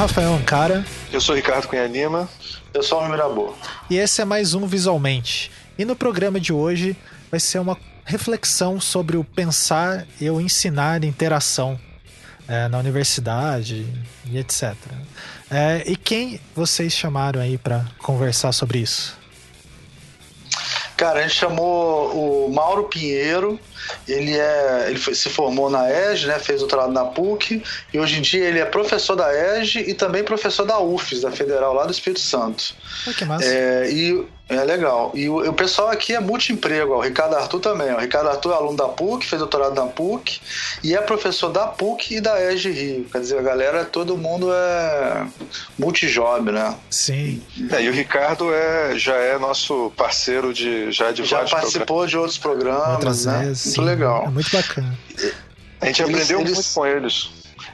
Rafael Ancara. Eu sou Ricardo Cunha Lima. Eu sou o Mirabô. E esse é mais um Visualmente. E no programa de hoje vai ser uma reflexão sobre o pensar e o ensinar interação é, na universidade e etc. É, e quem vocês chamaram aí para conversar sobre isso? Cara, a gente chamou o Mauro Pinheiro, ele, é, ele foi, se formou na EG, né, fez doutorado na PUC, e hoje em dia ele é professor da EG e também professor da UFES, da Federal, lá do Espírito Santo. Oh, que massa. É, e é legal. E o, o pessoal aqui é multi-emprego. O Ricardo Arthur também. O Ricardo Arthur é aluno da PUC, fez doutorado na PUC e é professor da PUC e da EG Rio. Quer dizer, a galera, todo mundo é multijob, né? Sim. É, e o Ricardo é, já é nosso parceiro de já de Já participou programas. de outros programas, Outras né? vezes, Muito sim. legal. É muito bacana. A gente Eles- aprendeu eles- muito com eles.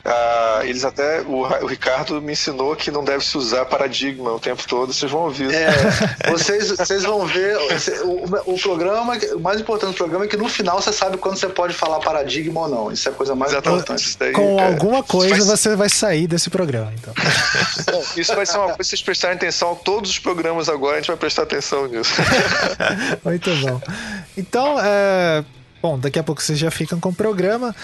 Ah, eles até. O, o Ricardo me ensinou que não deve se usar paradigma o tempo todo, vocês vão ouvir. É, vocês, vocês vão ver o, o programa, o mais importante do programa é que no final você sabe quando você pode falar paradigma ou não. Isso é a coisa mais Exatamente. importante. Daí, Com é, alguma coisa vai, você vai sair desse programa, então. Isso vai ser uma coisa, se vocês prestarem atenção, todos os programas agora a gente vai prestar atenção nisso. Muito bom. Então, é... bom, daqui a pouco vocês já ficam com o programa.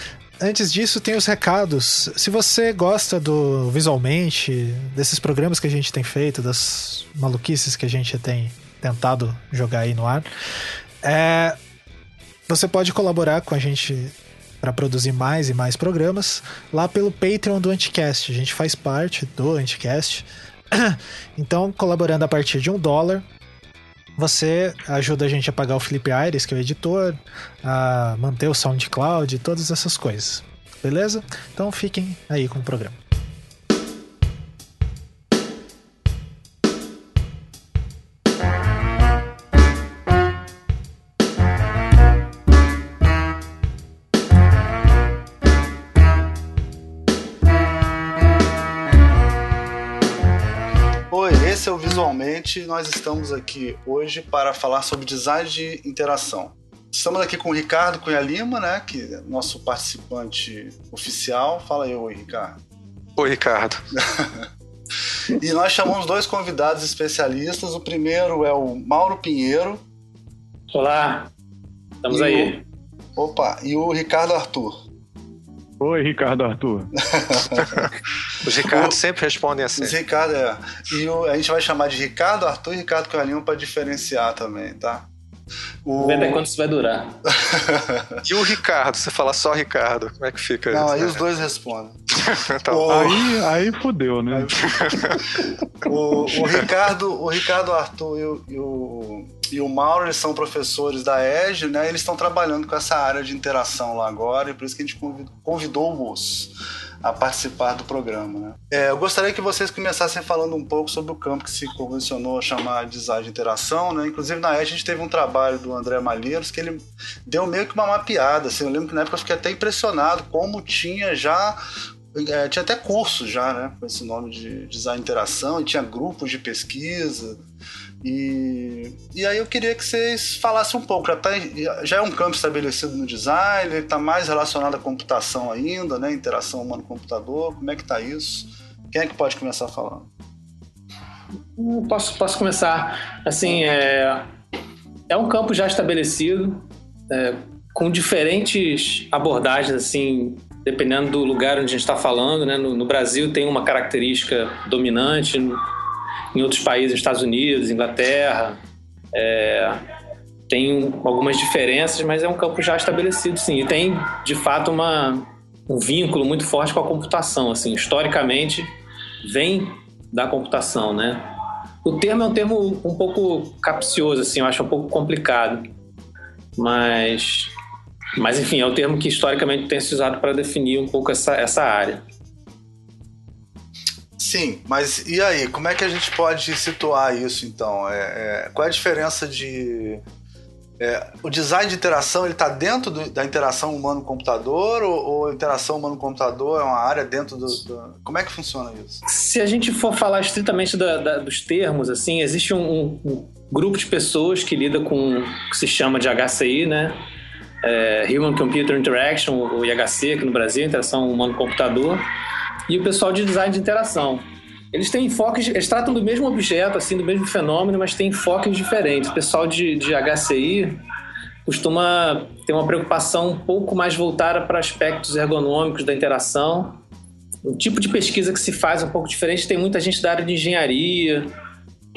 Antes disso, tem os recados. Se você gosta do visualmente, desses programas que a gente tem feito, das maluquices que a gente tem tentado jogar aí no ar, é... você pode colaborar com a gente para produzir mais e mais programas lá pelo Patreon do Anticast. A gente faz parte do Anticast. Então, colaborando a partir de um dólar, você ajuda a gente a pagar o Felipe Aires, que é o editor, a manter o SoundCloud, todas essas coisas. Beleza? Então fiquem aí com o programa. Visualmente. Nós estamos aqui hoje para falar sobre design de interação. Estamos aqui com o Ricardo Cunha Lima, né, que é nosso participante oficial. Fala aí, oi, Ricardo. Oi, Ricardo. E nós chamamos dois convidados especialistas. O primeiro é o Mauro Pinheiro. Olá, estamos E aí. Opa, e o Ricardo Arthur. Oi, Ricardo Arthur. Os Ricardos sempre respondem assim. Esse Ricardo é. E o- a gente vai chamar de Ricardo Arthur e Ricardo Lima para diferenciar também, tá? O... Ver até quanto isso vai durar. E o Ricardo, você fala só Ricardo, como é que fica Não, isso? aí os dois respondem. Tá O-. Aí, aí fudeu, né? O, o Ricardo, o Ricardo Arthur e o, e, o, e o Mauro, eles são professores da EG, né? Eles estão trabalhando com essa área de interação lá agora, e por isso que a gente convidou- convidou-os a participar do programa, né? É, eu gostaria que vocês começassem falando um pouco sobre o campo que se convencionou a chamar de design de interação, né? Inclusive na EG a gente teve um trabalho do André Malheiros que ele deu meio que uma mapeada, assim, eu lembro que na época eu fiquei até impressionado como tinha já é, tinha até curso já, né? Com esse nome de design de interação, e tinha grupos de pesquisa. E, e aí eu queria que vocês falassem um pouco. Já, tá, já é um campo estabelecido no design, ele está mais relacionado à computação ainda, né? Interação humano-computador. Como é que tá isso? Quem é que pode começar falando? Hum, Posso, posso começar. Assim, é, é um campo já estabelecido, é, com diferentes abordagens, assim, dependendo do lugar onde a gente está falando. Né? No, no Brasil tem uma característica dominante, em outros países, Estados Unidos, Inglaterra, é, tem um- algumas diferenças, mas é um campo já estabelecido, sim. E tem, de fato, uma, um vínculo muito forte com a computação. Assim, historicamente, vem da computação, né? O termo é um termo um pouco capcioso, assim, eu acho um pouco complicado. Mas, mas enfim, é o termo que historicamente tem se usado para definir um pouco essa, essa área. Sim, mas e aí? Como é que a gente pode situar isso então? É, é, qual é a diferença de. é, o design de interação ele está dentro do- da interação humano-computador ou, ou interação humano-computador é uma área dentro do, do- Como é que funciona isso? Se a gente for falar estritamente da- da- dos termos, assim, existe um, um- grupo de pessoas que lida com o que se chama de HCI, né? É, Human Computer Interaction, o IHC aqui no Brasil, interação humano-computador, e o pessoal de design de interação. eles têm enfoques, eles tratam do mesmo objeto, assim, do mesmo fenômeno, mas têm enfoques diferentes. O pessoal de, de HCI costuma ter uma preocupação um pouco mais voltada para aspectos ergonômicos da interação. O tipo de pesquisa que se faz é um pouco diferente. Tem muita gente da área de engenharia,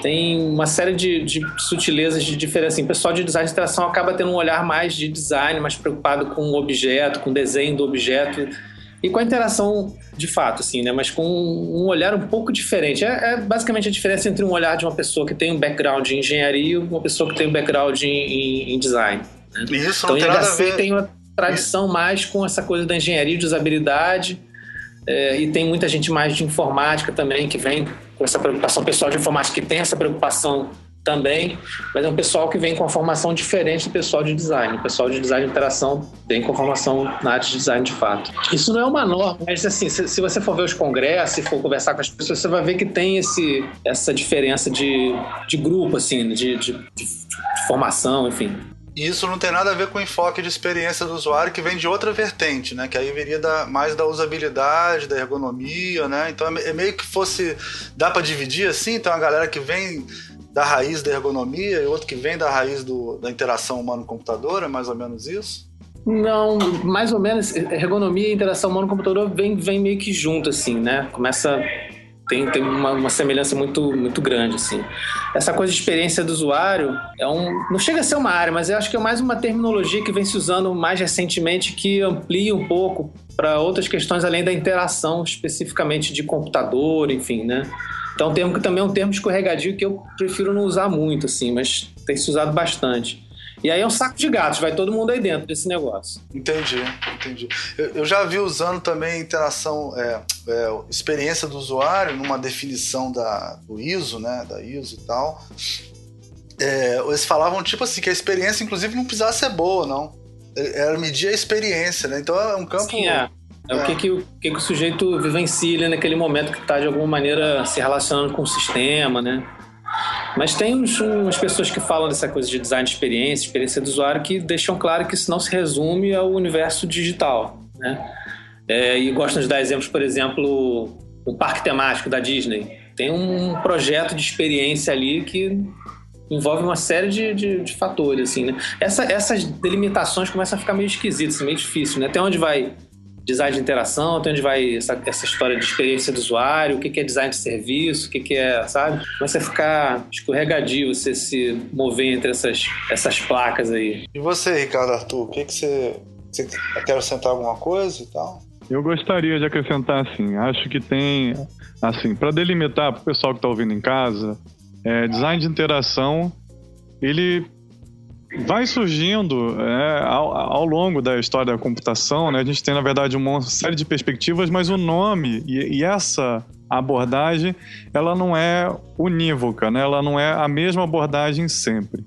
tem uma série de, de sutilezas de diferença. Assim, o pessoal de design de interação acaba tendo um olhar mais de design, mais preocupado com o objeto, com o desenho do objeto e com a interação de fato, assim, né? Mas com um olhar um pouco diferente. É, é, basicamente a diferença entre um olhar de uma pessoa que tem um background em engenharia e uma pessoa que tem um background em, em, em design. Né? Isso então, não tem nada a ver. tem uma tradição mais com essa coisa da engenharia de usabilidade é, e tem muita gente mais de informática também que vem com essa preocupação, pessoal de informática que tem essa preocupação também, mas é um pessoal que vem com uma formação diferente do pessoal de design. O pessoal de design de interação vem com formação na área de design de fato. Isso não é uma norma, mas assim, se, se você for ver os congressos e for conversar com as pessoas, você vai ver que tem esse, essa diferença de, de grupo, assim, de, de, de, de formação, enfim. E isso não tem nada a ver com o enfoque de experiência do usuário, que vem de outra vertente, né? Que aí viria da, mais da usabilidade, da ergonomia, né? Então é, é meio que fosse. Dá para dividir assim? Então a galera que vem da raiz da ergonomia e outro que vem da raiz do, da interação humano-computador, é mais ou menos isso? Não, mais ou menos. Ergonomia e interação humano-computador vem, vem meio que junto, assim, né? Começa tem, tem uma, uma, semelhança muito, muito grande, assim. Essa coisa de experiência do usuário é um, não chega a ser uma área, mas eu acho que é mais uma terminologia que vem se usando mais recentemente que amplia um pouco para outras questões além da interação especificamente de computador, enfim, né? Então, é termo que também é um termo escorregadio que eu prefiro não usar muito, assim, mas tem se usado bastante. E aí é um saco de gatos, vai todo mundo aí dentro desse negócio. Entendi, entendi. Eu, eu já vi usando também interação, é, é, experiência do usuário numa definição da, do ISO, né, da ISO e tal. É, eles falavam tipo assim que a experiência, inclusive, não precisava ser boa, não. Era medir a experiência, né? Então é um campo. Sim, é. É, o que, que, o que, que o sujeito vivencia naquele momento que está de alguma maneira se relacionando com o sistema, né? Mas tem uns, umas pessoas que falam dessa coisa de design de experiência, experiência do usuário, que deixam claro que isso não se resume ao universo digital, né? É, e gostam de dar exemplos, por exemplo, o parque temático da Disney. Tem um projeto de experiência ali que envolve uma série de, de, de fatores, assim, né? Essa, essas delimitações começam a ficar meio esquisitas, meio difícil, né? Até onde vai design de interação, até onde vai essa, essa história de experiência do usuário, o que, que é design de serviço, o que, que é, sabe? Começa a ficar escorregadio você se mover entre essas, essas placas aí. E você, Ricardo Arthur, o que, que você, você quer acrescentar alguma coisa e tal? Eu gostaria de acrescentar assim, acho que tem, assim, para delimitar para o pessoal que está ouvindo em casa, é, design de interação, ele vai surgindo é, ao, ao, longo da história da computação, né? A gente tem, na verdade, uma série de perspectivas, mas o nome e, e essa abordagem, ela não é unívoca, né? Ela não é a mesma abordagem sempre.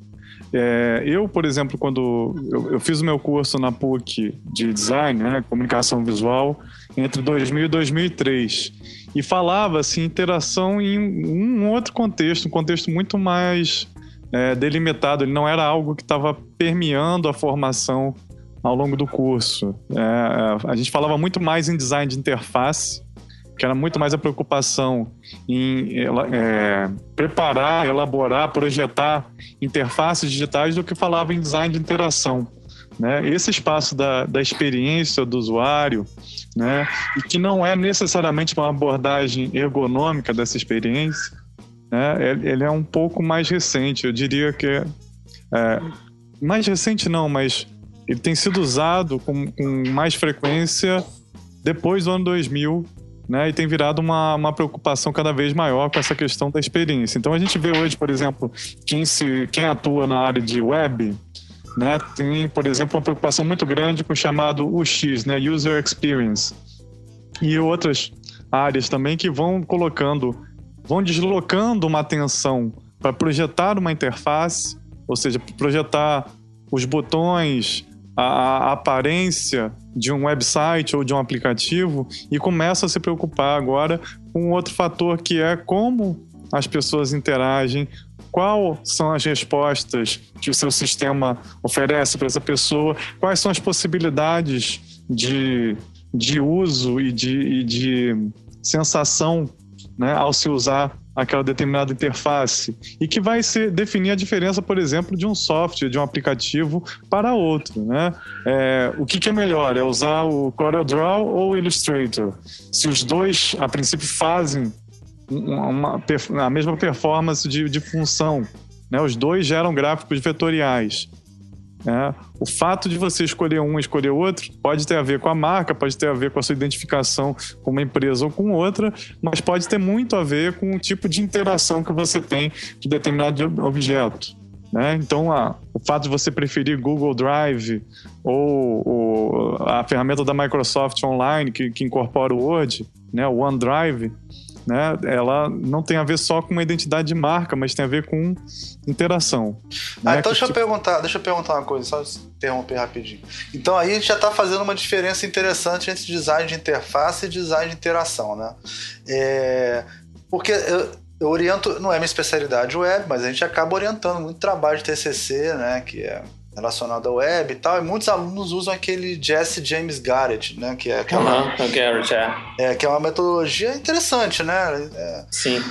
É, eu, por exemplo, quando eu, eu, fiz o meu curso na PUC de design, né, comunicação visual, entre 2000 e 2003, e falava assim interação em um outro contexto, um contexto muito mais é, delimitado, ele não era algo que estava permeando a formação ao longo do curso. É, é, a gente falava muito mais em design de interface, que era muito mais a preocupação em é, preparar, elaborar, projetar interfaces digitais do que falava em design de interação. Né? Esse espaço da, da experiência do usuário, né? e que não é necessariamente uma abordagem ergonômica dessa experiência, né, ele é um pouco mais recente. Eu diria que é, é, mais recente não, mas ele tem sido usado com, com, mais frequência depois do ano 2000, né, e tem virado uma, uma preocupação cada vez maior com essa questão da experiência. Então a gente vê hoje, por exemplo, quem, se, quem atua na área de web, né, tem, por exemplo, uma preocupação muito grande com o chamado UX, né, User Experience, e outras áreas também que vão colocando vão deslocando uma atenção para projetar uma interface, ou seja, projetar os botões, a, a, aparência de um website ou de um aplicativo e começa a se preocupar agora com outro fator que é como as pessoas interagem, quais são as respostas que o seu sistema oferece para essa pessoa, quais são as possibilidades de, de uso e de, e de sensação né, ao se usar aquela determinada interface e que vai ser, definir a diferença, por exemplo, de um software, de um aplicativo para outro, né? É, o que, que, é melhor, é usar o CorelDRAW ou o Illustrator? Se os dois, a princípio, fazem uma, a mesma performance de, de função, né? Os dois geram gráficos vetoriais. Né? O fato de você escolher um e escolher outro pode ter a ver com a marca, pode ter a ver com a sua identificação com uma empresa ou com outra, mas pode ter muito a ver com o tipo de interação que você tem de determinado objeto. Né? Então, o fato de você preferir Google Drive ou, ou a ferramenta da Microsoft Online que, que incorpora o Word, né, o OneDrive, né, ela não tem a ver só com uma identidade de marca, mas tem a ver com interação. Ah, né, então que deixa eu perguntar, deixa eu perguntar uma coisa, só interromper rapidinho. Então aí a gente já está fazendo uma diferença interessante entre design de interface e design de interação, né? É, porque eu, eu oriento, não é minha especialidade web, mas a gente acaba orientando muito trabalho de TCC, né, que é relacionado à web e tal, e muitos alunos usam aquele Jesse James Garrett, né? Que é aquela. Uhum, Garrett, é. É, que é uma metodologia interessante, né? É. Sim.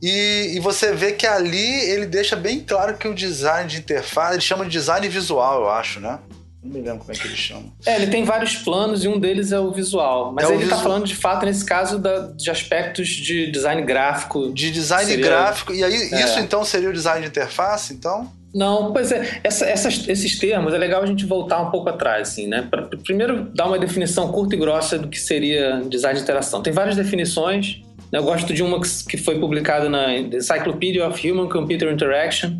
E, e, você vê que ali ele deixa bem claro que o design de interface, ele chama de design visual, eu acho, né? Não me lembro como é que ele chama. É, ele tem vários planos e um deles é o visual. Mas É ele está falando de fato, nesse caso, da- de aspectos de design gráfico. De design Seria- gráfico. E aí, É. isso então seria o design de interface, então? Não, pois é, essa- essas- esses termos é legal a gente voltar um pouco atrás, assim, né? Pra- primeiro, dar uma definição curta e grossa do que seria design de interação. Tem várias definições, né? eu gosto de uma que- que foi publicada na Encyclopedia of Human Computer Interaction,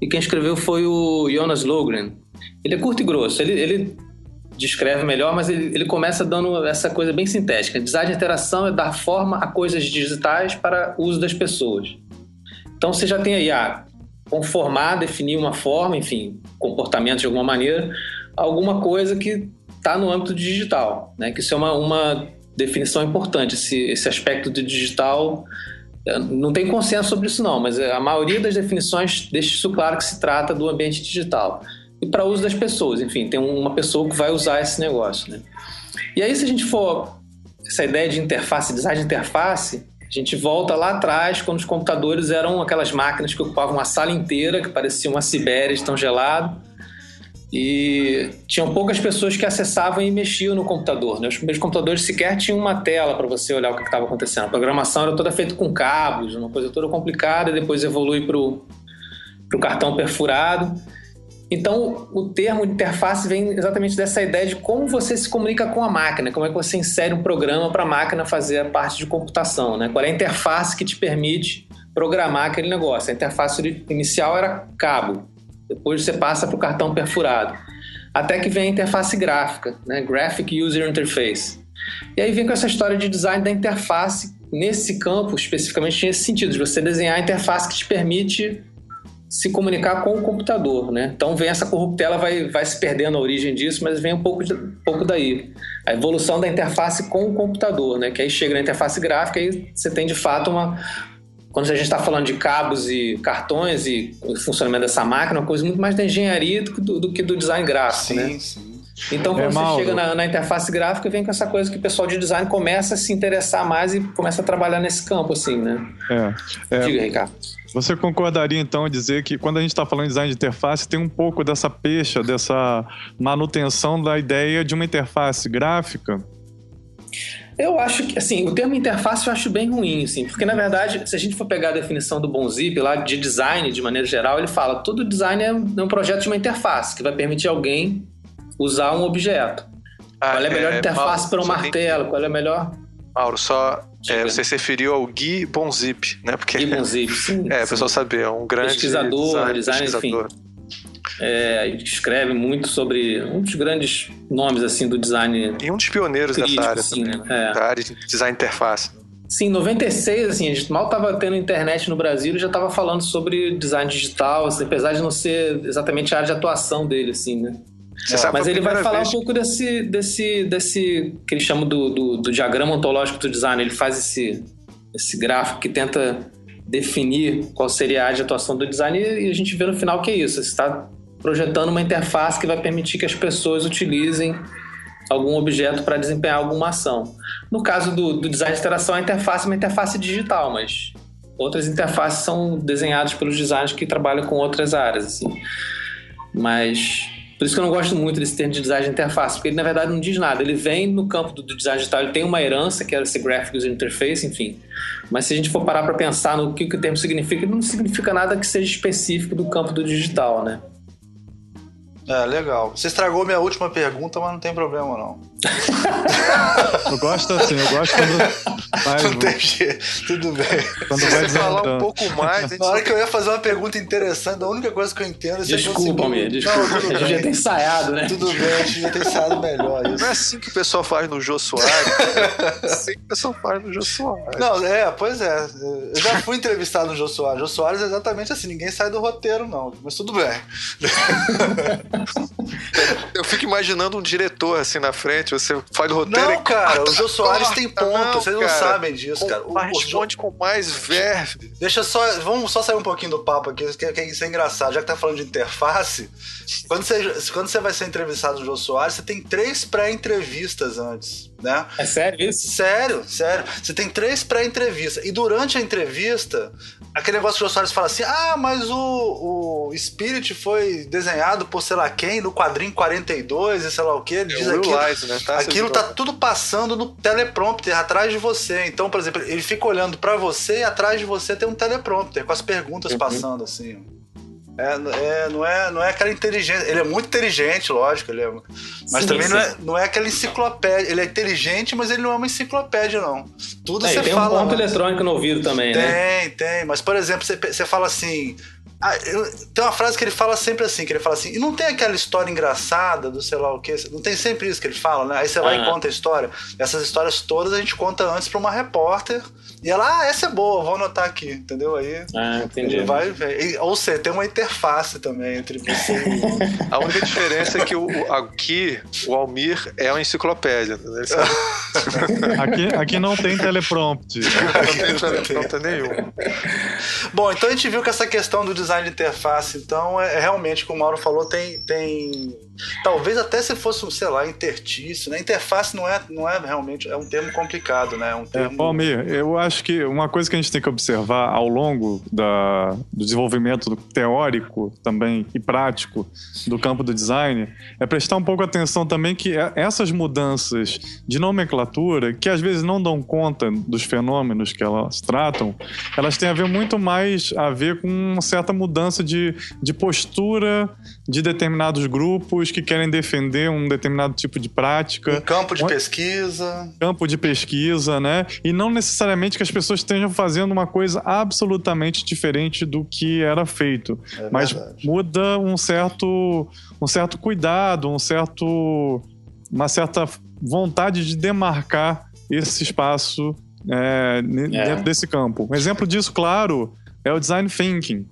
e quem escreveu foi o Jonas Logren. Ele é curto e grosso, ele, ele descreve melhor, mas ele, ele começa dando essa coisa bem sintética. Design de interação é dar forma a coisas digitais para uso das pessoas. Então você já tem aí a conformar, definir uma forma, enfim, comportamento de alguma maneira, alguma coisa que está no âmbito digital, né? Que isso é uma, uma definição importante. Esse, esse aspecto do digital eh, não tem consenso sobre isso não, mas a maioria das definições deixa isso claro que se trata do ambiente digital e para uso das pessoas. Enfim, tem uma pessoa que vai usar esse negócio, né? E aí se a gente for essa ideia de interface, design de interface, a gente volta lá atrás, quando os computadores eram aquelas máquinas que ocupavam uma sala inteira, que parecia uma Sibéria de tão gelado. E tinham poucas pessoas que acessavam e mexiam no computador. Né? Os primeiros computadores sequer tinham uma tela para você olhar o que estava acontecendo. A programação era toda feita com cabos, uma coisa toda complicada, depois evolui para o cartão perfurado. Então, o termo interface vem exatamente dessa ideia de como você se comunica com a máquina, como é que você insere um programa para a máquina fazer a parte de computação, né? Qual é a interface que te permite programar aquele negócio? A interface inicial era cabo, depois você passa para o cartão perfurado, até que vem a interface gráfica, né? Graphic User Interface. E aí vem com essa história de design da interface. Nesse campo, especificamente, tinha sentido de você desenhar a interface que te permite se comunicar com o computador, né? Então vem essa corruptela, vai, vai se perdendo a origem disso, mas vem um pouco, de- um pouco daí. A evolução da interface com o computador, né? Que aí chega na interface gráfica e você tem de fato uma... Quando a gente está falando de cabos e cartões e o funcionamento dessa máquina, é uma coisa muito mais da engenharia do, que do- do que do design gráfico, né? Sim, sim. Então, É, quando você Mauro. chega na, na interface gráfica, vem com essa coisa que o pessoal de design começa a se interessar mais e começa a trabalhar nesse campo, assim, né? É. É, Diga, Ricardo. Você concordaria então em dizer que quando a gente está falando de design de interface, tem um pouco dessa pecha, dessa manutenção da ideia de uma interface gráfica? Eu acho que, assim, o termo interface eu acho bem ruim, assim, porque na verdade, se a gente for pegar a definição do Bonzip lá de design de maneira geral, ele fala todo design é um, é um projeto de uma interface que vai permitir alguém usar um objeto. Qual é a melhor interface para um só tem- martelo? Qual é a melhor Mauro, só é, você se referiu ao Gui Bonzip, né? Porque e Bonzip? Sim, é, o sim. pessoal sabe, é um grande Pesquisador, design, designer, pesquisador. É, escreve muito sobre um dos grandes nomes assim do design. E um dos pioneiros Crítico, dessa área sim, também, né? é. Da área de design interface. Sim, em 96, assim, a gente mal estava tendo internet no Brasil e já estava falando sobre design digital, assim, apesar de não ser exatamente a área de atuação dele, assim, né? Sabe Mas ele vai falar vez um pouco desse, desse, desse que ele chama do, do, do diagrama ontológico do design. Ele faz esse, esse gráfico que tenta definir qual seria a área de atuação do design e a gente vê no final que é isso. Você está projetando uma interface que vai permitir que as pessoas utilizem algum objeto para desempenhar alguma ação. No caso do, do, design de interação, a interface é uma interface digital, mas outras interfaces são desenhadas pelos designers que trabalham com outras áreas. Assim. Mas por isso que eu não gosto muito desse termo de design de interface, porque ele na verdade não diz nada. Ele vem no campo do, design digital, ele tem uma herança, que é esse Graphic User Interface, enfim. Mas se a gente for parar para pensar no que, que o termo significa, ele não significa nada que seja específico do campo do digital, né? É, legal. Você estragou minha última pergunta, mas não tem problema, não. eu gosto assim, eu gosto quando. Vai, não tem jeito, tudo bem. Quando Se vai você falar um pouco mais. Na hora que eu ia fazer uma pergunta interessante, a única coisa que eu entendo é Desculpa-me, desculpa. Não, a gente já tem ensaiado, né? Tudo bem, a gente já tem ensaiado melhor. Isso. Não é assim que o pessoal faz no Jô Soares. é assim que o pessoal faz no Jô Soares. Não, é, pois é. Eu já fui entrevistado no Jô Soares. Jô Soares é exatamente assim, ninguém sai do roteiro, não. Mas tudo bem. Eu fico imaginando um diretor assim na frente, você faz o roteiro. Não, cara, o Jô Soares tem ponto, não, vocês não sabem disso, cara. O, responde com mais verve. Deixa só, vamos só sair um pouquinho do papo aqui, que, que isso é engraçado. Já que tá falando de interface, quando você, quando você vai ser entrevistado no Jô Soares, você tem três pré-entrevistas antes, né? É sério isso? Sério, sério. Você tem três pré-entrevistas. E durante a entrevista, aquele negócio que o Soares fala assim: ah, mas o, o Spirit foi desenhado por sei lá quem no quadrinho 42 e sei lá o que. Ele é diz aquilo, né? tá aquilo tá tudo passando no teleprompter atrás de você. Então, por exemplo, ele fica olhando para você e atrás de você tem um teleprompter com as perguntas uhum. passando assim. É, é, não, é, não é aquela inteligência. Ele é muito inteligente, lógico. Ele é, mas sim, também sim. Não, é, não é aquela enciclopédia. Ele é inteligente, mas ele não é uma enciclopédia, não. Tudo é, você tem fala. Tem um ponto eletrônico no ouvido também, tem, né? Tem, tem. Mas, por exemplo, você, você fala assim: ah, eu, tem uma frase que ele fala sempre assim, que ele fala assim, e não tem aquela história engraçada do sei lá o que, não tem sempre isso que ele fala, né? Aí você vai e conta a história. Essas histórias todas a gente conta antes para uma repórter, e ela, ah, essa é boa, vou anotar aqui, entendeu? Aí ah, entendi. ele vai ver. Ou seja, tem uma interface também entre você e... A única diferença é que o, aqui o Almir é uma enciclopédia, aqui, aqui não tem teleprompter. Não tem teleprompter nenhum. Bom, então a gente viu que essa questão do design de interface, então, é, é realmente, como o Mauro falou, tem, tem. Talvez até se fosse, sei lá, intertício, né? Interface não é, não é realmente. É um termo complicado, né? É um é, termo... É, Palmir, eu acho que uma coisa que a gente tem que observar ao longo da, do desenvolvimento teórico também e prático do campo do design é prestar um pouco atenção também que é, essas mudanças de nomenclatura, que às vezes não dão conta dos fenômenos que elas tratam, elas têm a ver muito mais a ver com uma certa mudança de, de postura de determinados grupos que querem defender um determinado tipo de prática. Um campo de um, pesquisa. Campo de pesquisa, né? E não necessariamente que as pessoas estejam fazendo uma coisa absolutamente diferente do que era feito. É mas muda um certo, um certo cuidado, um certo, uma certa vontade de demarcar esse espaço é, é. dentro desse campo. Um exemplo disso, claro, é o design thinking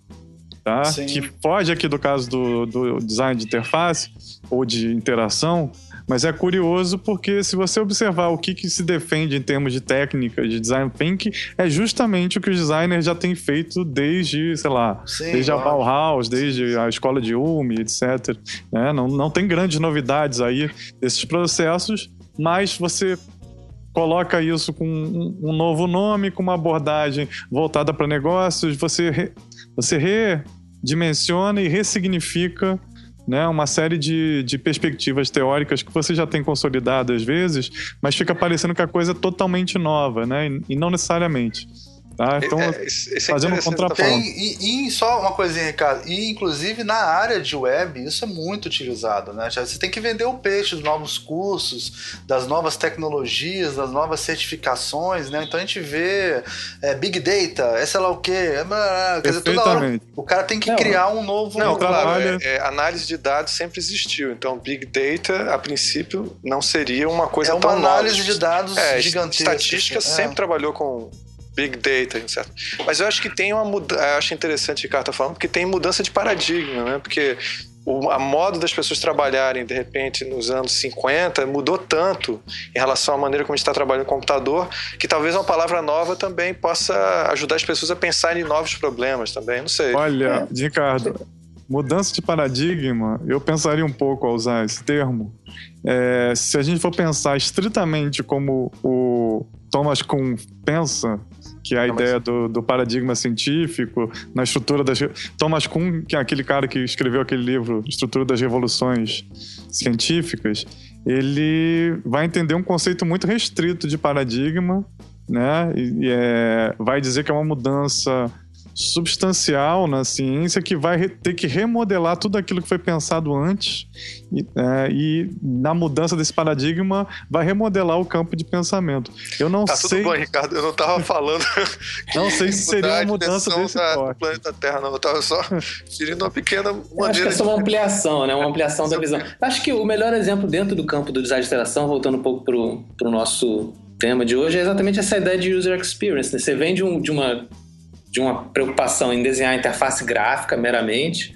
tá? Que foge aqui do caso do, do design de interface ou de interação, mas é curioso porque se você observar o que, que se defende em termos de técnica de design thinking, é justamente o que os designers já têm feito desde, sei lá, Sim, desde a Bauhaus, desde a escola de Ulm, etc. Né? Não, não tem grandes novidades aí desses processos, mas você coloca isso com um, novo nome, com uma abordagem voltada para negócios, você, você redimensiona e ressignifica né, uma série de, de perspectivas teóricas que você já tem consolidado às vezes, mas fica parecendo que a coisa é totalmente nova, né, e, e não necessariamente. Tá? Então, é, fazendo um contraponto. Tem, e, e, só uma coisinha, Ricardo, e inclusive na área de web, isso é muito utilizado, né? Você tem que vender o peixe dos novos cursos, das novas tecnologias, das novas certificações, né? Então a gente vê é, Big Data, é sei lá o quê, é, quer dizer, toda hora o cara tem que não, criar um novo... Não, claro, é, é, análise de dados sempre existiu, então Big Data, a princípio, não seria uma coisa é uma tão análise de dados é, gigantesca. Estatística sempre trabalhou com Big Data, certo? Mas eu acho que tem uma mudança. Acho interessante o que o cara tá falando, porque tem mudança de paradigma, né? Porque o, a moda das pessoas trabalharem, de repente, nos anos 50, mudou tanto em relação à maneira como a gente está trabalhando no computador, que talvez uma palavra nova também possa ajudar as pessoas a pensar em novos problemas também, não sei. Olha, é. Ricardo, mudança de paradigma, eu pensaria um pouco ao usar esse termo. É, se a gente for pensar estritamente como o Thomas Kuhn pensa, que é a Não, ideia mas... do, do, paradigma científico, na estrutura das. Thomas Kuhn, que é aquele cara que escreveu aquele livro, Estrutura das Revoluções Científicas, ele vai entender um conceito muito restrito de paradigma, né? E, e é, vai dizer que é uma mudança substancial na ciência que vai ter que remodelar tudo aquilo que foi pensado antes e, é, e, na mudança desse paradigma vai remodelar o campo de pensamento. Eu não tá sei. Tudo bom, Ricardo. Eu não estava falando. não sei se seria uma mudança desse da, do planeta Terra, não. Eu estava só ferindo uma pequena maneira. Acho que é só uma ampliação, né? Uma ampliação da visão. Acho que o melhor exemplo dentro do campo do design de interação, voltando um pouco para o nosso tema de hoje, é exatamente essa ideia de user experience. Né? Você vem de, um, de uma de uma preocupação em desenhar a interface gráfica meramente,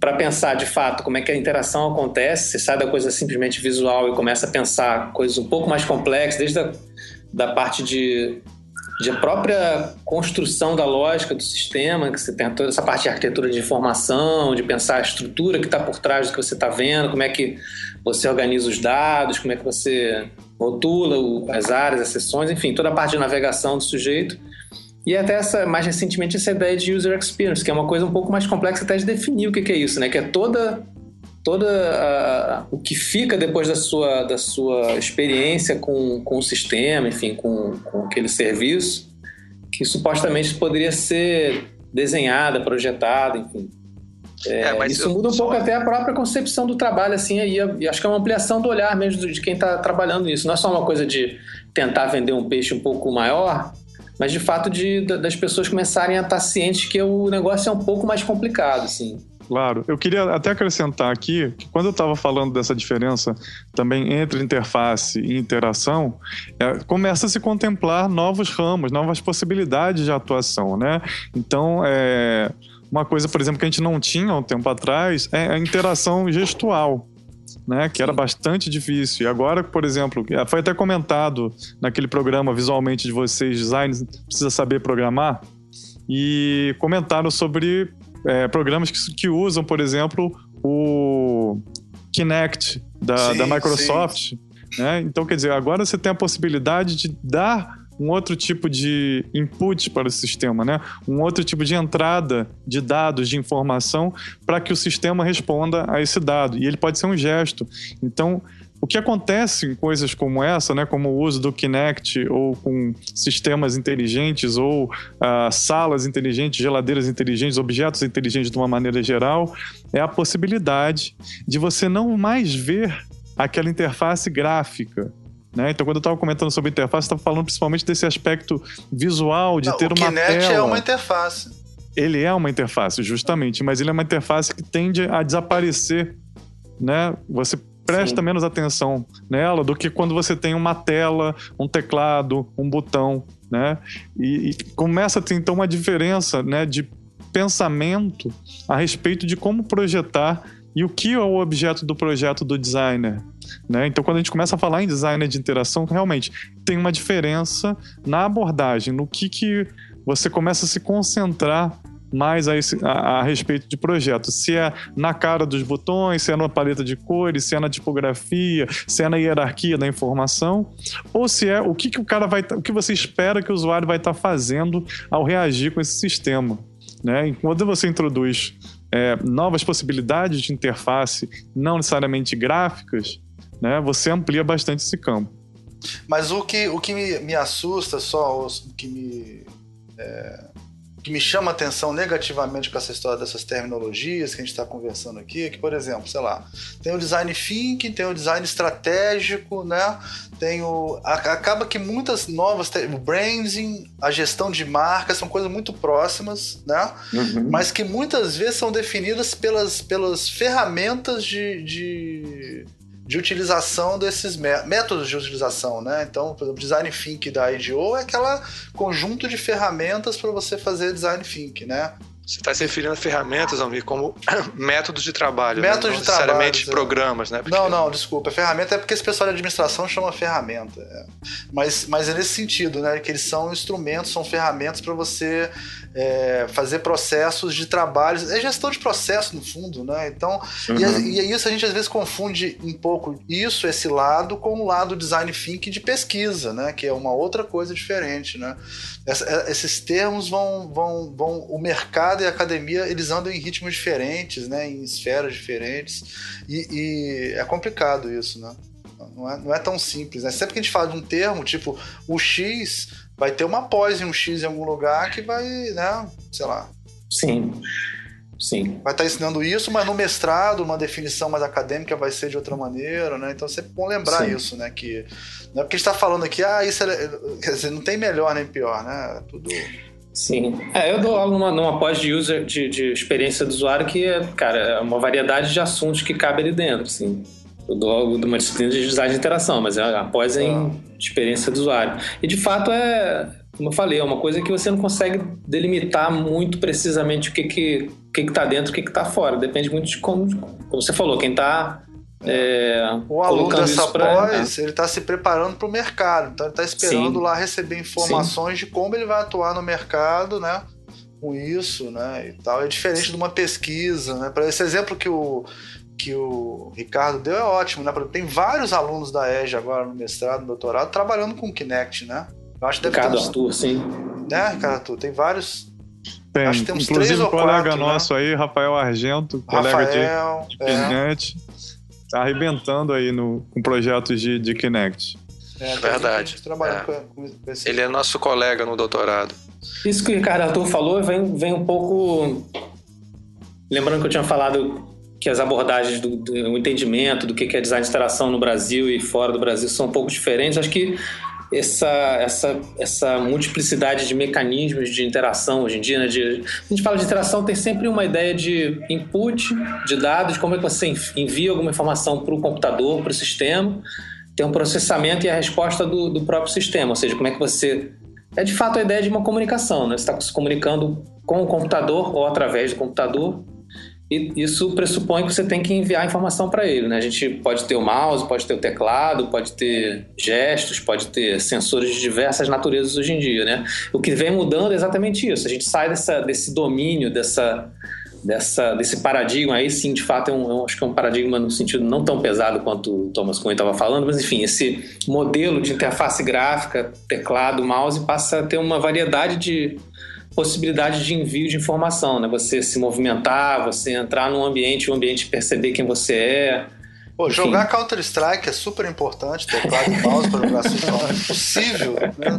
para pensar de fato como é que a interação acontece, você sai da coisa simplesmente visual e começa a pensar coisas um pouco mais complexas, desde a da parte de, de própria construção da lógica do sistema, que você tem toda essa parte de arquitetura de informação, de pensar a estrutura que está por trás do que você está vendo, como é que você organiza os dados, como é que você rotula as áreas, as sessões, enfim, toda a parte de navegação do sujeito e até essa, mais recentemente essa ideia de user experience, que é uma coisa um pouco mais complexa até de definir o que, é isso, né? Que é toda toda o que fica depois da sua, da sua experiência com, com o sistema, enfim, com, com aquele serviço, que supostamente poderia ser desenhada, projetada, enfim. É, é, isso muda um pouco até a própria concepção do trabalho, assim, aí acho que é uma ampliação do olhar mesmo de quem está trabalhando nisso. Não é só uma coisa de tentar vender um peixe um pouco maior, mas de fato de, das pessoas começarem a estar cientes que o negócio é um pouco mais complicado, assim. Claro, eu queria até acrescentar aqui que quando eu estava falando dessa diferença também entre interface e interação, é, começa a se contemplar novos ramos, novas possibilidades de atuação, né? Então, é, uma coisa, por exemplo, que a gente não tinha um tempo atrás é a interação gestual né? Que era bastante difícil. E agora, por exemplo, foi até comentado naquele programa visualmente de vocês, design precisa saber programar, e comentaram sobre é, programas que, que, usam, por exemplo, o Kinect da, sim, da Microsoft. Né? Então, quer dizer, agora você tem a possibilidade de dar um outro tipo de input para o sistema, né? um outro tipo de entrada de dados, de informação, para que o sistema responda a esse dado. E ele pode ser um gesto. Então, o que acontece em coisas como essa, né, como o uso do Kinect ou com sistemas inteligentes ou uh, salas inteligentes, geladeiras inteligentes, objetos inteligentes de uma maneira geral, é a possibilidade de você não mais ver aquela interface gráfica, né? Então, quando eu estava comentando sobre interface, estava falando principalmente desse aspecto visual, de Não, ter uma Kinect tela. O Kinect é uma interface. Ele é uma interface, justamente, mas ele é uma interface que tende a desaparecer, né? Você presta Sim. menos atenção nela do que quando você tem uma tela, um teclado, um botão, né? E, e começa a ter então uma diferença, né, de pensamento a respeito de como projetar e o que é o objeto do projeto do designer. Né? Então, quando a gente começa a falar em designer de interação, realmente tem uma diferença na abordagem, no que, que você começa a se concentrar mais a, esse, a, a, respeito de projetos. Se é na cara dos botões, se é na paleta de cores, se é na tipografia, se é na hierarquia da informação, ou se é o que, que o cara vai, o que você espera que o usuário vai estar tá fazendo ao reagir com esse sistema. Né? Quando você introduz é, novas possibilidades de interface, não necessariamente gráficas, né, você amplia bastante esse campo. Mas o que, o que me, me assusta só, o que me, é, que me chama atenção negativamente com essa história dessas terminologias que a gente está conversando aqui, é que, por exemplo, sei lá, tem o design thinking, tem o design estratégico, né? Tem o. Acaba que muitas novas. O branding, a gestão de marcas são coisas muito próximas, né? Uhum. Mas que muitas vezes são definidas pelas, pelas ferramentas de, de de utilização desses métodos de utilização, né? Então, por exemplo, design think da IDEO é aquela conjunto de ferramentas para você fazer design think, né? Você está se referindo a ferramentas, Almir, como métodos de trabalho. Métodos né? Não de trabalho. necessariamente programas, né? Porque... Não, não, desculpa. Ferramenta é porque esse pessoal de administração chama ferramenta. É. Mas, mas é nesse sentido, né? Que eles são instrumentos, são ferramentas para você é, fazer processos de trabalhos. É gestão de processo, no fundo, né? Então, uhum. e, e isso a gente às vezes confunde um pouco isso, esse lado, com o lado design thinking de pesquisa, né? Que é uma outra coisa diferente, né? Essa, é, esses termos vão, vão, vão. O mercado e a academia eles andam em ritmos diferentes, né? Em esferas diferentes. E, e é complicado isso, né? Não é, não é tão simples. Né? Sempre que a gente fala de um termo, tipo, o X vai ter uma pós em um X em algum lugar que vai, né? Sei lá. Sim. Sim. Vai estar ensinando isso, mas no mestrado, uma definição mais acadêmica vai ser de outra maneira, né? Então é sempre bom lembrar Sim. isso, né? Que não é porque a gente está falando aqui, ah, isso é. Quer dizer, não tem melhor nem pior, né? Tudo. Sim. É, eu dou aula numa, numa pós de user de, de experiência do usuário que é, cara, é uma variedade de assuntos que cabe ali dentro, assim. Eu dou uma disciplina de design de interação, mas é após em ah. experiência do usuário. E de fato é, como eu falei, é uma coisa que você não consegue delimitar muito precisamente o que que, o que, que tá dentro e o que, que tá fora. Depende muito de como, como você falou, quem tá é, o aluno dessa pós, ele está se preparando para o mercado, então ele está esperando Sim. lá receber informações Sim. de como ele vai atuar no mercado, né? Com isso, né? E tal. É diferente de uma pesquisa, né? Para esse exemplo que o, que o Ricardo deu é ótimo, né? Tem vários alunos da EG agora no mestrado, no doutorado, trabalhando com o Kinect, né? Eu acho que Ricardo uns... Arthur, sim. Né, Ricardo Arthur? Tem vários. Tem, acho que tem uns inclusive três um colega quatro, né? nosso aí, Rafael Argento, colega Rafael, de, de Kinect, é. tá arrebentando aí no, com projetos de, de Kinect. É, verdade. É. Com, com esse... Ele é nosso colega no doutorado. Isso que o Ricardo Arthur falou vem, vem um pouco. Lembrando que eu tinha falado que as abordagens do, do entendimento do que é design de interação no Brasil e fora do Brasil são um pouco diferentes. Acho que essa, essa, essa multiplicidade de mecanismos de interação hoje em dia, né? De, a gente fala de interação, tem sempre uma ideia de input de dados, como é que você envia alguma informação para o computador, para o sistema, tem um processamento e a resposta do, do próprio sistema, ou seja, como é que você é de fato a ideia de uma comunicação, né? Você está se comunicando com o computador ou através do computador e isso pressupõe que você tem que enviar informação para ele. Né? A gente pode ter o mouse, pode ter o teclado, pode ter gestos, pode ter sensores de diversas naturezas hoje em dia. Né? O que vem mudando é exatamente isso. A gente sai dessa, desse domínio, dessa, dessa, desse paradigma. Aí sim, de fato, é um, eu acho que é um paradigma no sentido não tão pesado quanto o Thomas Kuhn estava falando, mas enfim, esse modelo de interface gráfica, teclado, mouse, passa a ter uma variedade de possibilidade de envio de informação, né? Você se movimentar, você entrar num ambiente, o ambiente perceber quem você é. Pô, jogar Counter-Strike é super importante, teclado e mouse para jogar não é possível. Né?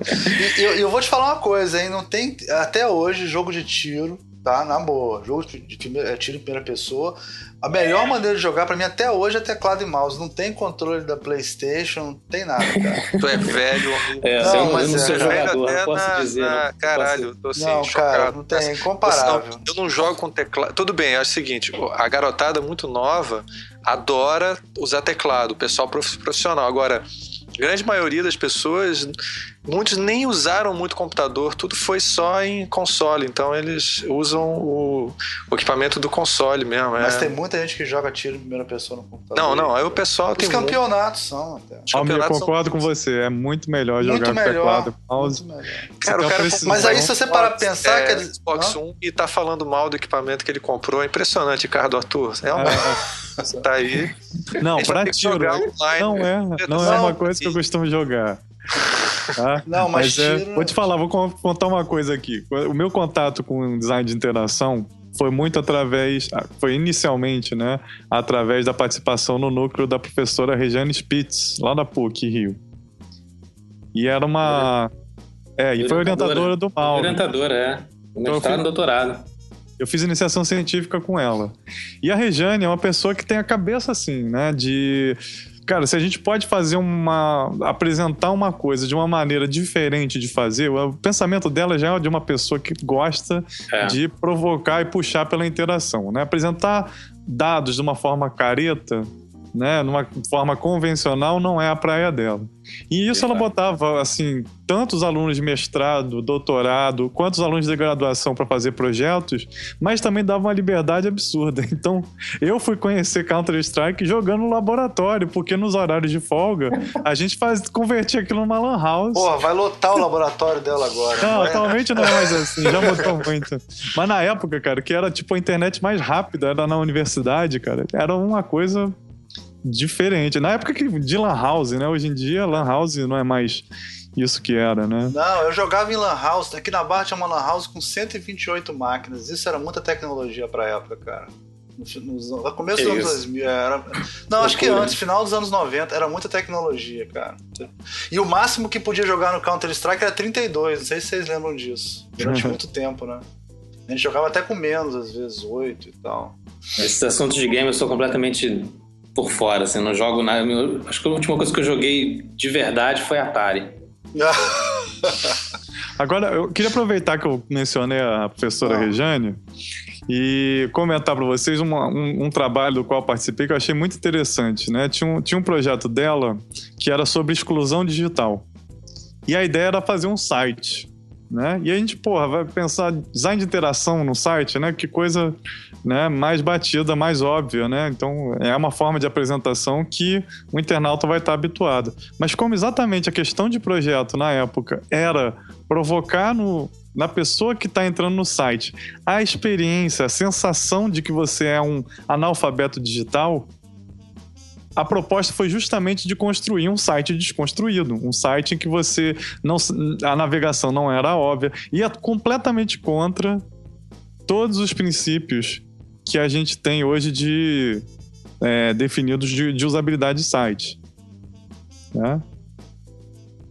E eu, eu, vou te falar uma coisa, hein? Não tem até hoje jogo de tiro, tá? Na boa, jogo de, é, tiro em primeira pessoa a melhor maneira de jogar para mim até hoje é teclado e mouse. Não tem controle da PlayStation, não tem nada, cara. tu é velho. É, não, eu mas não sou é, jogador, não posso na, dizer. Na, não caralho, tô assim, não, chocado. Cara, não tem, incomparável. Eu não jogo com teclado. Tudo bem, é o seguinte, a garotada muito nova adora usar teclado, o pessoal profissional. Agora, grande maioria das pessoas, muitos nem usaram muito computador, tudo foi só em console, então eles usam o, o equipamento do console mesmo. Mas é. tem muita gente que joga tiro em primeira pessoa no computador. Não, não, aí o pessoal Os tem. Os campeonatos muito... são até. Os campeonatos eu concordo são... com você, é muito melhor muito jogar melhor, com teclado mouse. Muito melhor. Cara, o cara Mas aí se você para pensar é, que. Xbox One e tá falando mal do equipamento que ele comprou, é impressionante, Ricardo Arthur. É uma. É. tá aí. Não, pra tiro. Online, não é, não é uma coisa que eu costumo jogar. Tá? Não, mas, mas é, vou te falar, vou contar uma coisa aqui. O meu contato com design de interação foi muito através, ah, foi inicialmente, né, através da participação no núcleo da professora Regiane Spitz, lá da PUC Rio. E era uma é, e foi orientadora do Mauro. Orientadora, é. Então, mestrado no doutorado. Eu fiz iniciação científica com ela. E a Regiane é uma pessoa que tem a cabeça assim, né, de Cara, se a gente pode fazer uma. apresentar uma coisa de uma maneira diferente de fazer, o pensamento dela já é de uma pessoa que gosta é. de provocar e puxar pela interação, né? Apresentar dados de uma forma careta né, numa forma convencional, não é a praia dela. E isso ela botava, assim, tantos alunos de mestrado, doutorado, quantos alunos de graduação para fazer projetos, mas também dava uma liberdade absurda. Então, eu fui conhecer Counter-Strike jogando no laboratório, porque nos horários de folga, a gente faz, convertia aquilo numa lan house. Porra, vai lotar o laboratório dela agora. Não, atualmente não é mais assim, já mudou muito. Mas na época, cara, que era tipo a internet mais rápida, era na universidade, cara, era uma coisa diferente. Na época que de Lan House, né? Hoje em dia, Lan House não é mais isso que era, né? Não, eu jogava em Lan House. Aqui na Barra tinha uma Lan House com 128 máquinas. Isso era muita tecnologia pra época, cara. No, no começo dos anos 2000. Era... Não, acho que antes, final dos anos 90. Era muita tecnologia, cara. E o máximo que podia jogar no Counter-Strike era 32. Não sei se vocês lembram disso. Durante muito tempo, né? A gente jogava até com menos, às vezes, 8 e tal. Esses assuntos de game eu sou completamente por fora, assim, não jogo nada. Acho que a última coisa que eu joguei de verdade foi Atari. Agora, eu queria aproveitar que eu mencionei a professora ah. Rejane e comentar para vocês uma, um, um, trabalho do qual participei que eu achei muito interessante. Né? Tinha, um, tinha um projeto dela que era sobre exclusão digital. E a ideia era fazer um site né? E a gente, porra, vai pensar design de interação no site, né? Que coisa né, mais batida, mais óbvia, né? Então é uma forma de apresentação que o internauta vai estar habituado. Mas como exatamente a questão de projeto na época era provocar no, na pessoa que está entrando no site a experiência, a sensação de que você é um analfabeto digital, a proposta foi justamente de construir um site desconstruído, um site em que você não a navegação não era óbvia, ia completamente contra todos os princípios que a gente tem hoje de é, definidos de, de, usabilidade de site. Né?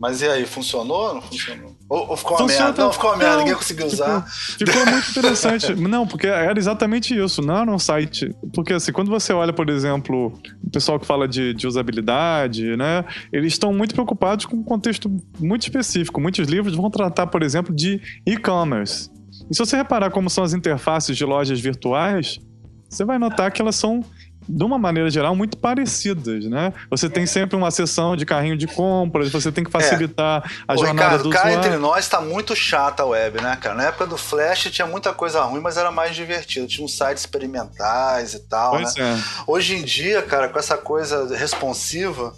Mas e aí, funcionou ou não funcionou? Ou, ou ficou uma merda? Não, ficou uma merda, ninguém conseguiu usar. Ficou muito interessante. não, porque era exatamente isso, não era um site. Porque assim, quando você olha, por exemplo, o pessoal que fala de, de usabilidade, né? Eles estão muito preocupados com um contexto muito específico. Muitos livros vão tratar, por exemplo, de e-commerce. E se você reparar como são as interfaces de lojas virtuais, você vai notar que elas são de uma maneira geral, muito parecidas, né? Você tem sempre uma seção de carrinho de compras, você tem que facilitar é. a Ô, jornada Ricardo, do cá usuário. entre nós tá muito chata a web, né, cara? Na época do Flash tinha muita coisa ruim, mas era mais divertido. Tinha uns sites experimentais e tal, pois né? É. Hoje em dia, cara, com essa coisa responsiva,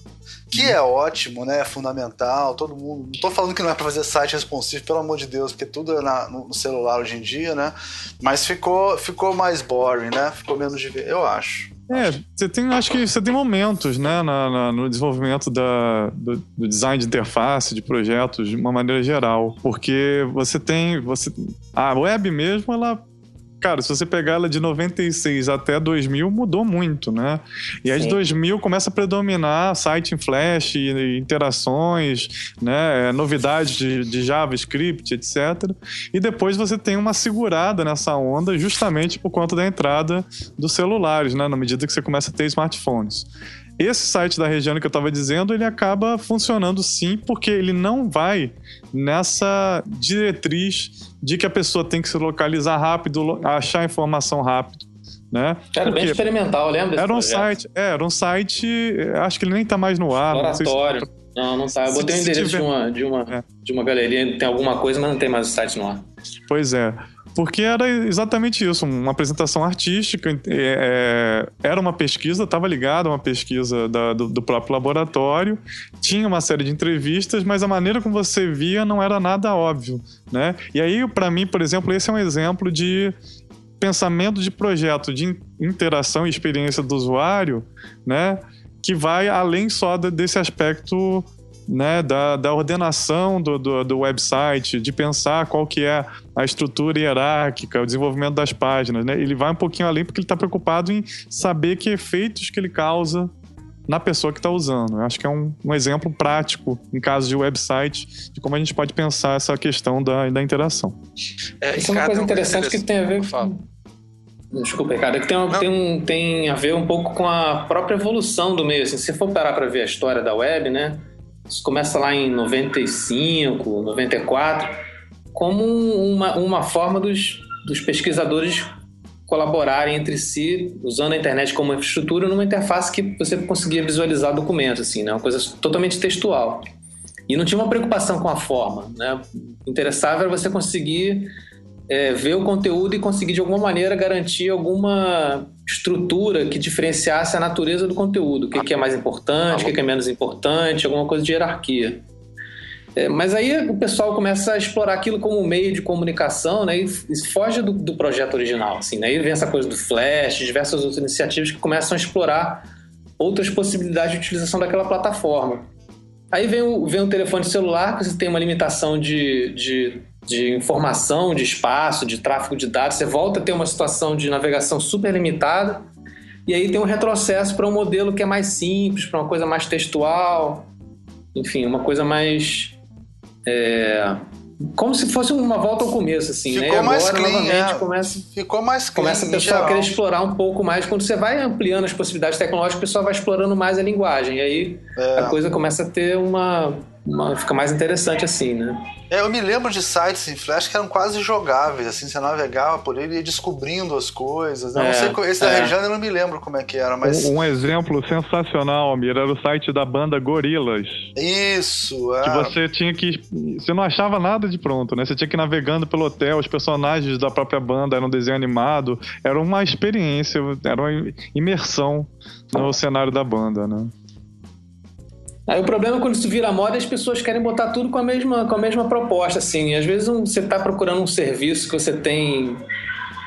que é ótimo, né? É fundamental. Todo mundo. Não tô falando que não é para fazer site responsivo, pelo amor de Deus, porque tudo é na, no celular hoje em dia, né? Mas ficou, ficou mais boring, né? Ficou menos divertido, eu acho. É, você tem, acho que você tem momentos, né, na, na, no desenvolvimento da, do, do, design de interface, de projetos, de uma maneira geral. Porque você tem, você, a web mesmo, ela cara, se você pegar ela de 96 até 2000, mudou muito, né? E aí Sim. de 2000 começa a predominar site em flash, interações, né? Novidades de, de JavaScript, etc. E depois você tem uma segurada nessa onda justamente por conta da entrada dos celulares, né? Na medida que você começa a ter smartphones. Esse site da região que eu estava dizendo, ele acaba funcionando sim, porque ele não vai nessa diretriz de que a pessoa tem que se localizar rápido, achar informação rápido. Né? Era bem experimental, lembra? Era um site, é, era um site, acho que ele nem está mais no ar. Exploratório. Não, não, não tá. Eu botei o endereço tiver... de uma, de, uma, é. de uma galeria, tem alguma coisa, mas não tem mais o site no ar. Pois é. Porque era exatamente isso, uma apresentação artística, é, é era uma pesquisa, estava ligada a uma pesquisa da, do, do, próprio laboratório, tinha uma série de entrevistas, mas a maneira como você via não era nada óbvio, né? E aí, para mim, por exemplo, esse é um exemplo de pensamento de projeto, de interação e experiência do usuário, né? Que vai além só desse aspecto né, da, da ordenação do, do, do, website, de pensar qual que é a estrutura hierárquica, o desenvolvimento das páginas. Né? Ele vai um pouquinho além porque ele está preocupado em saber que efeitos que ele causa na pessoa que está usando. Eu acho que é um, um, exemplo prático, em caso de website, de como a gente pode pensar essa questão da, da interação. É, Isso é uma coisa interessante que tem a ver com... Desculpa, Ricardo, é que tem, tem, um, tem a ver um pouco com a própria evolução do meio. Assim, se for parar para ver a história da web, né? Isso começa lá em 95, 94, como uma, uma forma dos, dos pesquisadores colaborarem entre si, usando a internet como infraestrutura, numa interface que você conseguia visualizar documentos, assim, né? Uma coisa totalmente textual. E não tinha uma preocupação com a forma, né? Interessava era você conseguir é, ver o conteúdo e conseguir de alguma maneira garantir alguma estrutura que diferenciasse a natureza do conteúdo, o que, que é mais importante, o que, que é menos importante, alguma coisa de hierarquia. É, mas aí o pessoal começa a explorar aquilo como um meio de comunicação, né? E, e foge do, do, projeto original, assim, né? E vem essa coisa do Flash, diversas outras iniciativas que começam a explorar outras possibilidades de utilização daquela plataforma. Aí vem o, vem o telefone celular, que você tem uma limitação de, de, de informação, de espaço, de tráfego de dados, você volta a ter uma situação de navegação super limitada, e aí tem um retrocesso para um modelo que é mais simples, para uma coisa mais textual, enfim, uma coisa mais é, como se fosse uma volta ao começo, assim, Ficou né? E mais clean, novamente, é. começa, Ficou mais clean, começa a pessoa a querer explorar um pouco mais. Quando você vai ampliando as possibilidades tecnológicas, o pessoal vai explorando mais a linguagem. E aí É. a coisa começa a ter uma... Fica mais interessante assim, né? É, eu me lembro de sites em Flash que eram quase jogáveis, assim, você navegava por ele e ia descobrindo as coisas. né? Eu não É, sei, esse da é. Regiane eu não me lembro como é que era, mas. Um, um exemplo sensacional, Almir, era o site da banda Gorilas. Isso, é. Que você tinha que. Você não achava nada de pronto, né? Você tinha que ir navegando pelo hotel, os personagens da própria banda eram desenho animado. Era uma experiência, era uma imersão no cenário da banda, né? Aí o problema é quando isso vira moda, as pessoas querem botar tudo com a mesma, com a mesma proposta, assim. Às vezes um- você está procurando um serviço que você tem.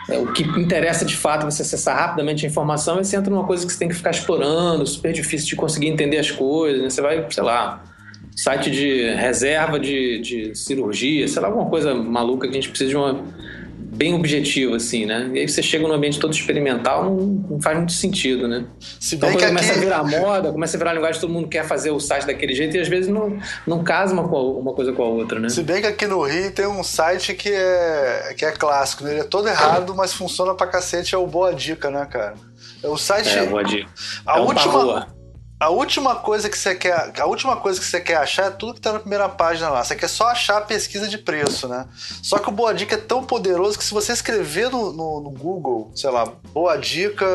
é, o que interessa de fato é você acessar rapidamente a informação e você entra numa coisa que você tem que ficar explorando, super difícil de conseguir entender as coisas. Né? Você vai, sei lá, site de reserva de, de cirurgia, sei lá, alguma coisa maluca que a gente precisa de uma. Bem objetivo, assim, né? E aí você chega num ambiente todo experimental, não, não faz muito sentido, né? Se Então quando começa a aqui. virar moda, começa a virar linguagem, todo mundo quer fazer o site daquele jeito e às vezes não, não casa uma, a- uma coisa com a outra, né? Se bem que aqui no Rio tem um site que é, que é clássico, né? ele é todo errado, mas funciona pra cacete, é o Boa Dica, né, cara? É o site. É, boa dica. a, é última. A última coisa que você quer. A última coisa que você quer achar é tudo que tá na primeira página lá. Você quer só achar a pesquisa de preço, né? Só que o Boa Dica é tão poderoso que se você escrever no, no, no Google, sei lá, Boa Dica,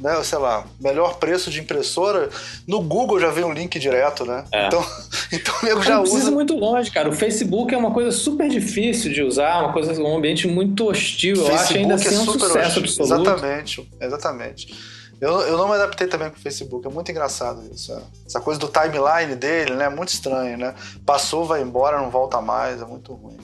né? Sei lá, melhor preço de impressora, no Google já vem um link direto, né? É. Então, então o nego já não precisa usa. ir muito longe, cara. O Facebook é uma coisa super difícil de usar, uma coisa, um ambiente muito hostil. Eu acho ainda assim um sucesso hostil. absoluto. Exatamente, exatamente. Eu, eu não me adaptei também com o Facebook, é muito engraçado isso. é. Essa coisa do timeline dele, né? É muito estranho, né? Passou, vai embora, não volta mais, é muito ruim.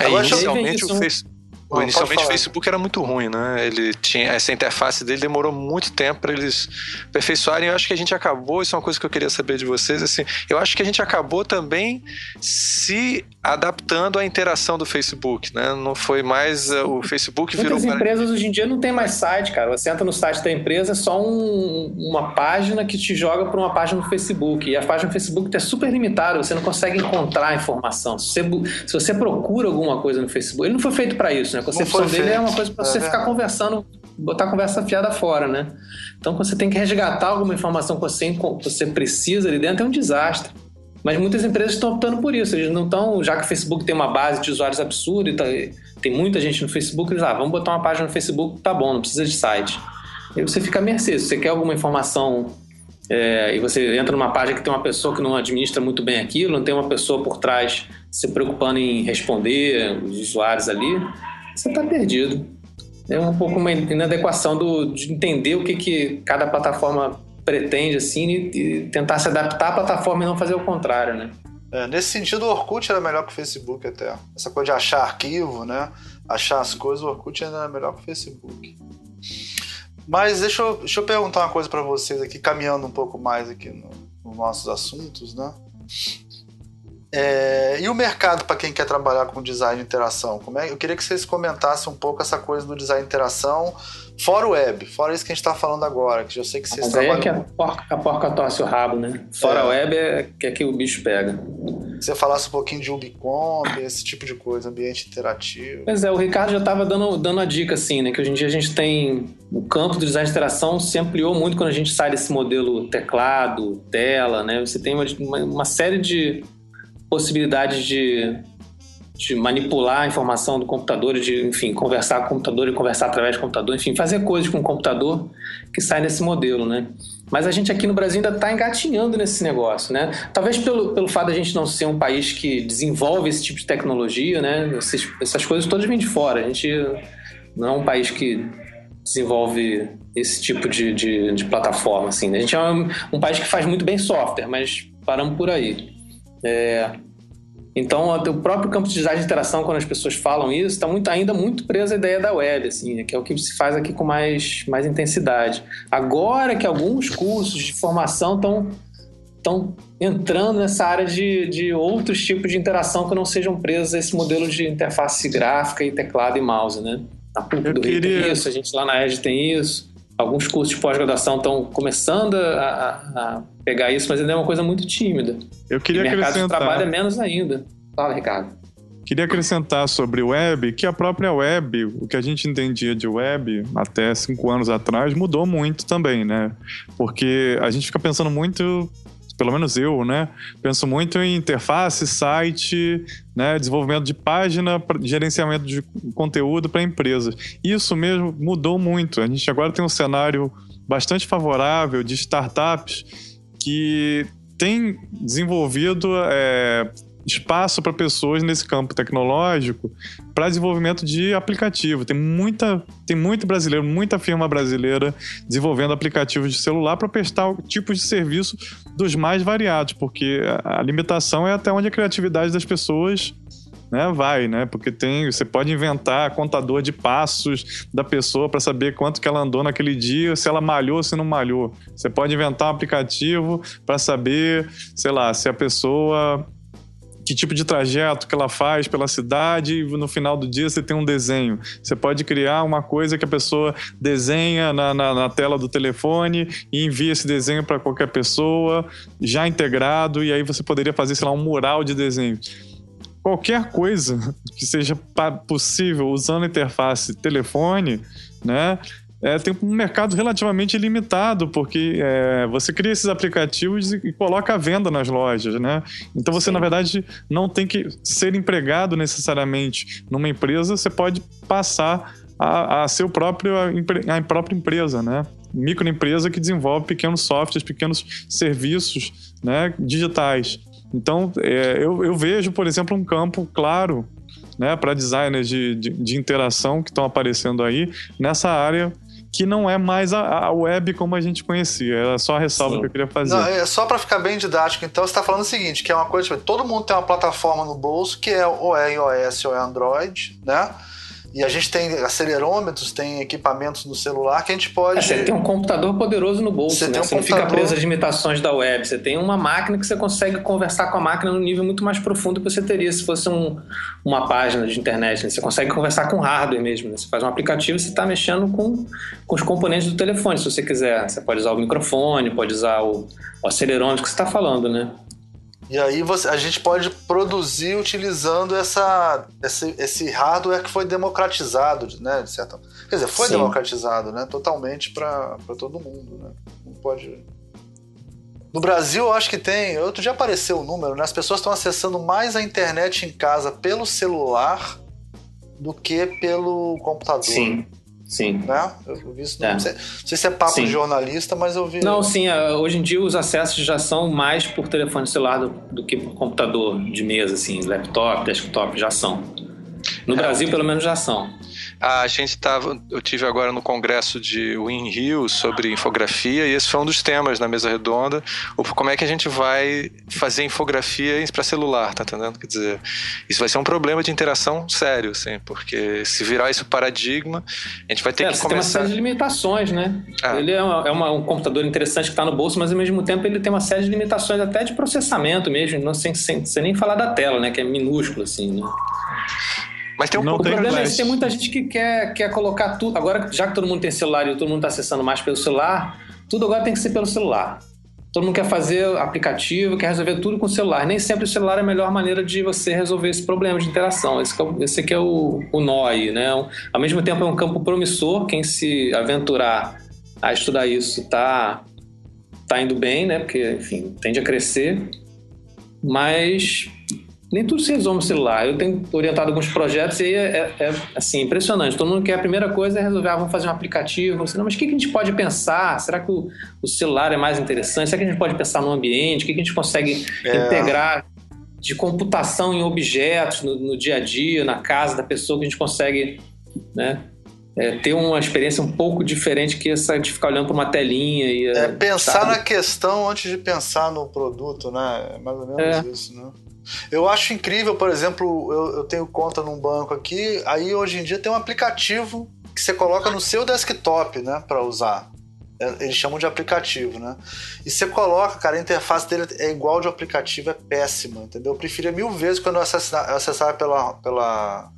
É, Agora, eu- inicialmente o Face- Pode inicialmente o. Facebook era muito ruim, né? Ele tinha essa interface dele demorou muito tempo para eles aperfeiçoarem. Eu acho que a gente acabou, isso é uma coisa que eu queria saber de vocês, assim, eu acho que a gente acabou também se adaptando à interação do Facebook, né? Não foi mais uh, o Facebook virou Muitas empresas hoje em dia não tem mais site, cara. Você entra no site da empresa, é só um- uma página que te joga para uma página no Facebook. E a página no Facebook é super limitada, você não consegue encontrar a informação. Se você, se você procura alguma coisa no Facebook, ele não foi feito para isso, né? A concepção dele é feito, uma coisa para é você ficar conversando, botar a conversa fiada fora, né? Então, quando você tem que resgatar alguma informação que você, que você precisa ali dentro, é um desastre. Mas muitas empresas estão optando por isso. Eles não estão, já que o Facebook tem uma base de usuários absurda e tá- tem muita gente no Facebook, eles, ah, vamos botar uma página no Facebook, tá bom, não precisa de site. Aí você fica à mercê. Se você quer alguma informação é, e você entra numa página que tem uma pessoa que não administra muito bem aquilo, não tem uma pessoa por trás se preocupando em responder os usuários ali, você está perdido. É um pouco uma inadequação do, de entender o que, que cada plataforma pretende assim e, e tentar se adaptar à plataforma e não fazer o contrário, né? É, nesse sentido, o Orkut era melhor que o Facebook até. Essa coisa de achar arquivo, né? Achar as coisas, o Orkut ainda era melhor que o Facebook. Mas deixa eu, deixa eu perguntar uma coisa para vocês aqui, caminhando um pouco mais aqui no- nos nossos assuntos, né? É, e o mercado para quem quer trabalhar com design de interação? Como é, eu queria que vocês comentassem um pouco essa coisa do design de interação, fora o web, fora isso que a gente está falando agora, que eu sei que vocês Mas aí é que a trabalham. porca, a porca torce o rabo, né? Fora É. a web é que é que o bicho pega. Que você falasse um pouquinho de Ubicomp, esse tipo de coisa, ambiente interativo. Pois é, o Ricardo já estava dando, dando a dica, assim, né? Que hoje em dia a gente tem. O campo do design de interação se ampliou muito quando a gente sai desse modelo teclado, tela, né? Você tem uma, uma série de possibilidades de, de manipular a informação do computador, de, enfim, conversar com o computador e conversar através do computador, enfim, fazer coisas com o computador que sai nesse modelo, né? Mas a gente aqui no Brasil ainda está engatinhando nesse negócio, né? Talvez pelo, pelo fato de a gente não ser um país que desenvolve esse tipo de tecnologia, né? Essas, essas coisas todas vêm de fora. A gente não é um país que desenvolve esse tipo de, de, de plataforma, assim. Né? A gente é um, um, país que faz muito bem software, mas paramos por aí. É, então, o próprio campo de design de interação, quando as pessoas falam isso, está muito, ainda muito preso à ideia da web, assim, que é o que se faz aqui com mais, mais intensidade. Agora que alguns cursos de formação estão estão entrando nessa área de, de outros tipos de interação que não sejam presos a esse modelo de interface gráfica e teclado e mouse, né? A PUC do queria... Rio tem isso, a gente lá na Edge tem isso. Alguns cursos de pós-graduação estão começando a, a, pegar isso, mas ainda é uma coisa muito tímida. Eu queria e mercado acrescentar... de trabalho é menos ainda. Fala, Ricardo. Queria acrescentar sobre web que a própria web, o que a gente entendia de web até cinco anos atrás, mudou muito também, né? Porque a gente fica pensando muito pelo menos eu, né? Penso muito em interface, site, né? desenvolvimento de página, gerenciamento de conteúdo para empresas. Isso mesmo mudou muito. A gente agora tem um cenário bastante favorável de startups que têm desenvolvido é, espaço para pessoas nesse campo tecnológico para desenvolvimento de aplicativo. Tem muita, tem muito brasileiro, muita firma brasileira desenvolvendo aplicativos de celular para prestar tipos de serviço dos mais variados, porque a limitação é até onde a criatividade das pessoas né, vai, né? Porque tem, você pode inventar contador de passos da pessoa para saber quanto que ela andou naquele dia, se ela malhou ou se não malhou. Você pode inventar um aplicativo para saber, sei lá, se a pessoa que tipo de trajeto que ela faz pela cidade e no final do dia você tem um desenho. Você pode criar uma coisa que a pessoa desenha na, na, na tela do telefone e envia esse desenho para qualquer pessoa, já integrado, e aí você poderia fazer, sei lá, um mural de desenho. Qualquer coisa que seja possível usando a interface telefone, né? É, tem um mercado relativamente limitado, porque é, você cria esses aplicativos e, e, coloca a venda nas lojas, né? Então você, Sim. na verdade, não tem que ser empregado necessariamente numa empresa, você pode passar a, a ser o próprio, a, a própria empresa, né? Microempresa que desenvolve pequenos softwares, pequenos serviços né, digitais. Então, é, eu, eu vejo, por exemplo, um campo claro né, para designers de, de, de interação que estão aparecendo aí nessa área que não é mais a, a web como a gente conhecia. Era só a ressalva Sim. que eu queria fazer. Não, é só para ficar bem didático, então você está falando o seguinte, que é uma coisa, tipo, todo mundo tem uma plataforma no bolso que é ou é iOS ou é Android, né? E a gente tem acelerômetros, tem equipamentos no celular que a gente pode. É, você tem um computador poderoso no bolso, você, né? um você computador... não fica preso às limitações da web. Você tem uma máquina que você consegue conversar com a máquina no nível muito mais profundo que você teria se fosse um, uma página de internet. Né? Você consegue conversar com hardware mesmo. Né? Você faz um aplicativo e você está mexendo com, com os componentes do telefone, se você quiser. Você pode usar o microfone, pode usar o, o acelerômetro que você está falando, né? E aí você, a gente pode produzir utilizando essa, esse, esse hardware que foi democratizado, né? De certa... Quer dizer, foi Sim. democratizado, né? Totalmente para todo mundo, né? Não pode. No Brasil, eu acho que tem. Outro dia apareceu o número, né? As pessoas estão acessando mais a internet em casa pelo celular do que pelo computador. Sim. Sim. Né? Eu vi isso. É. Não, sei, não, sei, se é papo sim. jornalista, mas eu vi. Não, sim. É, hoje em dia os acessos já são mais por telefone celular do, do que por computador de mesa, assim, laptop, desktop, já são. No é, Brasil, pelo menos, já são. A gente estava, eu tive agora no congresso de Win Rio sobre infografia e esse foi um dos temas na mesa redonda, o como é que a gente vai fazer infografia para celular, tá entendendo? Quer dizer, isso vai ser um problema de interação sério, assim, porque se virar isso paradigma, a gente vai ter é, que começar. Tem uma série de limitações, né? Ah. Ele é, uma, é uma, um computador interessante que está no bolso, mas ao mesmo tempo ele tem uma série de limitações até de processamento mesmo, não sem, sem, sem nem falar da tela, né? Que é minúsculo assim, né? Mas tem um não o problema flash. é que tem muita gente que quer, quer colocar tudo. Agora, já que todo mundo tem celular e todo mundo está acessando mais pelo celular, tudo agora tem que ser pelo celular. Todo mundo quer fazer aplicativo, quer resolver tudo com o celular. Nem sempre o celular é a melhor maneira de você resolver esse problema de interação. Esse, é, esse aqui é o, o nó aí, né? Ao mesmo tempo é um campo promissor. Quem se aventurar a estudar isso tá, tá indo bem, né? Porque, enfim, tende a crescer. Mas nem tudo se resume no celular. Eu tenho orientado alguns projetos e é, é, é assim, impressionante. Todo mundo quer a primeira coisa é resolver, ah, vamos fazer um aplicativo. Mas o que, a gente pode pensar? Será que o, o, celular é mais interessante? Será que a gente pode pensar no ambiente? O que, que a gente consegue é. integrar de computação em objetos no, no, dia a dia, na casa da pessoa, que a gente consegue né, é, ter uma experiência um pouco diferente que essa de ficar olhando para uma telinha e é, pensar na questão antes de pensar no produto, né? É mais ou menos é. isso, né? Eu acho incrível, por exemplo, eu, eu, tenho conta num banco aqui, aí hoje em dia tem um aplicativo que você coloca no seu desktop, né, para usar. É, eles chamam de aplicativo, né? E você coloca, cara, a interface dele é igual de aplicativo, é péssima, entendeu? Eu preferia mil vezes quando eu acessava, eu acessava pela, pela,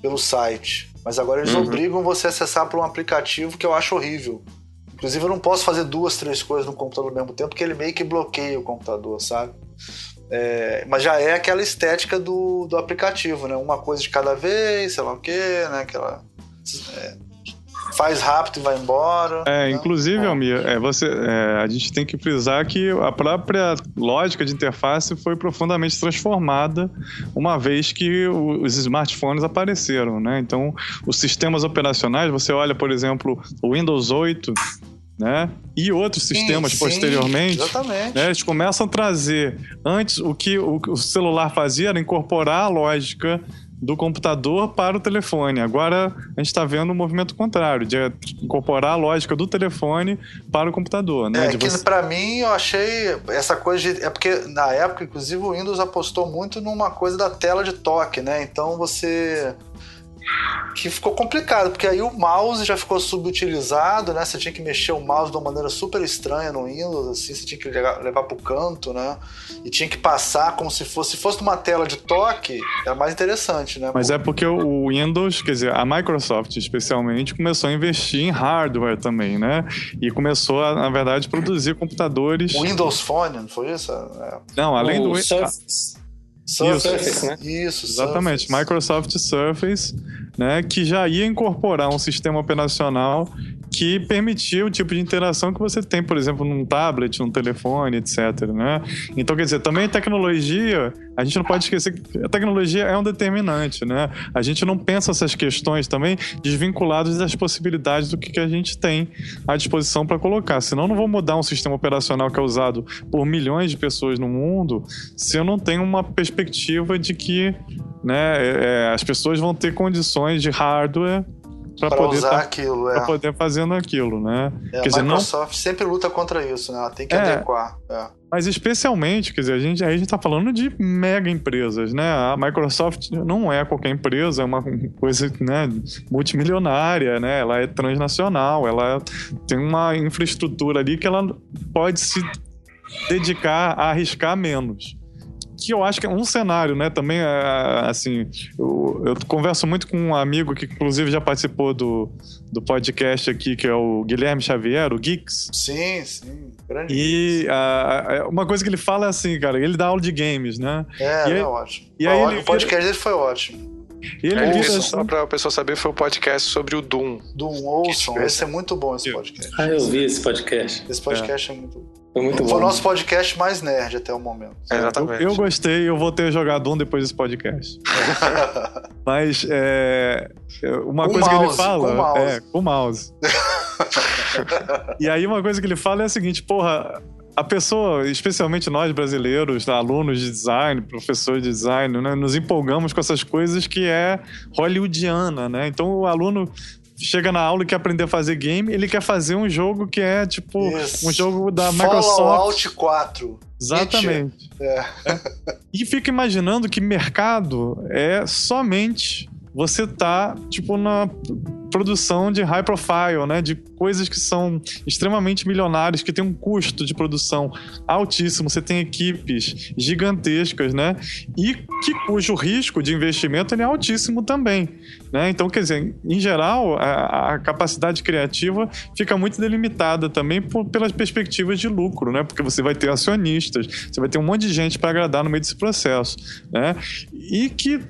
pelo site. Mas agora eles uhum. obrigam você a acessar por um aplicativo que eu acho horrível. Inclusive, eu não posso fazer duas, três coisas no computador ao mesmo tempo, porque ele meio que bloqueia o computador, sabe? É, mas já é aquela estética do, do aplicativo, né? Uma coisa de cada vez, sei lá o quê, né? Aquela. É, faz rápido e vai embora. É, né? inclusive, é. Almir, é, você, é, a gente tem que frisar que a própria lógica de interface foi profundamente transformada uma vez que os smartphones apareceram, né? Então, os sistemas operacionais, você olha, por exemplo, o Windows 8, né? E outros sistemas sim, posteriormente, sim, exatamente. Né? eles começam a trazer antes o que o, celular fazia era incorporar a lógica do computador para o telefone. Agora a gente está vendo o um movimento contrário, de incorporar a lógica do telefone para o computador. Né? É, que você... para mim eu achei essa coisa de. É porque na época, inclusive, o Windows apostou muito numa coisa da tela de toque, né? Então você que ficou complicado, porque aí o mouse já ficou subutilizado, né? Você tinha que mexer o mouse de uma maneira super estranha no Windows, assim, você tinha que levar, levar pro canto, né? E tinha que passar como se fosse, se fosse numa tela de toque, era mais interessante, né? Mas é porque o Windows, quer dizer, a Microsoft especialmente, começou a investir em hardware também, né? E começou a, na verdade, produzir computadores. O Windows Phone, não foi isso? É. Não, além o do. Surface. Surface, Surface né? Isso, Exatamente, Surface. Microsoft Surface, né, que já ia incorporar um sistema operacional que permitia o tipo de interação que você tem, por exemplo, num tablet, num telefone, etc. Né? Então, quer dizer, também a tecnologia, a gente não pode esquecer que a tecnologia é um determinante, né? A gente não pensa essas questões também desvinculadas das possibilidades do que, a gente tem à disposição para colocar. Senão, não vou mudar um sistema operacional que é usado por milhões de pessoas no mundo se eu não tenho uma perspectiva de que né, é, as pessoas vão ter condições de hardware para poder usar tá, aquilo, é. Poder fazendo aquilo, né? É, quer a dizer, Microsoft não... sempre luta contra isso, né? Ela tem que é, adequar. É. Mas especialmente, quer dizer, a gente, aí a gente tá falando de mega empresas, né? A Microsoft não é qualquer empresa, é uma coisa né, multimilionária, né? Ela é transnacional, ela tem uma infraestrutura ali que ela pode se dedicar a arriscar menos que eu acho que é um cenário, né? Também, é, assim, eu, eu, converso muito com um amigo que, inclusive, já participou do, do podcast aqui, que é o Guilherme Xavier, o Geeks. Sim, sim. Grande e a, uma coisa que ele fala é assim, cara, ele dá aula de games, né? É, e aí, é ótimo. E aí ele, o podcast dele foi ótimo. E ele é, isso, só pra pessoa saber, foi o um podcast sobre o Doom. Doom, ouçam. Esse é muito bom, esse podcast. Ah, eu vi esse podcast. Esse podcast é, é muito bom. Foi muito Foi bom. o nosso podcast mais nerd até o momento. É, exatamente. Eu, eu, gostei, eu vou ter jogado um depois desse podcast. Mas é, uma com coisa mouse, que ele fala. Com mouse. É, com mouse. e aí uma coisa que ele fala é a seguinte, porra, a pessoa, especialmente nós brasileiros, alunos de design, professores de design, né, nos empolgamos com essas coisas que é hollywoodiana, né? Então o aluno chega na aula e quer aprender a fazer game, ele quer fazer um jogo que é tipo Isso. um jogo da Microsoft. Fallout 4. Exatamente. É. É. E fica imaginando que mercado é somente você tá, tipo, na produção de high profile, né? De coisas que são extremamente milionárias, que tem um custo de produção altíssimo. Você tem equipes gigantescas, né? E que cujo risco de investimento é altíssimo também, né? Então, quer dizer, em geral, a, a capacidade criativa fica muito delimitada também por, pelas perspectivas de lucro, né? Porque você vai ter acionistas, você vai ter um monte de gente para agradar no meio desse processo, né? E que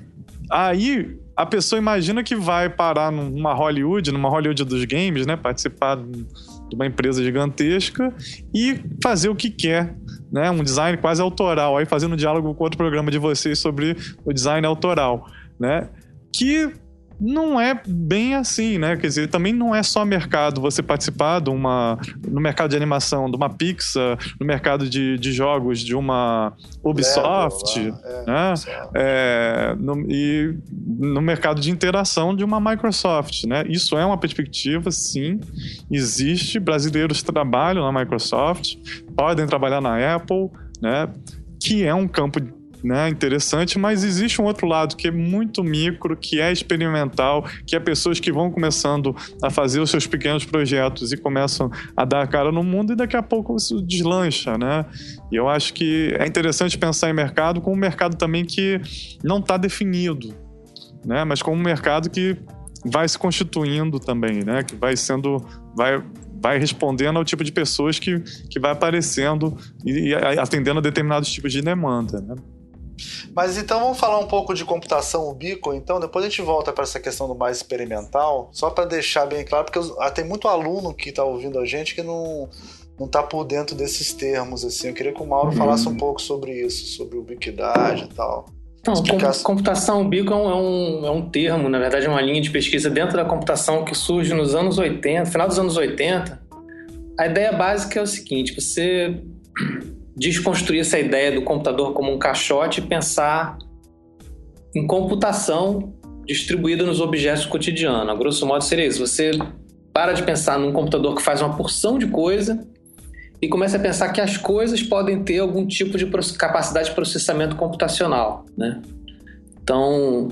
aí a pessoa imagina que vai parar numa Hollywood, numa Hollywood dos games, né? Participar de uma empresa gigantesca e fazer o que quer. Né, um design quase autoral, aí fazendo diálogo com outro programa de vocês sobre o design autoral, né? Que não é bem assim, né? Quer dizer, também não é só mercado você participar de uma, no mercado de animação de uma Pixar, no mercado de, de jogos de uma Ubisoft, Level, é, né? É, no, e no mercado de interação de uma Microsoft, né? Isso é uma perspectiva, sim, existe. Brasileiros trabalham na Microsoft, podem trabalhar na Apple, né? Que é um campo né, interessante, mas existe um outro lado que é muito micro, que é experimental, que é pessoas que vão começando a fazer os seus pequenos projetos e começam a dar a cara no mundo e daqui a pouco isso deslancha, né? E eu acho que é interessante pensar em mercado como um mercado também que não está definido, né? Mas como um mercado que vai se constituindo também, né? Que vai sendo, vai vai respondendo ao tipo de pessoas que, que vai aparecendo e, e atendendo a determinados tipos de demanda, né? Mas então vamos falar um pouco de computação ubíqua, então depois a gente volta para essa questão do mais experimental, só para deixar bem claro, porque ah, tem muito aluno que está ouvindo a gente que não não está por dentro desses termos assim. Eu queria que o Mauro uhum. falasse um pouco sobre isso, sobre ubiquidade e tal. Então, computação ubíqua é um, é um termo, na verdade é uma linha de pesquisa dentro da computação que surge nos anos 80, final dos anos 80. A ideia básica é o seguinte, você desconstruir essa ideia do computador como um caixote e pensar em computação distribuída nos objetos cotidianos. A grosso modo seria isso. Você para de pensar num computador que faz uma porção de coisa e começa a pensar que as coisas podem ter algum tipo de capacidade de processamento computacional, né? Então,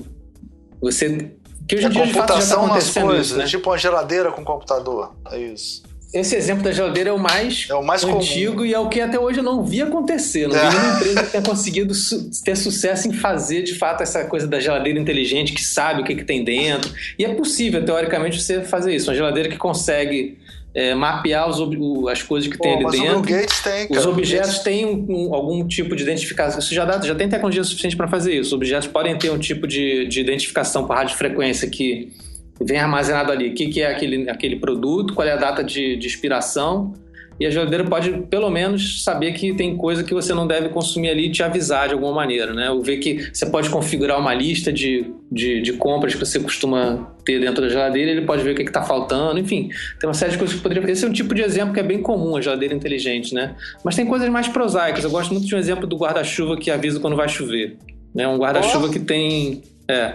você que hoje em dia de fato já tá isso, né? tipo uma geladeira com computador, é isso. Esse exemplo da geladeira é o mais, é o mais antigo comum. e é o que até hoje eu não vi acontecer. Não é. vi nenhuma empresa que tenha conseguido su ter sucesso em fazer de fato essa coisa da geladeira inteligente que sabe o que, que tem dentro. E é possível, teoricamente, você fazer isso. Uma geladeira que consegue é, mapear os, as coisas que Pô, tem ali dentro. Tem, os objetos têm um, um, algum tipo de identificação. Isso já, dá, já tem tecnologia suficiente para fazer isso. Os objetos podem ter um tipo de, de identificação por radiofrequência que vem armazenado ali o que, que é aquele, aquele produto, qual é a data de, de expiração. E a geladeira pode, pelo menos, saber que tem coisa que você não deve consumir ali e te avisar de alguma maneira, né? Ou ver que você pode configurar uma lista de, de, de compras que você costuma ter dentro da geladeira, ele pode ver o que está faltando, enfim. Tem uma série de coisas que poderia... Esse é um tipo de exemplo que é bem comum, a geladeira inteligente, né? Mas tem coisas mais prosaicas. Eu gosto muito de um exemplo do guarda-chuva que avisa quando vai chover. Né? Um guarda-chuva oh. que tem... É,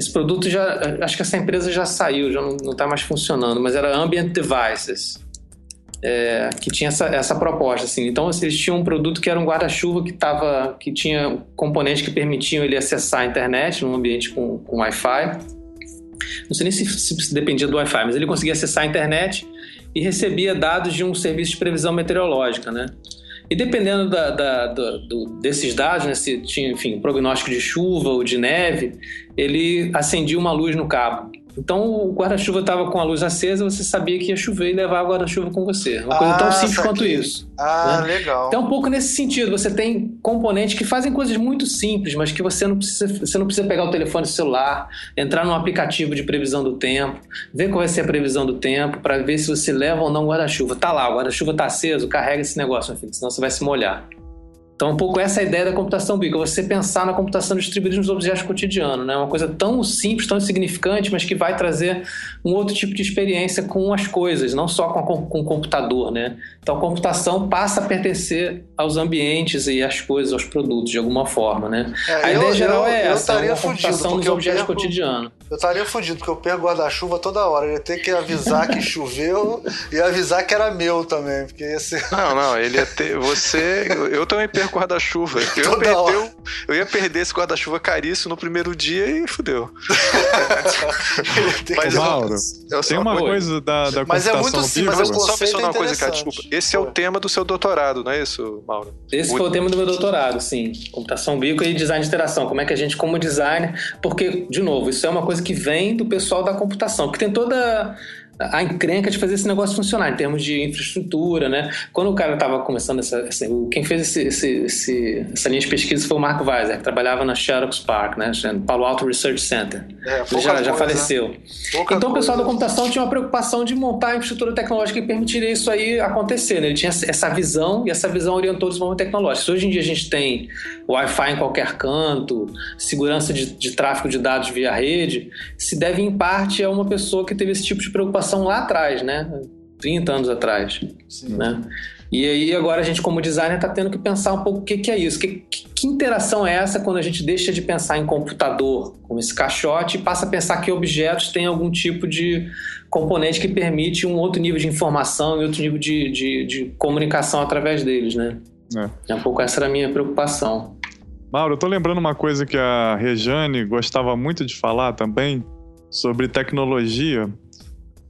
esse produto já. Acho que essa empresa já saiu, já não está mais funcionando, mas era Ambient Devices. É, que tinha essa, essa proposta, assim. Então, assim, eles tinham um produto que era um guarda-chuva que tava, que tinha componentes que permitiam ele acessar a internet num ambiente com, com Wi-Fi. Não sei nem se, se dependia do Wi-Fi, mas ele conseguia acessar a internet e recebia dados de um serviço de previsão meteorológica, né? E dependendo da, da, do, desses dados, né, se tinha, enfim, prognóstico de chuva ou de neve, ele acendia uma luz no cabo. Então o guarda-chuva estava com a luz acesa, você sabia que ia chover e levar o guarda-chuva com você. Uma coisa ah, tão simples quanto isso. Ah, né? legal. Então, um pouco nesse sentido, você tem componentes que fazem coisas muito simples, mas que você não precisa, você não precisa pegar o telefone celular, entrar num aplicativo de previsão do tempo, ver qual vai ser a previsão do tempo, para ver se você leva ou não guarda-chuva. Tá lá, o guarda-chuva tá aceso, carrega esse negócio, meu filho, senão você vai se molhar. Então, um pouco essa é a ideia da computação bica, você pensar na computação distribuída nos objetos cotidianos, né? Uma coisa tão simples, tão insignificante, mas que vai trazer um outro tipo de experiência com as coisas, não só com, a, com o computador, né? Então, a computação passa a pertencer aos ambientes e às coisas, aos produtos, de alguma forma, né? É, a eu, ideia geral eu, é essa, eu uma computação nos objetos cotidianos. Eu estaria fudido, porque eu pego guarda-chuva toda hora. Eu ia ter que avisar que choveu e avisar que era meu também, porque esse... Não, não, ele ia ter... Você... Eu também perco guarda-chuva. Eu, eu ia perder esse guarda-chuva caríssimo no primeiro dia e fudeu. mas, Mauro, eu, tem uma coisa da, da Mas é muito simples, mas só mencionar uma coisa, cara, desculpa. Esse é o tema do seu doutorado, não é isso, Mauro? Esse o... foi o tema do meu doutorado, sim. Computação bico e design de interação. Como é que a gente, como designer, porque, de novo, isso é uma coisa que vem do pessoal da computação, porque tem toda a encrenca de fazer esse negócio funcionar em termos de infraestrutura, né? Quando o cara estava começando essa, essa, quem fez esse, esse, esse, essa linha de pesquisa foi o Mark Weiser, que trabalhava na Xerox Park, né? Palo Alto Research Center. É, Ele já, já faleceu. Então o pessoal da computação tinha uma preocupação de montar a infraestrutura tecnológica que permitiria isso aí acontecer. Né? Ele tinha essa visão e essa visão orientou o desenvolvimento tecnológico. Hoje em dia a gente tem Wi-Fi em qualquer canto, segurança de, de tráfego de dados via rede, se deve em parte a uma pessoa que teve esse tipo de preocupação lá atrás, né? 30 anos atrás. Sim. Né? E aí agora a gente, como designer, está tendo que pensar um pouco o que, que é isso. Que, que, que, interação é essa quando a gente deixa de pensar em computador, como esse caixote, e passa a pensar que objetos têm algum tipo de componente que permite um outro nível de informação e outro nível de, de, de comunicação através deles, né? É. é um pouco essa era a minha preocupação. Mauro, eu tô lembrando uma coisa que a Rejane gostava muito de falar também sobre tecnologia.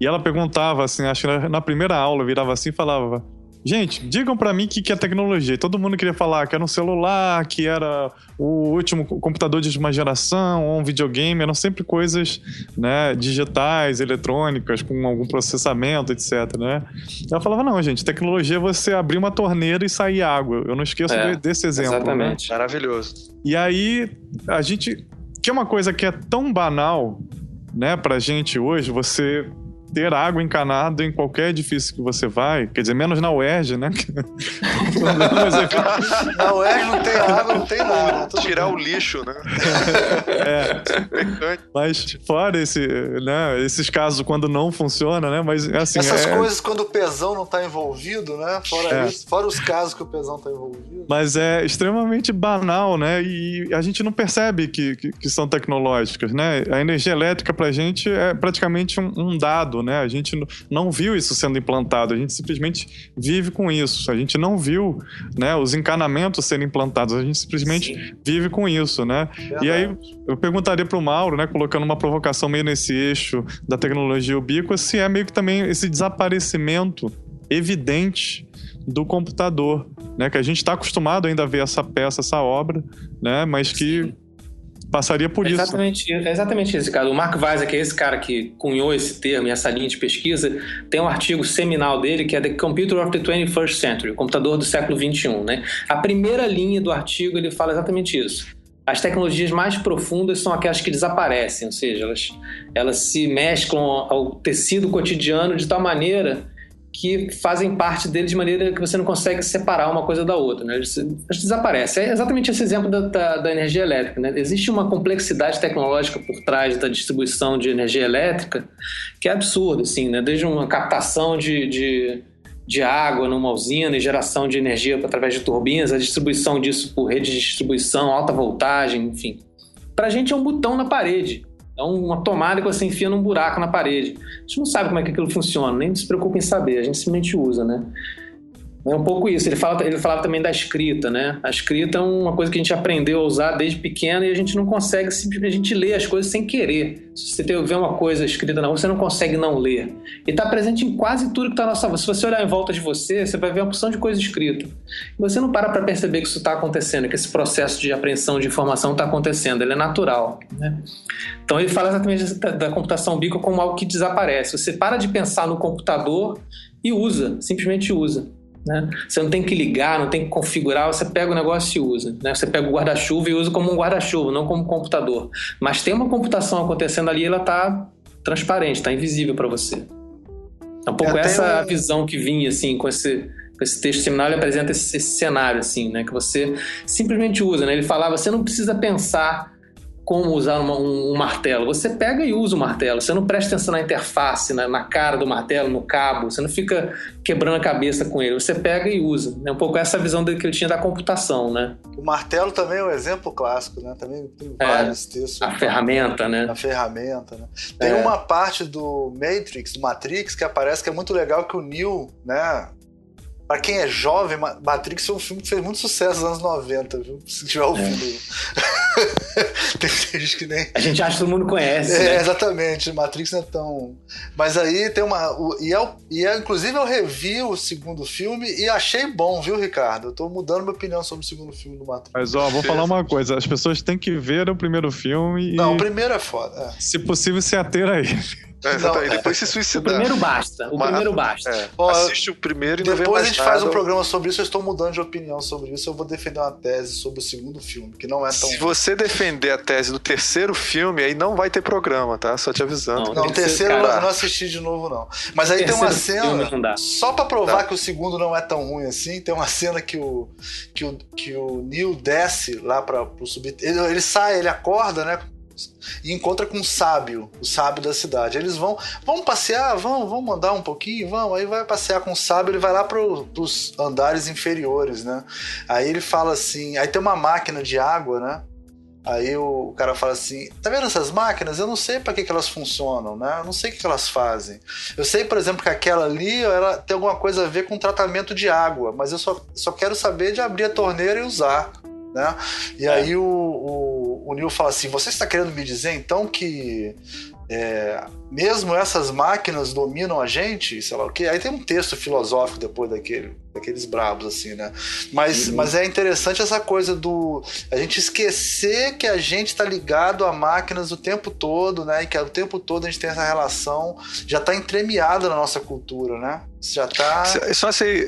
E ela perguntava assim, acho que na primeira aula virava assim e falava: Gente, digam para mim o que, que é tecnologia. Todo mundo queria falar que era um celular, que era o último computador de última geração, ou um videogame. Eram sempre coisas né, digitais, eletrônicas, com algum processamento, etc. Né? Ela falava: não, gente, tecnologia é você abrir uma torneira e sair água. Eu não esqueço é, desse exemplo. Né? Exatamente. Né? Maravilhoso. E aí, a gente. Que é uma coisa que é tão banal, né, pra gente hoje, você ter água encanada em qualquer edifício que você vai, quer dizer, menos na UERJ, né? na UERJ não tem água, não tem nada. Tirar o lixo, né? é. Mas fora esse, né, esses casos quando não funciona, né? Mas assim. Essas é... coisas quando o pesão não está envolvido, né? Fora, é. isso, fora os casos que o pesão está envolvido. Mas é extremamente banal, né? E a gente não percebe que, que, que são tecnológicas, né? A energia elétrica pra gente é praticamente um, um dado né? A gente não viu isso sendo implantado, a gente simplesmente vive com isso. A gente não viu, né, os encanamentos serem implantados, a gente simplesmente Sim. vive com isso, né? E aí eu perguntaria para o Mauro, né, colocando uma provocação meio nesse eixo da tecnologia ubíqua, se é meio que também esse desaparecimento evidente do computador, né? Que a gente está acostumado ainda a ver essa peça, essa obra, né? Mas que Sim passaria por é exatamente, isso. É exatamente esse cara. O Mark Weiser, que é esse cara que cunhou esse termo e essa linha de pesquisa, tem um artigo seminal dele que é The Computer of the 21st Century, o computador do século 21. Né? A primeira linha do artigo ele fala exatamente isso. As tecnologias mais profundas são aquelas que desaparecem, ou seja, elas, elas se mesclam ao tecido cotidiano de tal maneira que fazem parte dele de maneira que você não consegue separar uma coisa da outra, né? Eles, desaparecem. É exatamente esse exemplo da, da, da, energia elétrica, né? Existe uma complexidade tecnológica por trás da distribuição de energia elétrica que é absurda, assim, né? Desde uma captação de, de, de água numa usina e geração de energia através de turbinas, a distribuição disso por rede de distribuição, alta voltagem, enfim. Para a gente é um botão na parede. É uma tomada que você enfia num buraco na parede. A gente não sabe como é que aquilo funciona, nem se preocupa em saber, a gente simplesmente usa, né? É um pouco isso. Ele, fala, ele falava também da escrita, né? A escrita é uma coisa que a gente aprendeu a usar desde pequeno e a gente não consegue simplesmente ler as coisas sem querer. Se você vê uma coisa escrita na rua, você não consegue não ler. E está presente em quase tudo que está na nossa Se você olhar em volta de você, você vai ver uma porção de coisa escrita. E você não para para perceber que isso está acontecendo, que esse processo de apreensão de informação está acontecendo. Ele é natural. Né? Então ele fala exatamente da, da computação bico como algo que desaparece. Você para de pensar no computador e usa, simplesmente usa. Né? Você não tem que ligar, não tem que configurar, você pega o negócio e usa. Né? Você pega o guarda-chuva e usa como um guarda-chuva, não como um computador. Mas tem uma computação acontecendo ali, ela está transparente, está invisível para você. É um pouco essa um... visão que vinha assim com esse, com esse texto seminal, ele apresenta esse, esse, cenário assim, né, que você simplesmente usa, né? Ele falava, você não precisa pensar como usar uma, um, um, martelo. Você pega e usa o martelo. Você não presta atenção na interface, na, na, cara do martelo, no cabo. Você não fica quebrando a cabeça com ele. Você pega e usa. É um pouco essa visão que ele tinha da computação, né? O martelo também é um exemplo clássico, né? Também tem é, vários é, textos. A ferramenta, né? A ferramenta, né? Tem é. uma parte do Matrix, do Matrix, que aparece que é muito legal que o Neo, né? Pra quem é jovem, Matrix foi um filme que fez muito sucesso nos anos 90, viu? Se tiver ouvindo. É. tem gente que nem. A gente acha que todo mundo conhece. É, né? exatamente. Matrix não é tão. Mas aí tem uma. e, é, e é, inclusive, eu revi o segundo filme e achei bom, viu, Ricardo? Eu tô mudando minha opinião sobre o segundo filme do Matrix. Mas, ó, vou falar uma coisa: as pessoas têm que ver o primeiro filme e, Não, o primeiro é foda. é. se possível, se ater a ele. É, exatamente. Não, é. depois se O suicidar. primeiro basta. O Mas- primeiro basta. É, Ó, assiste o primeiro e não Depois a mais gente faz um nada. programa sobre isso. Eu estou mudando de opinião sobre isso. Eu vou defender uma tese sobre o segundo filme, que não é tão. Se você defender a tese do terceiro filme, aí não vai ter programa, tá? Só te avisando. Não, Não, o Terceiro, eu cara. não, não assisti de novo, não. Mas aí tem uma cena. não. Só pra provar Tá. que o segundo não é tão ruim assim, tem uma cena que o, que o, que o Neil desce lá para pro subterrâneo. Ele, ele sai, ele acorda, né? E encontra com um sábio, o sábio da cidade. Eles vão, vamos passear, vamos, vamos andar um pouquinho, vamos. Aí vai passear com o sábio, ele vai lá pro, pros andares inferiores, né? Aí ele fala assim, aí tem uma máquina de água, né? Aí o, cara fala assim: tá vendo essas máquinas? Eu não sei para que, que elas funcionam, né? Eu não sei o que, que elas fazem. Eu sei, por exemplo, que aquela ali ela tem alguma coisa a ver com tratamento de água, mas eu só, só quero saber de abrir a torneira e usar. Né? E aí o, o, o Neil fala assim: você está querendo me dizer então que é, mesmo essas máquinas dominam a gente, sei lá o quê? Aí tem um texto filosófico depois daquele, daqueles brabos, assim, né? Mas, Uhum. mas é interessante essa coisa do a gente esquecer que a gente está ligado a máquinas o tempo todo, né? E que o tempo todo a gente tem essa relação, já está entremeada na nossa cultura, né? Já tá.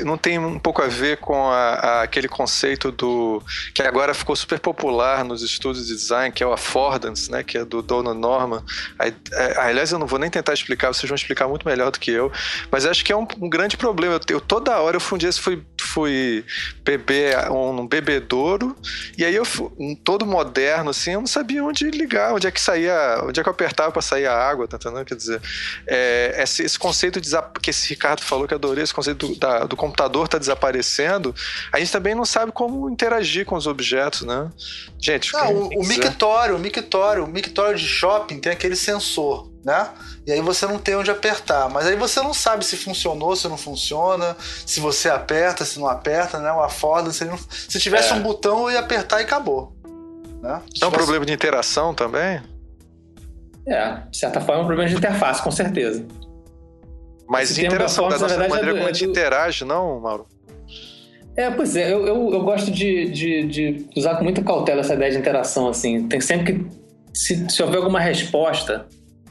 Não tem um pouco a ver com a- a- aquele conceito do que agora ficou super popular nos estudos de design, que é o affordance, né? Que é do Donald Norman. Aí, é, aliás, eu não vou nem tentar explicar, vocês vão explicar muito melhor do que eu. Mas acho que é um, um grande problema. Eu, eu- toda hora eu um dia fui, fui beber um, um bebedouro e aí eu fui, um, todo moderno assim, eu não sabia onde ligar, onde é que saía, onde é que eu apertava para sair a água, tá entendendo? Quer dizer, é, esse, esse conceito de que esse Ricardo falou adorei, esse conceito do, da- do computador tá desaparecendo, a gente também não sabe como interagir com os objetos, né? Gente, Não, o, o mictório, o mictório, o mictório de shopping tem aquele sensor, né? E aí você não tem onde apertar. Mas aí você não sabe se funcionou, se não funciona, se você aperta, se não aperta, né? Uma foda, se, não- se tivesse É. um botão, eu ia apertar e acabou. Né? É um fosse- problema de interação também, É, de certa forma é um problema de interface, com certeza. Mas Esse interação, da performance, na nossa verdade, maneira é do- como a é gente do- interage, não, Mauro? É, pois é, eu, eu, eu gosto de, de, de usar com muita cautela essa ideia de interação, assim. Tem sempre que. Se, se houver alguma resposta,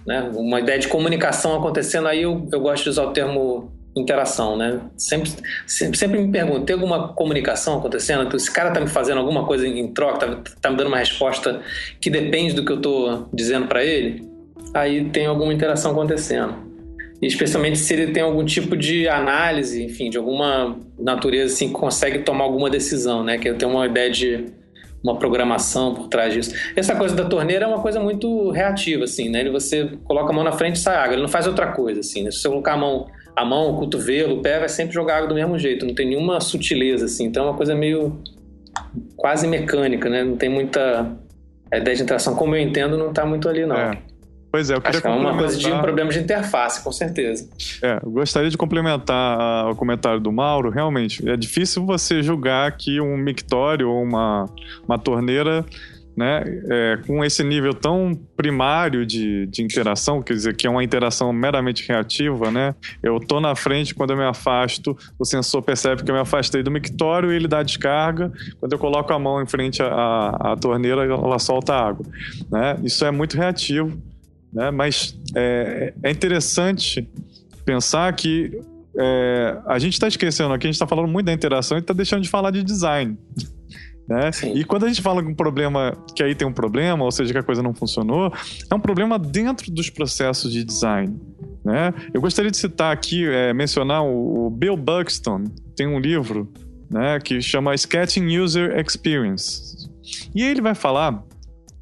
né, uma ideia de comunicação acontecendo, aí eu, eu gosto de usar o termo interação, né? Sempre, sempre, sempre me pergunto, tem alguma comunicação acontecendo? Esse cara tá me fazendo alguma coisa em troca, tá, tá me dando uma resposta que depende do que eu tô dizendo para ele? Aí tem alguma interação acontecendo. Especialmente se ele tem algum tipo de análise, enfim, de alguma natureza assim que consegue tomar alguma decisão, né? Que eu tenho uma ideia de uma programação por trás disso. Essa coisa da torneira é uma coisa muito reativa, assim, né? Ele você coloca a mão na frente e sai água, ele não faz outra coisa, assim. Né? Se você colocar a mão, a mão, o cotovelo, o pé, vai sempre jogar água do mesmo jeito, não tem nenhuma sutileza, assim. Então é uma coisa meio quase mecânica, né? Não tem muita a ideia de interação, como eu entendo, não tá muito ali, não. É. Pois é, eu queria Acho que é uma coisa de um problema de interface, com certeza. É, eu gostaria de complementar ah, o comentário do Mauro. Realmente, é difícil você julgar que um mictório ou uma, uma torneira né, é, com esse nível tão primário de, de interação, quer dizer, que é uma interação meramente reativa, né? Eu tô na frente, quando eu me afasto, o sensor percebe que eu me afastei do mictório e ele dá a descarga. Quando eu coloco a mão em frente à, à- torneira, ela solta a água. Né? Isso é muito reativo, né? mas é, é interessante pensar que é, a gente está esquecendo aqui, a gente está falando muito da interação e está deixando de falar de design. Né? Sim. E quando a gente fala de um problema, que aí tem um problema, ou seja, que a coisa não funcionou, é um problema dentro dos processos de design. Né? Eu gostaria de citar aqui, é, mencionar o, o Bill Buxton, tem um livro né, que chama Sketching User Experience. E ele vai falar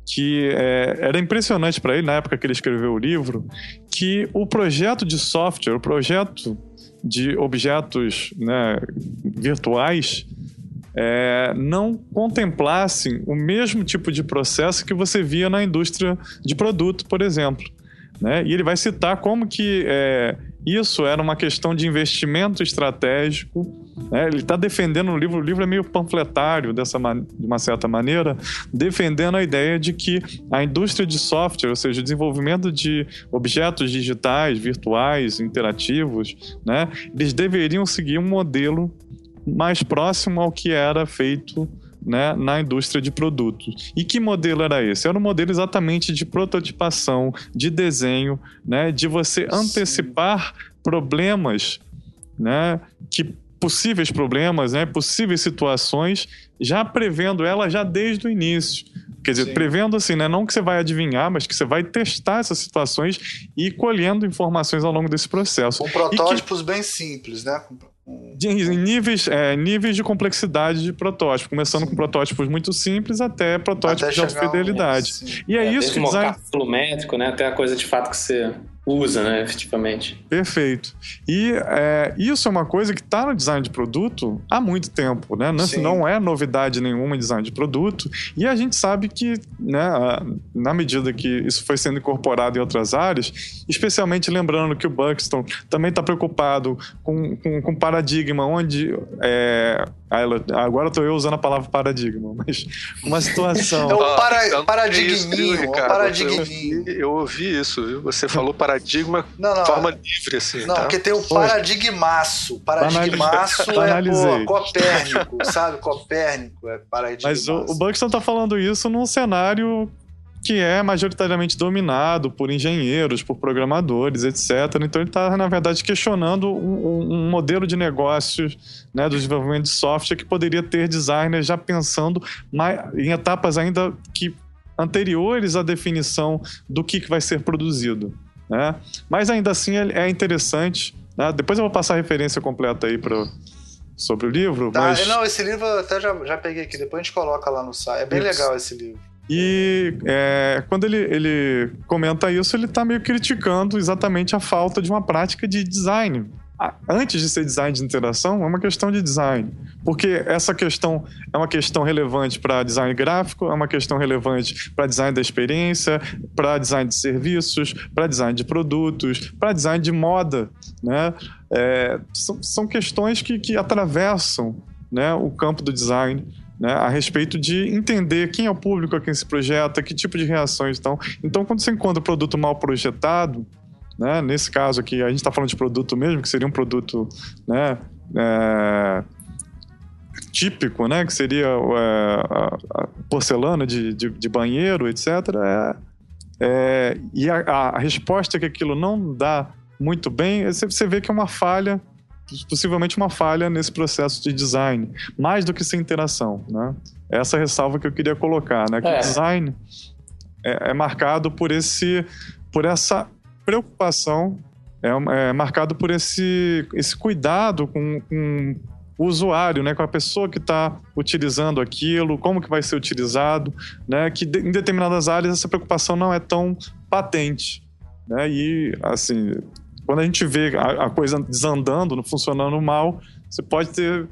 que é, era impressionante para ele, na época que ele escreveu o livro, que o projeto de software, o projeto de objetos né, virtuais, é, não contemplassem o mesmo tipo de processo que você via na indústria de produto, por exemplo. Né? E ele vai citar como que é, isso era uma questão de investimento estratégico Né? Ele está defendendo no livro, o livro é meio panfletário dessa de uma certa maneira, defendendo a ideia de que a indústria de software, ou seja, o desenvolvimento de objetos digitais, virtuais, interativos, né? eles deveriam seguir um modelo mais próximo ao que era feito né, na indústria de produtos. E que modelo era esse? Era um modelo exatamente de prototipação, de desenho, né, de você antecipar problemas, né, que possíveis problemas, né, possíveis situações, já prevendo ela já desde o início. Quer dizer, Sim. prevendo assim, né? Não que você vai adivinhar, mas que você vai testar essas situações e ir colhendo informações ao longo desse processo. Com protótipos que... bem simples, né? de níveis, é, níveis de complexidade de protótipo, começando Sim. com protótipos muito simples até protótipos até de alta fidelidade. Um, e é, é isso que design... métrico, né, até a coisa de fato que você usa, né, efetivamente. Perfeito. E é, isso é uma coisa que está no design de produto há muito tempo, né? Não, não, é novidade nenhuma em design de produto. E a gente sabe que, né, na medida que isso foi sendo incorporado em outras áreas, especialmente lembrando que o Buxton também está preocupado com, com, com paradigma onde é, agora estou eu usando a palavra paradigma, mas uma situação. É o para, paradigminho, paradigminho. Eu ouvi isso, viu? Você falou paradigma de forma livre, assim. Não, tá? porque tem o paradigmaço. Paradigmaço é pô, Copérnico, sabe? Copérnico é paradigmaço. Mas o, o Buxton está falando isso num cenário que é majoritariamente dominado por engenheiros, por programadores, etc. Então ele está, na verdade, questionando um, um, modelo de negócios né, do desenvolvimento de software que poderia ter designers já pensando mais, em etapas ainda que anteriores à definição do que, que vai ser produzido. Né? Mas ainda assim é interessante. Né? Depois eu vou passar a referência completa aí para sobre o livro. Tá, mas... Não, esse livro eu até já, já peguei aqui, depois a gente coloca lá no site. É bem Isso. legal esse livro. E é, quando ele, ele comenta isso, ele está meio criticando exatamente a falta de uma prática de design. Antes de ser design de interação, é uma questão de design. Porque essa questão é uma questão relevante para design gráfico, é uma questão relevante para design da experiência, para design de serviços, para design de produtos, para design de moda. Né? É, são, são questões que, que atravessam né, o campo do design né, a respeito de entender quem é o público a quem se projeta, que tipo de reações estão. Então, quando você encontra um produto mal projetado, né, nesse caso aqui, a gente está falando de produto mesmo, que seria um produto né, é, típico, né, que seria é, a, porcelana de, de, de, banheiro, etc. É, é, e a, a resposta que aquilo não dá muito bem, você vê que é uma falha possivelmente uma falha nesse processo de design, mais do que sem interação, né? Essa ressalva que eu queria colocar, né? Que é. o design é, é, marcado por esse, por essa preocupação, é, é marcado por esse, esse cuidado com, com o usuário, né, com a pessoa que está utilizando aquilo, como que vai ser utilizado, né, que de, em determinadas áreas essa preocupação não é tão patente, né, e assim quando a gente vê a, a coisa desandando, não funcionando mal, você pode ter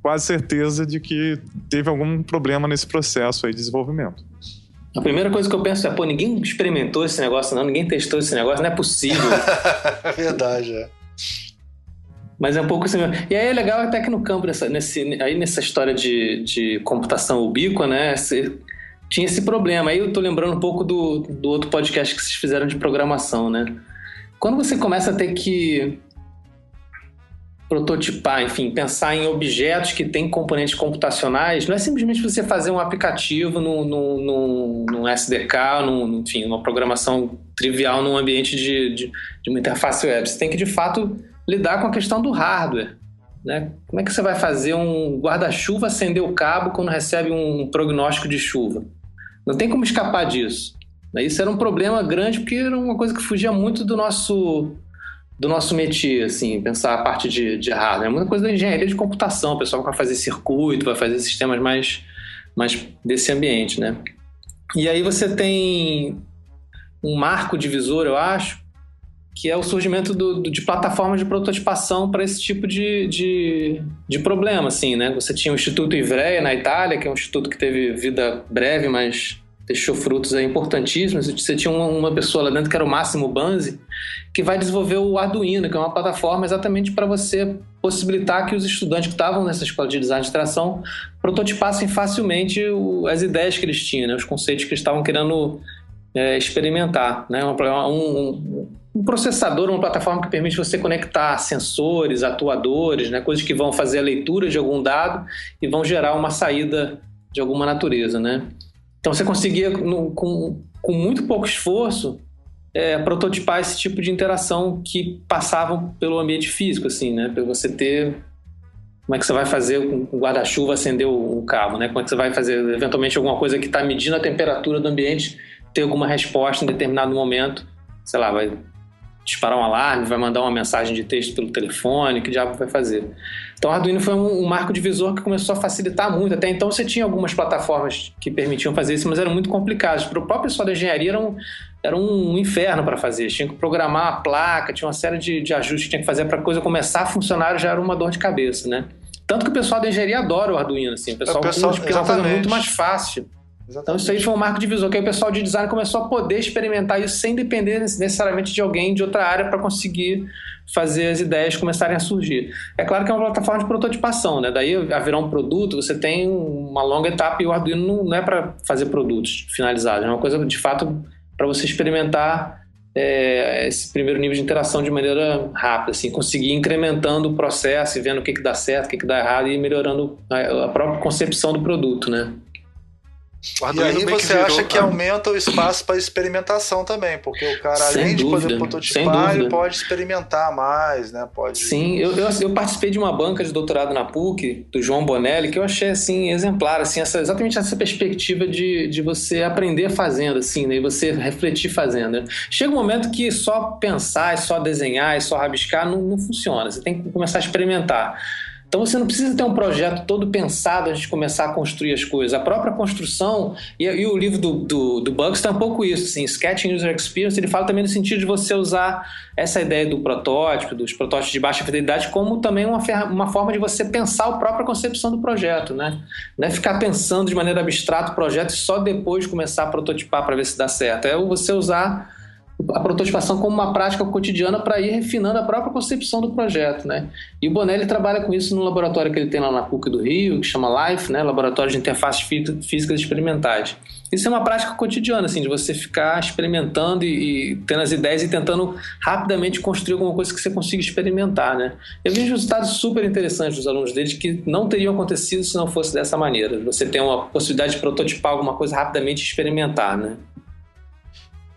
quase certeza de que teve algum problema nesse processo aí de desenvolvimento. A primeira coisa que eu penso é, pô, ninguém experimentou esse negócio não, ninguém testou esse negócio, não é possível. Verdade, é. Mas é um pouco assim E aí é legal até que no campo, nessa, nesse, aí nessa história de, de computação ubíqua, né, tinha esse problema. Aí eu tô lembrando um pouco do, do outro podcast que vocês fizeram de programação, né? Quando você começa a ter que prototipar, enfim, pensar em objetos que têm componentes computacionais, não é simplesmente você fazer um aplicativo no, no, no, SDK, no, enfim, uma programação trivial num ambiente de, de, de, uma interface web. Você tem que, de fato, lidar com a questão do hardware. Né? Como é que você vai fazer um guarda-chuva acender o cabo quando recebe um prognóstico de chuva? Não tem como escapar disso. Isso era um problema grande porque era uma coisa que fugia muito do nosso do nosso métier, assim, pensar a parte de, de hardware. É muita coisa da engenharia de computação, o pessoal vai fazer circuito, vai fazer sistemas mais, mais desse ambiente, né? E aí você tem um marco divisor, eu acho, que é o surgimento do, do, de plataformas de prototipação para esse tipo de, de, de, problema, assim, né? Você tinha o Instituto Ivrea na Itália, que é um instituto que teve vida breve, mas deixou frutos aí importantíssimos. Você tinha uma, pessoa lá dentro que era o Máximo Banzi, que vai desenvolver o Arduino, que é uma plataforma exatamente para você possibilitar que os estudantes que estavam nessa escola de design de interação prototipassem facilmente as ideias que eles tinham, né? os conceitos que eles estavam querendo é, experimentar. Né? Um, um, um, processador, uma plataforma que permite você conectar sensores, atuadores, né? coisas que vão fazer a leitura de algum dado e vão gerar uma saída de alguma natureza. Né? Então você conseguia, no, com, com muito pouco esforço, é, prototipar esse tipo de interação que passavam pelo ambiente físico, assim, né? Para você ter como é que você vai fazer com o guarda-chuva acender o cabo, né? Como é que você vai fazer eventualmente alguma coisa que está medindo a temperatura do ambiente ter alguma resposta em determinado momento, sei lá, vai disparar um alarme, vai mandar uma mensagem de texto pelo telefone, que diabo vai fazer? Então, o Arduino foi um, um, marco divisor que começou a facilitar muito. Até então, você tinha algumas plataformas que permitiam fazer isso, mas eram muito complicadas. Para o próprio pessoal da engenharia, era um, era um inferno para fazer. Tinha que programar a placa, tinha uma série de, de ajustes que tinha que fazer para a coisa começar a funcionar, já era uma dor de cabeça, né? Tanto que o pessoal da engenharia adora o Arduino, assim. O pessoal, o pessoal porque é uma coisa muito mais fácil. Exatamente. Então isso aí foi um marco divisor, que aí o pessoal de design começou a poder experimentar isso sem depender necessariamente de alguém de outra área para conseguir fazer as ideias começarem a surgir. É claro que é uma plataforma de prototipação, né? Daí a virar um produto, você tem uma longa etapa e o Arduino não é para fazer produtos finalizados, é uma coisa de fato para você experimentar é, esse primeiro nível de interação de maneira rápida, assim, conseguir incrementando o processo e vendo o que, que dá certo, o que, que dá errado e melhorando a, a própria concepção do produto, né? E aí você virou... acha que aumenta o espaço para experimentação também, porque o cara, sem além dúvida, de poder prototipar, ele pode experimentar mais, né? Pode... Sim, eu, eu, eu, participei de uma banca de doutorado na PUC, do João Bonelli, que eu achei, assim, exemplar, assim, essa, exatamente essa perspectiva de, de você aprender fazendo, assim, né? E você refletir fazendo. Chega um momento que só pensar, só desenhar, só rabiscar não, não funciona. Você tem que começar a experimentar. Então você não precisa ter um projeto todo pensado antes de começar a construir as coisas. A própria construção, e, e o livro do, do, do Bugs tem um pouco isso, assim, Sketching User Experience, ele fala também no sentido de você usar essa ideia do protótipo, dos protótipos de baixa fidelidade, como também uma, uma forma de você pensar a própria concepção do projeto, né? Não é ficar pensando de maneira abstrata o projeto e só depois começar a prototipar para ver se dá certo. É você usar a prototipação como uma prática cotidiana para ir refinando a própria concepção do projeto, né? E o Bonelli trabalha com isso no laboratório que ele tem lá na PUC do Rio, que chama LIFE, né? Laboratório de Interfaces Físicas Experimentais. Isso é uma prática cotidiana, assim, de você ficar experimentando e, e tendo as ideias e tentando rapidamente construir alguma coisa que você consiga experimentar, né? Eu vejo resultados super interessantes dos alunos deles que não teriam acontecido se não fosse dessa maneira. Você tem uma possibilidade de prototipar alguma coisa rapidamente e experimentar, né?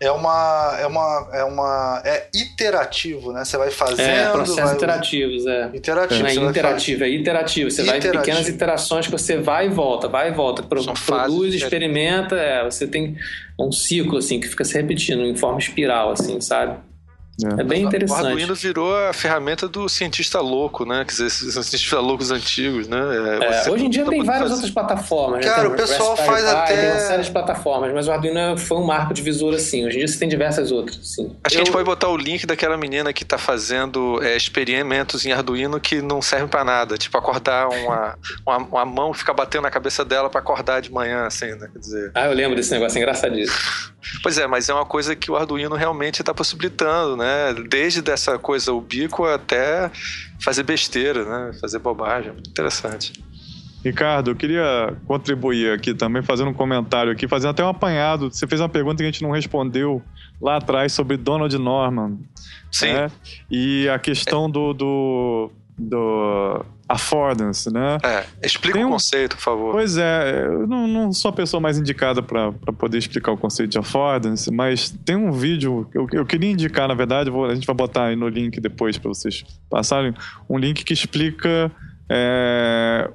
É uma é uma é uma é iterativo, né? Você vai fazendo, é processos vai... interativos, é. Interativo, não é interativo, é iterativo. Você iterativo. vai pequenas interações que você vai e volta, vai e volta, Pro, produz, experimenta, é, você tem um ciclo assim que fica se repetindo em forma espiral assim, sabe? É. é, bem interessante. O Arduino virou a ferramenta do cientista louco, né? Quer dizer, esses cientistas loucos antigos, né? É, hoje em dia tem várias fazer. outras plataformas. Né? Cara, né? o pessoal faz até. Tem uma série de plataformas, mas o Arduino foi um marco divisor assim. Hoje em dia você tem diversas outras. Assim. Acho Eu... que a gente pode botar o link daquela menina que está fazendo é, experimentos em Arduino que não servem para nada. Tipo, acordar uma, uma, uma mão ficar batendo na cabeça dela para acordar de manhã, assim, né? Quer dizer. Ah, eu lembro desse negócio, é engraçadíssimo. pois é, mas é uma coisa que o Arduino realmente está possibilitando, né? Né? Desde dessa coisa ubíqua até fazer besteira, né? Fazer bobagem. Muito interessante. Ricardo, eu queria contribuir aqui também, fazendo um comentário aqui, fazendo até um apanhado. Você fez uma pergunta que a gente não respondeu lá atrás sobre Donald Norman. Sim. Né? E a questão do, do, do affordance, né? É, explica Tem o conceito, por favor. Pois é, eu não, não sou a pessoa mais indicada para poder explicar o conceito de affordance, mas tem um vídeo, eu, eu queria indicar, na verdade, vou, a gente vai botar aí no link depois para vocês passarem, um link que explica é,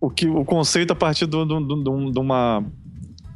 o, que, o conceito a partir de uma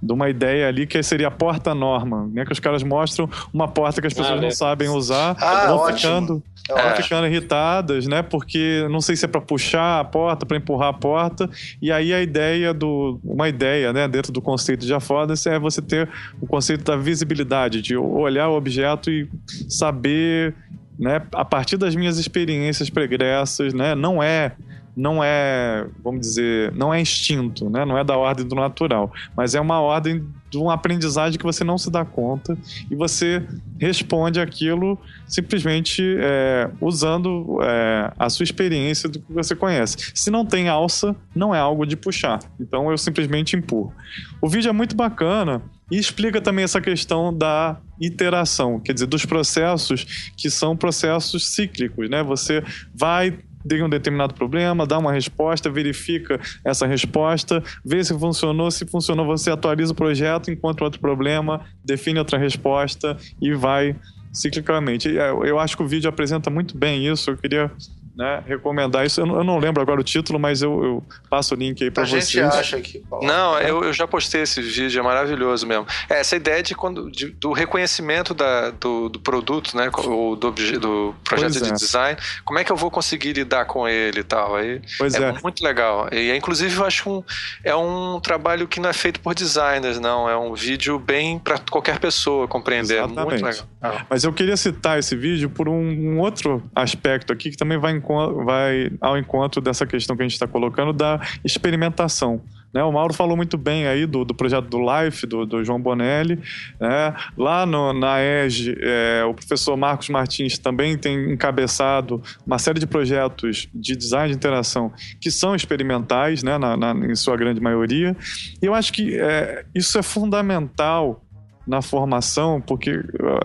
de uma ideia ali que seria a porta norma, né? Que os caras mostram uma porta que as pessoas ah, não é. sabem usar, ah, vão ótimo. ficando, é. vão ficando irritadas, né? Porque não sei se é para puxar a porta, para empurrar a porta, e aí a ideia do uma ideia, né, dentro do conceito de affordancy é você ter o conceito da visibilidade, de olhar o objeto e saber, né, a partir das minhas experiências pregressas, né, não é não é, vamos dizer, não é instinto, né? não é da ordem do natural, mas é uma ordem de uma aprendizagem que você não se dá conta e você responde aquilo simplesmente é, usando é, a sua experiência do que você conhece. Se não tem alça, não é algo de puxar, então eu simplesmente empurro. O vídeo é muito bacana e explica também essa questão da iteração, quer dizer, dos processos que são processos cíclicos, né? Você vai tem um determinado problema, dá uma resposta, verifica essa resposta, vê se funcionou, se funcionou, você atualiza o projeto, encontra outro problema, define outra resposta e vai ciclicamente. Eu acho que o vídeo apresenta muito bem isso, eu queria né, recomendar isso. Eu não, eu não, lembro agora o título, mas eu, eu passo o link aí para vocês. A gente acha que. Não, eu, eu já postei esse vídeo, é maravilhoso mesmo. É, essa ideia de quando, de, do reconhecimento da, do, do, produto, né, ou do, do projeto pois de é. design, como é que eu vou conseguir lidar com ele e tal. Aí, pois é, é. muito legal. E, inclusive, eu acho que um, é um trabalho que não é feito por designers, não. É um vídeo bem para qualquer pessoa compreender. Exatamente. Muito legal. Mas eu queria citar esse vídeo por um, um outro aspecto aqui que também vai em vai ao encontro dessa questão que a gente está colocando da experimentação. Né, o Mauro falou muito bem aí do, do projeto do Life, do, do João Bonelli. Né? Lá no, na EGE, é, o professor Marcos Martins também tem encabeçado uma série de projetos de design de interação que são experimentais, né, na, na em sua grande maioria. E eu acho que é, isso é fundamental na formação, porque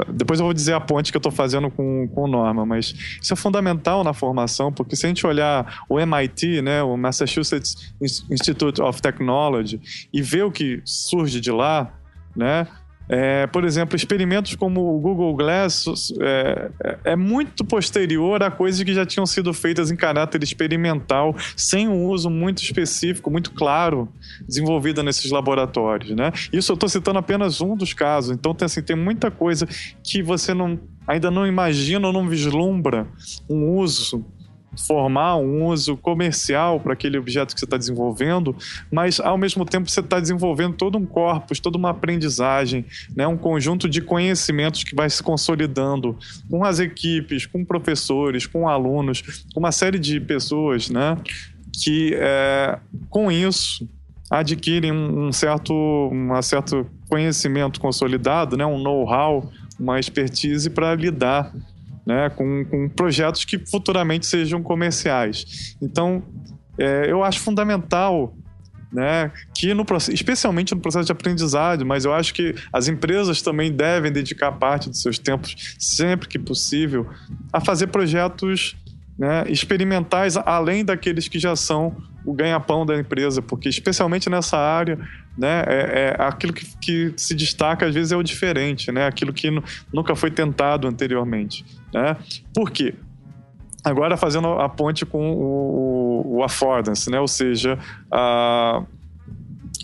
depois eu vou dizer a ponte que eu estou fazendo com, com o Norma, mas isso é fundamental na formação, porque se a gente olhar o MIT, né, o Massachusetts Institute of Technology, e ver o que surge de lá, né, é, por exemplo, experimentos como o Google Glass é, é, é, muito posterior a coisas que já tinham sido feitas em caráter experimental, sem um uso muito específico, muito claro, desenvolvida nesses laboratórios. Né? Isso eu estou citando apenas um dos casos, então tem, assim, tem muita coisa que você não, ainda não imagina ou não vislumbra um uso formar um uso comercial para aquele objeto que você está desenvolvendo, mas ao mesmo tempo você está desenvolvendo todo um corpus, toda uma aprendizagem, né? um conjunto de conhecimentos que vai se consolidando com as equipes, com professores, com alunos, com uma série de pessoas né? que é, com isso adquirem um certo, um certo conhecimento consolidado, né? um know-how, uma expertise para lidar né, com, com projetos que futuramente sejam comerciais. Então, é, eu acho fundamental né, que no especialmente no processo de aprendizado, mas eu acho que as empresas também devem dedicar parte dos seus tempos, sempre que possível, a fazer projetos né, experimentais além daqueles que já são o ganha-pão da empresa, porque especialmente nessa área, né, é, é aquilo que, que, se destaca às vezes é o diferente, né, aquilo que nunca foi tentado anteriormente. Né? Por quê? Agora fazendo a ponte com o, o affordance, né, ou seja, a,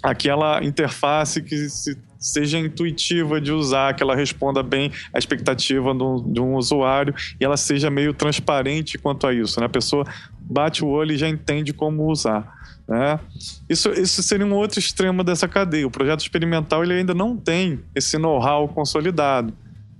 aquela interface que se, seja intuitiva de usar, que ela responda bem à expectativa do, de um usuário e ela seja meio transparente quanto a isso. Né? A pessoa bate o olho e já entende como usar. Né? Isso, isso seria um outro extremo dessa cadeia. O projeto experimental ele ainda não tem esse know-how consolidado.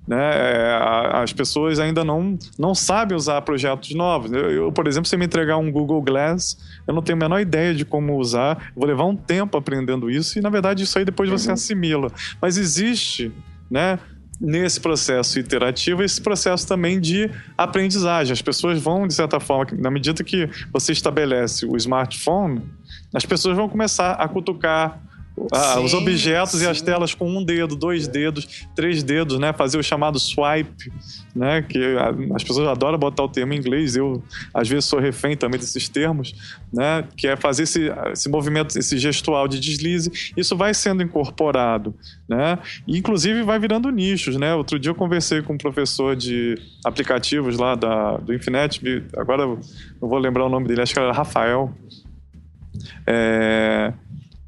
Né? É, as pessoas ainda não, não sabem usar projetos novos. Eu, eu, por exemplo, se me entregar um Google Glass, eu não tenho a menor ideia de como usar. vou levar um tempo aprendendo isso e, na verdade, isso aí depois você uhum. assimila. Mas existe né, nesse processo iterativo, esse processo também de aprendizagem. As pessoas vão, de certa forma, na medida que você estabelece o smartphone, as pessoas vão começar a cutucar ah, sim, os objetos sim. e as telas com um dedo, dois dedos, três dedos, né? Fazer o chamado swipe, né? Que as pessoas adoram botar o termo em inglês. Eu às vezes sou refém também desses termos, né? Que é fazer esse, esse movimento, esse gestual de deslize. Isso vai sendo incorporado, né? E, inclusive vai virando nichos, né? Outro dia eu conversei com um professor de aplicativos lá da, do Infinet. Agora eu não vou lembrar o nome dele. Acho que era Rafael. É,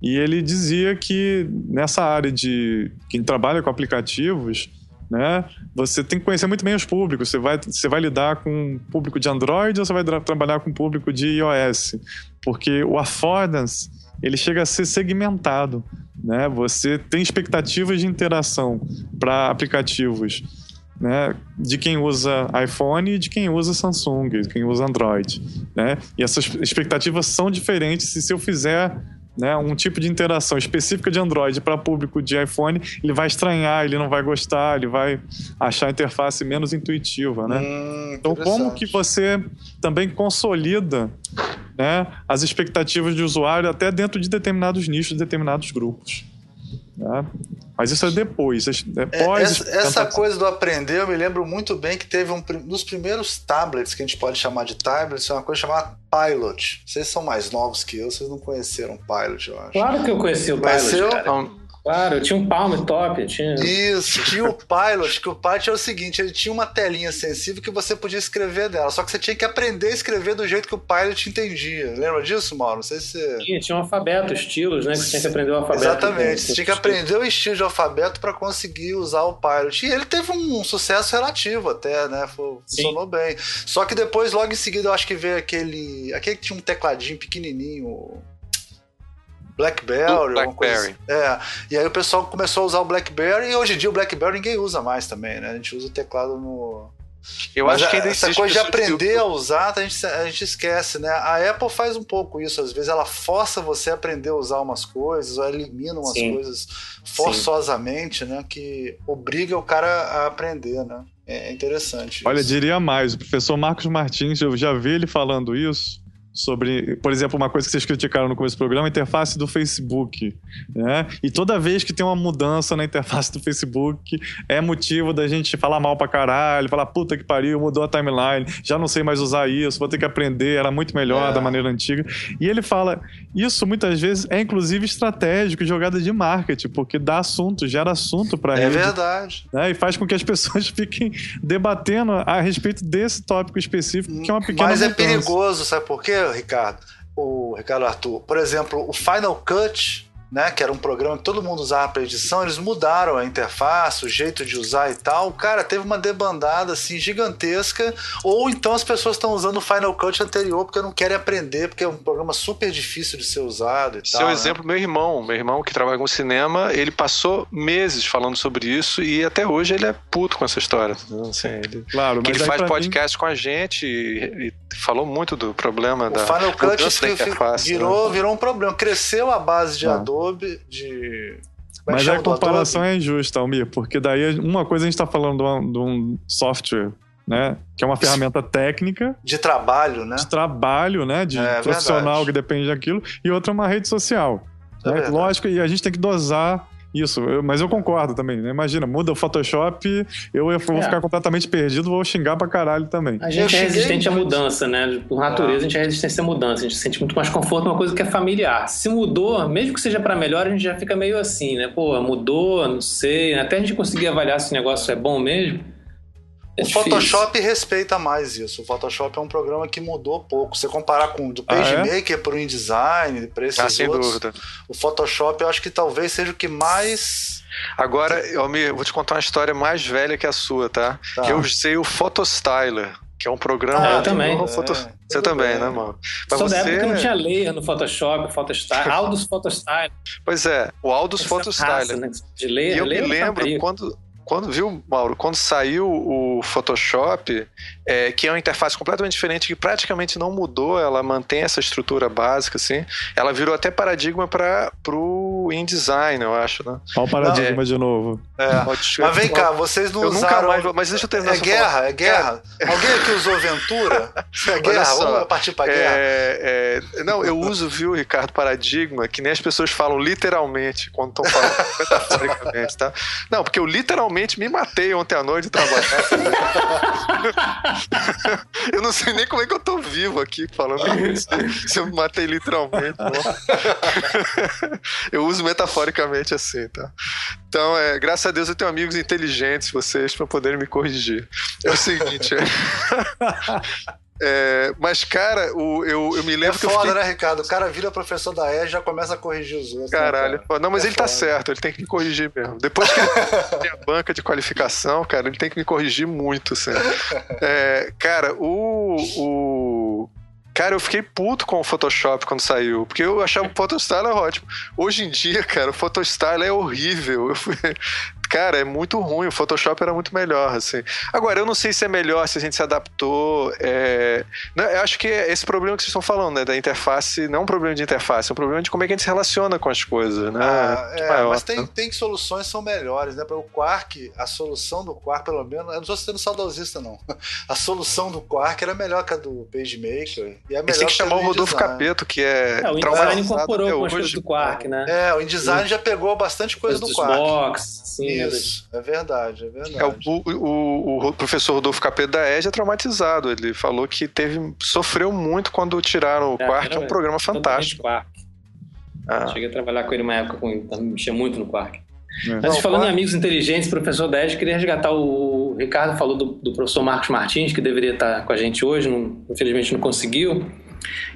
e ele dizia que nessa área de quem trabalha com aplicativos, né, você tem que conhecer muito bem os públicos. Você vai, você vai lidar com público de Android ou você vai trabalhar com público de iOS? Porque o affordance ele chega a ser segmentado. Né? Você tem expectativas de interação para aplicativos né, de quem usa iPhone e de quem usa Samsung, de quem usa Android, né? E essas expectativas são diferentes. Se eu fizer né, um tipo de interação específica de Android para público de iPhone, ele vai estranhar, ele não vai gostar, ele vai achar a interface menos intuitiva, né? Hum, então, como que você também consolida né, as expectativas de usuário até dentro de determinados nichos, determinados grupos? Né? Mas isso é depois. É pós essa, essa coisa do aprender, eu me lembro muito bem que teve um dos primeiros tablets que a gente pode chamar de tablets, é uma coisa chamada Pilot. Vocês são mais novos que eu, vocês não conheceram Pilot, eu acho. Claro que eu conheci o Pilot. Cara. Claro, tinha um Palm Top. Tinha... Isso, tinha o Pilot, que o Pilot é o seguinte, ele tinha uma telinha sensível que você podia escrever dela, só que você tinha que aprender a escrever do jeito que o Pilot entendia. Lembra disso, Mauro? Não sei se. Tinha, tinha um alfabeto, estilos, né? Que você tinha que aprender o alfabeto. Exatamente, você tinha que aprender o estilo de alfabeto para conseguir usar o Pilot. E ele teve um sucesso relativo até, né? Funcionou Sim. bem. Só que depois, logo em seguida, eu acho que veio aquele... Aquele que tinha um tecladinho pequenininho Blackberry. Blackberry. Assim. É. E aí o pessoal começou a usar o Blackberry e hoje em dia o Blackberry ninguém usa mais também, né? A gente usa o teclado no. Eu Mas acho que ainda essa coisa de aprender a usar, a gente, a gente esquece, né? A Apple faz um pouco isso, às vezes ela força você a aprender a usar umas coisas, ou elimina umas Sim. coisas forçosamente, Sim. né? Que obriga o cara a aprender, né? É interessante. Olha, isso. diria mais, o professor Marcos Martins, eu já vi ele falando isso sobre, por exemplo, uma coisa que vocês criticaram no começo do programa, a interface do Facebook, né? E toda vez que tem uma mudança na interface do Facebook, é motivo da gente falar mal pra caralho, falar puta que pariu, mudou a timeline, já não sei mais usar isso, vou ter que aprender, era muito melhor é. da maneira antiga. E ele fala, isso muitas vezes é inclusive estratégico, jogada de marketing, porque dá assunto, gera assunto para É rede, verdade. Né? E faz com que as pessoas fiquem debatendo a respeito desse tópico específico, que é uma pequena Mas é mudança. é perigoso, sabe por quê? Ricardo, o Ricardo Arthur, por exemplo, o Final Cut né, que era um programa que todo mundo usava para edição, eles mudaram a interface, o jeito de usar e tal. Cara, teve uma debandada assim gigantesca, ou então as pessoas estão usando o Final Cut anterior porque não querem aprender, porque é um programa super difícil de ser usado e Seu tal. Seu né? exemplo, meu irmão, meu irmão que trabalha com cinema, ele passou meses falando sobre isso e até hoje ele é puto com essa história. Assim, ele, claro, mas ele faz podcast mim... com a gente e, e, falou muito do problema o da Final Cut da interface, virou, né? virou um problema, cresceu a base de ah. Adobe Adobe, de. É Mas a comparação é injusta, Almir, porque daí uma coisa a gente está falando de um, de um software né? Que é uma ferramenta técnica. De trabalho, né? De trabalho, né? De é, profissional verdade. que depende daquilo. E outra é uma rede social. É né? Lógico, e a gente tem que dosar isso, eu, mas eu concordo também, né? Imagina, muda o Photoshop, eu vou é. ficar completamente perdido, vou xingar pra caralho também. A gente eu é resistente à mudança, né? Por natureza, ah. a gente é resistente à mudança, a gente sente muito mais conforto numa coisa que é familiar. Se mudou, mesmo que seja para melhor, a gente já fica meio assim, né? Pô, mudou, não sei. Até a gente conseguir avaliar se o negócio é bom mesmo é o Photoshop respeita mais isso. O Photoshop é um programa que mudou pouco. Se comparar com do PageMaker ah, é? para o InDesign, para esses ah, sem outros, dúvida. o Photoshop eu acho que talvez seja o que mais. Agora, Almir, vou te contar uma história mais velha que a sua, tá? tá. Eu usei o Photostyler, que é um programa. Ah, eu também. É, foto... Você também, bem. né, mano? Mas Só você... da época que não tinha layer no Photoshop, Photostyler, Aldus Photostyler. Pois é, o Aldus Photostyler. Né? De layer, e eu layer me lembro quando quando viu, Mauro, quando saiu o Photoshop, é, que é uma interface completamente diferente, que praticamente não mudou, ela mantém essa estrutura básica, assim, ela virou até paradigma para o InDesign, eu acho, né? Olha o paradigma é, de novo. É. Mas vem cá, vocês não eu usaram... Nunca mais, mas deixa eu terminar. É guerra, é guerra. Alguém aqui usou Ventura? É guerra, só, vamos partir pra guerra. É, é, não, eu uso, viu, Ricardo, paradigma, que nem as pessoas falam literalmente quando estão falando metaforicamente, tá? Não, porque eu literalmente me matei ontem à noite trabalhando. eu não sei nem como é que eu tô vivo aqui falando isso. Se eu me matei literalmente. eu uso metaforicamente assim, tá? Então, é, graças a Deus eu tenho amigos inteligentes, vocês, para poderem me corrigir. É o seguinte. É, mas, cara, o, eu, eu me lembro é que. É foda, fiquei... né, Ricardo? O cara vira professor da E e já começa a corrigir os outros. Né, Caralho, né, cara? não, mas é ele tá foda. tá certo, ele tem que me corrigir mesmo. Depois que ele tem a banca de qualificação, cara, ele tem que me corrigir muito, assim. É, cara, o, o Cara, eu fiquei puto com o Photoshop quando saiu, porque eu achava o Photostyle ótimo. Hoje em dia, cara, o Photostyle é horrível. Eu fui... cara, é muito ruim. O Photoshop era muito melhor, assim. Agora, eu não sei se é melhor, se a gente se adaptou. É... Não, eu acho que esse problema que vocês estão falando, né, da interface, não é um problema de interface, é um problema de como é que a gente se relaciona com as coisas, né? Ah, é, maior, mas tem, né? tem soluções que são melhores, né? Para o Quark, a solução do Quark, pelo menos, eu não estou sendo saudosista, não. A solução do Quark era melhor que a do PageMaker. E, é melhor e tem que chamar o Rodolfo Capeto, que é. É, o InDesign incorporou com as coisas do Quark, né? É, o InDesign já pegou bastante coisa do Quark. Box, sim. Isso, é verdade, é verdade. É, o, o, o, professor Rodolfo Capeto da Edge é traumatizado. Ele falou que teve sofreu muito quando tiraram o é, Quark, é um programa fantástico. Quark. Ah. Cheguei a trabalhar com ele uma época, com, mexia muito no Quark. É. Mas falando em amigos inteligentes, professor da Edge, queria resgatar o, o Ricardo falou do, do, professor Marcos Martins, que deveria estar com a gente hoje, não, infelizmente não conseguiu.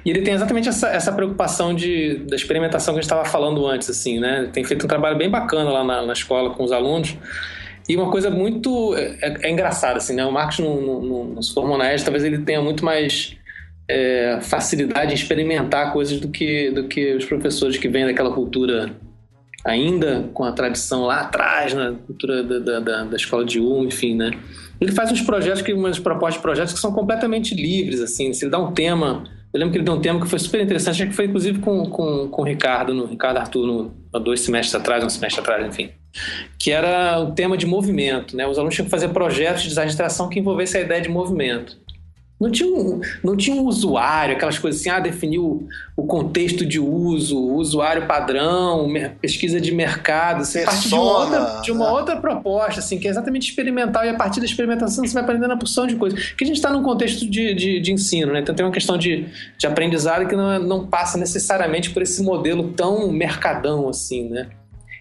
E ele tem exatamente essa, essa preocupação de, da experimentação que a gente estava falando antes, assim, né? Tem feito um trabalho bem bacana lá na, na escola com os alunos. E uma coisa muito. É, é, é engraçada, assim, né? O Marcos não, não, não, se formou na talvez ele tenha muito mais é, facilidade em experimentar coisas do que, do que os professores que vêm daquela cultura ainda com a tradição lá atrás, na cultura da, da, da escola de U, enfim, né? Ele faz uns projetos, que, umas propostas de projetos que são completamente livres, assim. Se ele dá um tema eu lembro que ele deu um tema que foi super interessante, que foi inclusive com, com, com o Ricardo, no, Ricardo Arthur, no, há dois semestres atrás, um semestre atrás, enfim. Que era o tema de movimento. Né? Os alunos tinham que fazer projetos de design de interação que envolvessem a ideia de movimento. Não tinha, um, não tinha um usuário, aquelas coisas assim, ah, definir o, o contexto de uso, usuário padrão, pesquisa de mercado. Você parte de uma, outra, de uma né? outra proposta, assim, que é exatamente experimental, e a partir da experimentação você vai aprendendo a porção de coisas. Porque a gente está num contexto de, de, de, ensino, né? Então tem uma questão de, de aprendizado que não, não passa necessariamente por esse modelo tão mercadão, assim, né?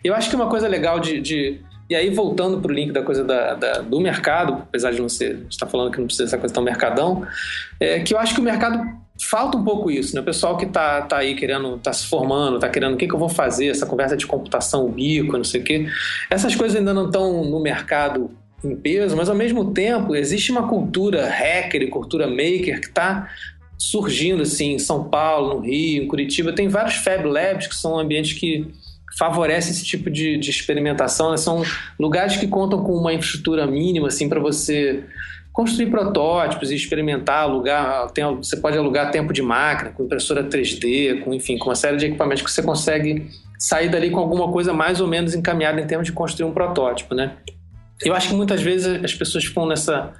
Eu acho que uma coisa legal de, de e aí, voltando para o link da coisa da, da, do mercado, apesar de não ser, está falando que não precisa dessa coisa tão mercadão, é que eu acho que o mercado falta um pouco isso, né? O pessoal que está tá aí querendo, está se formando, está querendo o que, que eu vou fazer, essa conversa de computação ubíqua, não sei o quê. Essas coisas ainda não estão no mercado em peso, mas ao mesmo tempo existe uma cultura hacker, cultura maker que está surgindo assim em São Paulo, no Rio, em Curitiba. Tem vários Fab Labs que são ambientes que favorece esse tipo de, de experimentação. Né? São lugares que contam com uma infraestrutura mínima assim para você construir protótipos e experimentar, alugar, tem, você pode alugar tempo de máquina, com impressora 3D, com enfim, com uma série de equipamentos que você consegue sair dali com alguma coisa mais ou menos encaminhada em termos de construir um protótipo, né? Eu acho que muitas vezes as pessoas ficam nessa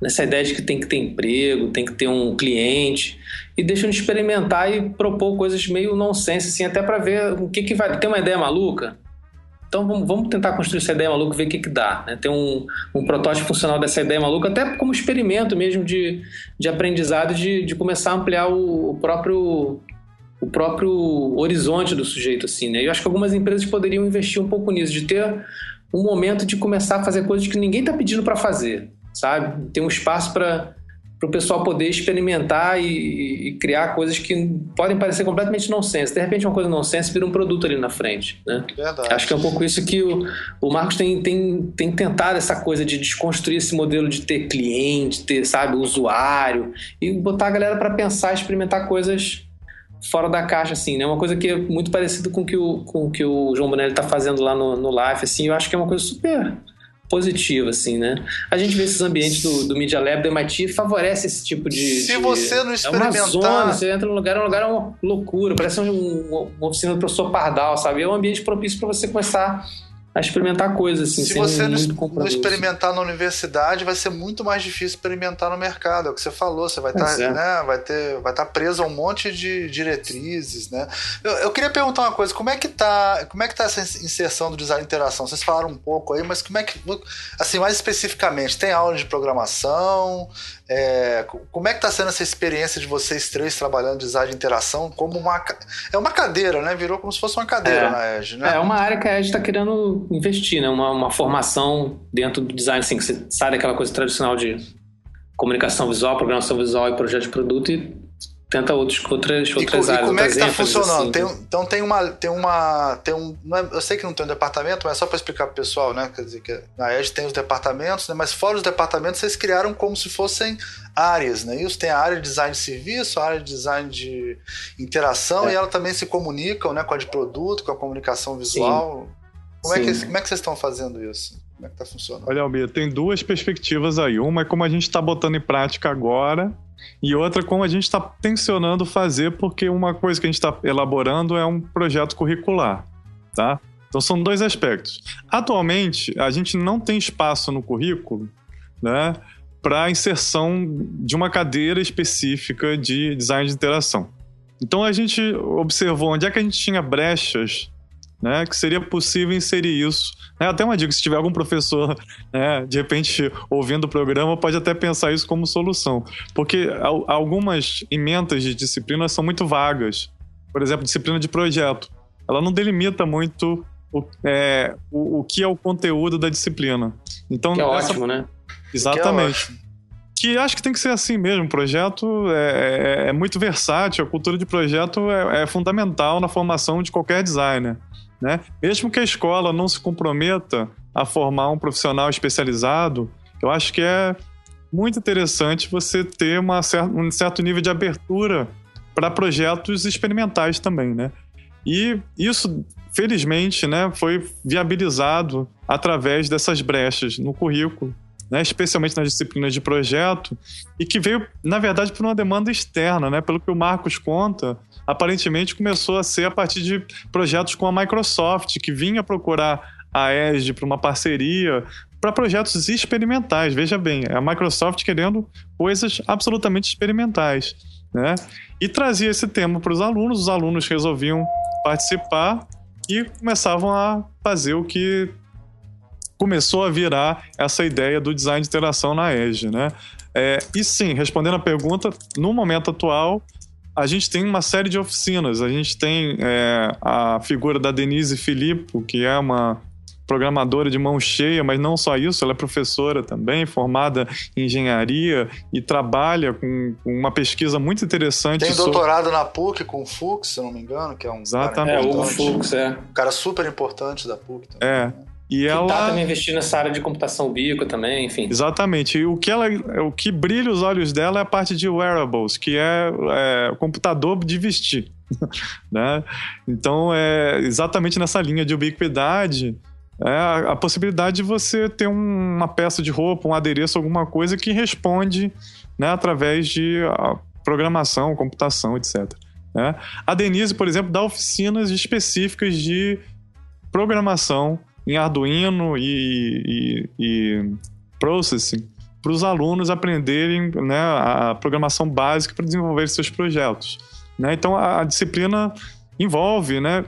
nessa ideia de que tem que ter emprego, tem que ter um cliente, e deixam de experimentar e propor coisas meio nonsense, assim, até para ver o que, que vai. Tem uma ideia maluca? Então vamos, tentar construir essa ideia maluca e ver o que, que dá. Né? Ter um, um protótipo funcional dessa ideia maluca, até como experimento mesmo de, de aprendizado, de, de começar a ampliar o, o próprio o próprio horizonte do sujeito, assim, né? Eu acho que algumas empresas poderiam investir um pouco nisso, de ter um momento de começar a fazer coisas que ninguém está pedindo para fazer sabe? Tem um espaço para o pessoal poder experimentar e, e, criar coisas que podem parecer completamente nonsense. De repente, uma coisa nonsense vira um produto ali na frente. Né? Verdade. Acho que é um pouco isso que o, o Marcos tem, tem, tem tentado essa coisa de desconstruir esse modelo de ter cliente, ter, sabe, usuário, e botar a galera para pensar, experimentar coisas fora da caixa, assim, né? Uma coisa que é muito parecido com que o, com o que o João Bonelli está fazendo lá no, no Life, assim, eu acho que é uma coisa super positiva, assim, né? A gente vê esses ambientes do, do Media Lab do MIT favorece esse tipo de. Se de, você não experimentar. É uma zona, você entra num lugar, é um lugar é uma loucura, parece um, uma oficina do professor Pardal, sabe? É um ambiente propício para você começar a experimentar coisas assim. Se você não, experimentar na universidade, vai ser muito mais difícil experimentar no mercado. É o que você falou. Você vai estar, tá, é. né, vai ter, vai tá preso a um monte de diretrizes, né? Eu, eu, queria perguntar uma coisa. Como é que tá, como é que tá essa inserção do design de interação? Vocês falaram um pouco aí, mas como é que, assim, mais especificamente, tem aula de programação? É, como é que está sendo essa experiência de vocês três trabalhando design de interação como uma é uma cadeira, né? Virou como se fosse uma cadeira é, na Edge, né? É uma área que a Edge está querendo investir, né? Uma, uma formação dentro do design, assim, que você sai daquela coisa tradicional de comunicação visual, programação visual e projeto de produto e tenta outros, outras, outras e, áreas. E como é que está funcionando? Assim, tem, então tem uma. Tem uma tem um, é, eu sei que não tem um departamento, mas é só para explicar para o pessoal, né? Quer dizer, que na Edge tem os departamentos, né, mas fora os departamentos vocês criaram como se fossem áreas, né? Isso tem a área de design de serviço, a área de design de interação, é. e ela também se comunicam né, com a de produto, com a comunicação visual. Sim. Como é, que, como é que vocês estão fazendo isso? Como é que tá funcionando? Olha, Almir, tem duas perspectivas aí. Uma é como a gente está botando em prática agora, e outra como a gente está tensionando fazer, porque uma coisa que a gente está elaborando é um projeto curricular, tá? Então são dois aspectos. Atualmente, a gente não tem espaço no currículo, né, para inserção de uma cadeira específica de design de interação. Então a gente observou onde é que a gente tinha brechas né, que seria possível inserir isso. É até uma dica, se tiver algum professor, né, de repente, ouvindo o programa, pode até pensar isso como solução. Porque algumas emendas de disciplina são muito vagas. Por exemplo, disciplina de projeto. Ela não delimita muito o, é, o, o que é o conteúdo da disciplina. Então, que é essa... ótimo, né? Exatamente. Que, que acho que tem que ser assim mesmo. O projeto é, é, é muito versátil, a cultura de projeto é, é fundamental na formação de qualquer designer. Né? Mesmo que a escola não se comprometa a formar um profissional especializado, eu acho que é muito interessante você ter uma um certo nível de abertura para projetos experimentais também, né? E isso, felizmente, né, foi viabilizado através dessas brechas no currículo né, especialmente nas disciplinas de projeto, e que veio, na verdade, por uma demanda externa, né? Pelo que o Marcos conta, aparentemente começou a ser a partir de projetos com a Microsoft, que vinha procurar a Edge para uma parceria para projetos experimentais. Veja bem, é a Microsoft querendo coisas absolutamente experimentais. Né? E trazia esse tema para os alunos, os alunos resolviam participar e começavam a fazer o que começou a virar essa ideia do design de interação na Edge, né? É, e sim, respondendo a pergunta, no momento atual, a gente tem uma série de oficinas. A gente tem é, a figura da Denise Filippo, que é uma programadora de mão cheia, mas não só isso, ela é professora também, formada em engenharia e trabalha com, uma pesquisa muito interessante. Tem doutorado sobre... na PUC com o Fux, se não me engano, que é um Exatamente. cara é, o Fux, é. Um cara super importante da PUC também. É. Né? E que ela tá também investindo nessa área de computação bico também, enfim. Exatamente. E o que ela, o que brilha os olhos dela é a parte de wearables, que é, é computador de vestir, né? Então é exatamente nessa linha de ubiquidade. É a, a possibilidade de você ter um, uma peça de roupa, um adereço, alguma coisa que responde né, através de programação, computação, etc. Né? A Denise, por exemplo, dá oficinas específicas de programação em Arduino e, e, e Processing para os alunos aprenderem né, a programação básica para desenvolver seus projetos. Né? Então, a, a, disciplina envolve né,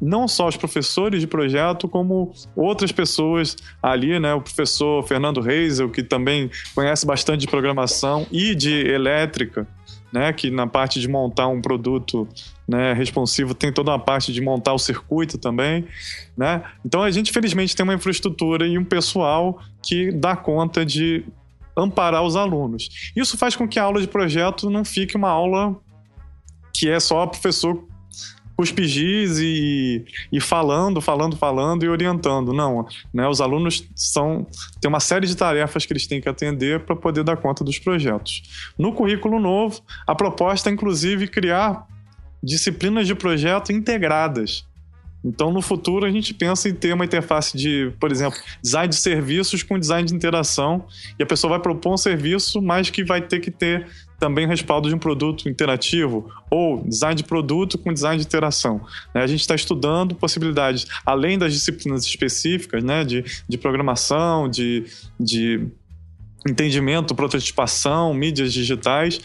não só os professores de projeto, como outras pessoas ali, né? O professor Fernando Reis, que também conhece bastante de programação e de elétrica, né? Que na parte de montar um produto né, responsivo tem toda uma parte de montar o circuito também, né? Então a gente felizmente tem uma infraestrutura e um pessoal que dá conta de amparar os alunos. Isso faz com que a aula de projeto não fique uma aula que é só o professor cuspe giz e, e falando, falando, falando e orientando. Não, né? Os alunos são tem uma série de tarefas que eles têm que atender para poder dar conta dos projetos. No currículo novo, a proposta é inclusive criar disciplinas de projeto integradas. Então, no futuro, a gente pensa em ter uma interface de, por exemplo, design de serviços com design de interação, e a pessoa vai propor um serviço, mas que vai ter que ter também respaldo de um produto interativo, ou design de produto com design de interação. Né? A gente está estudando possibilidades, além das disciplinas específicas, né, de, de programação, de, de entendimento, prototipação, mídias digitais,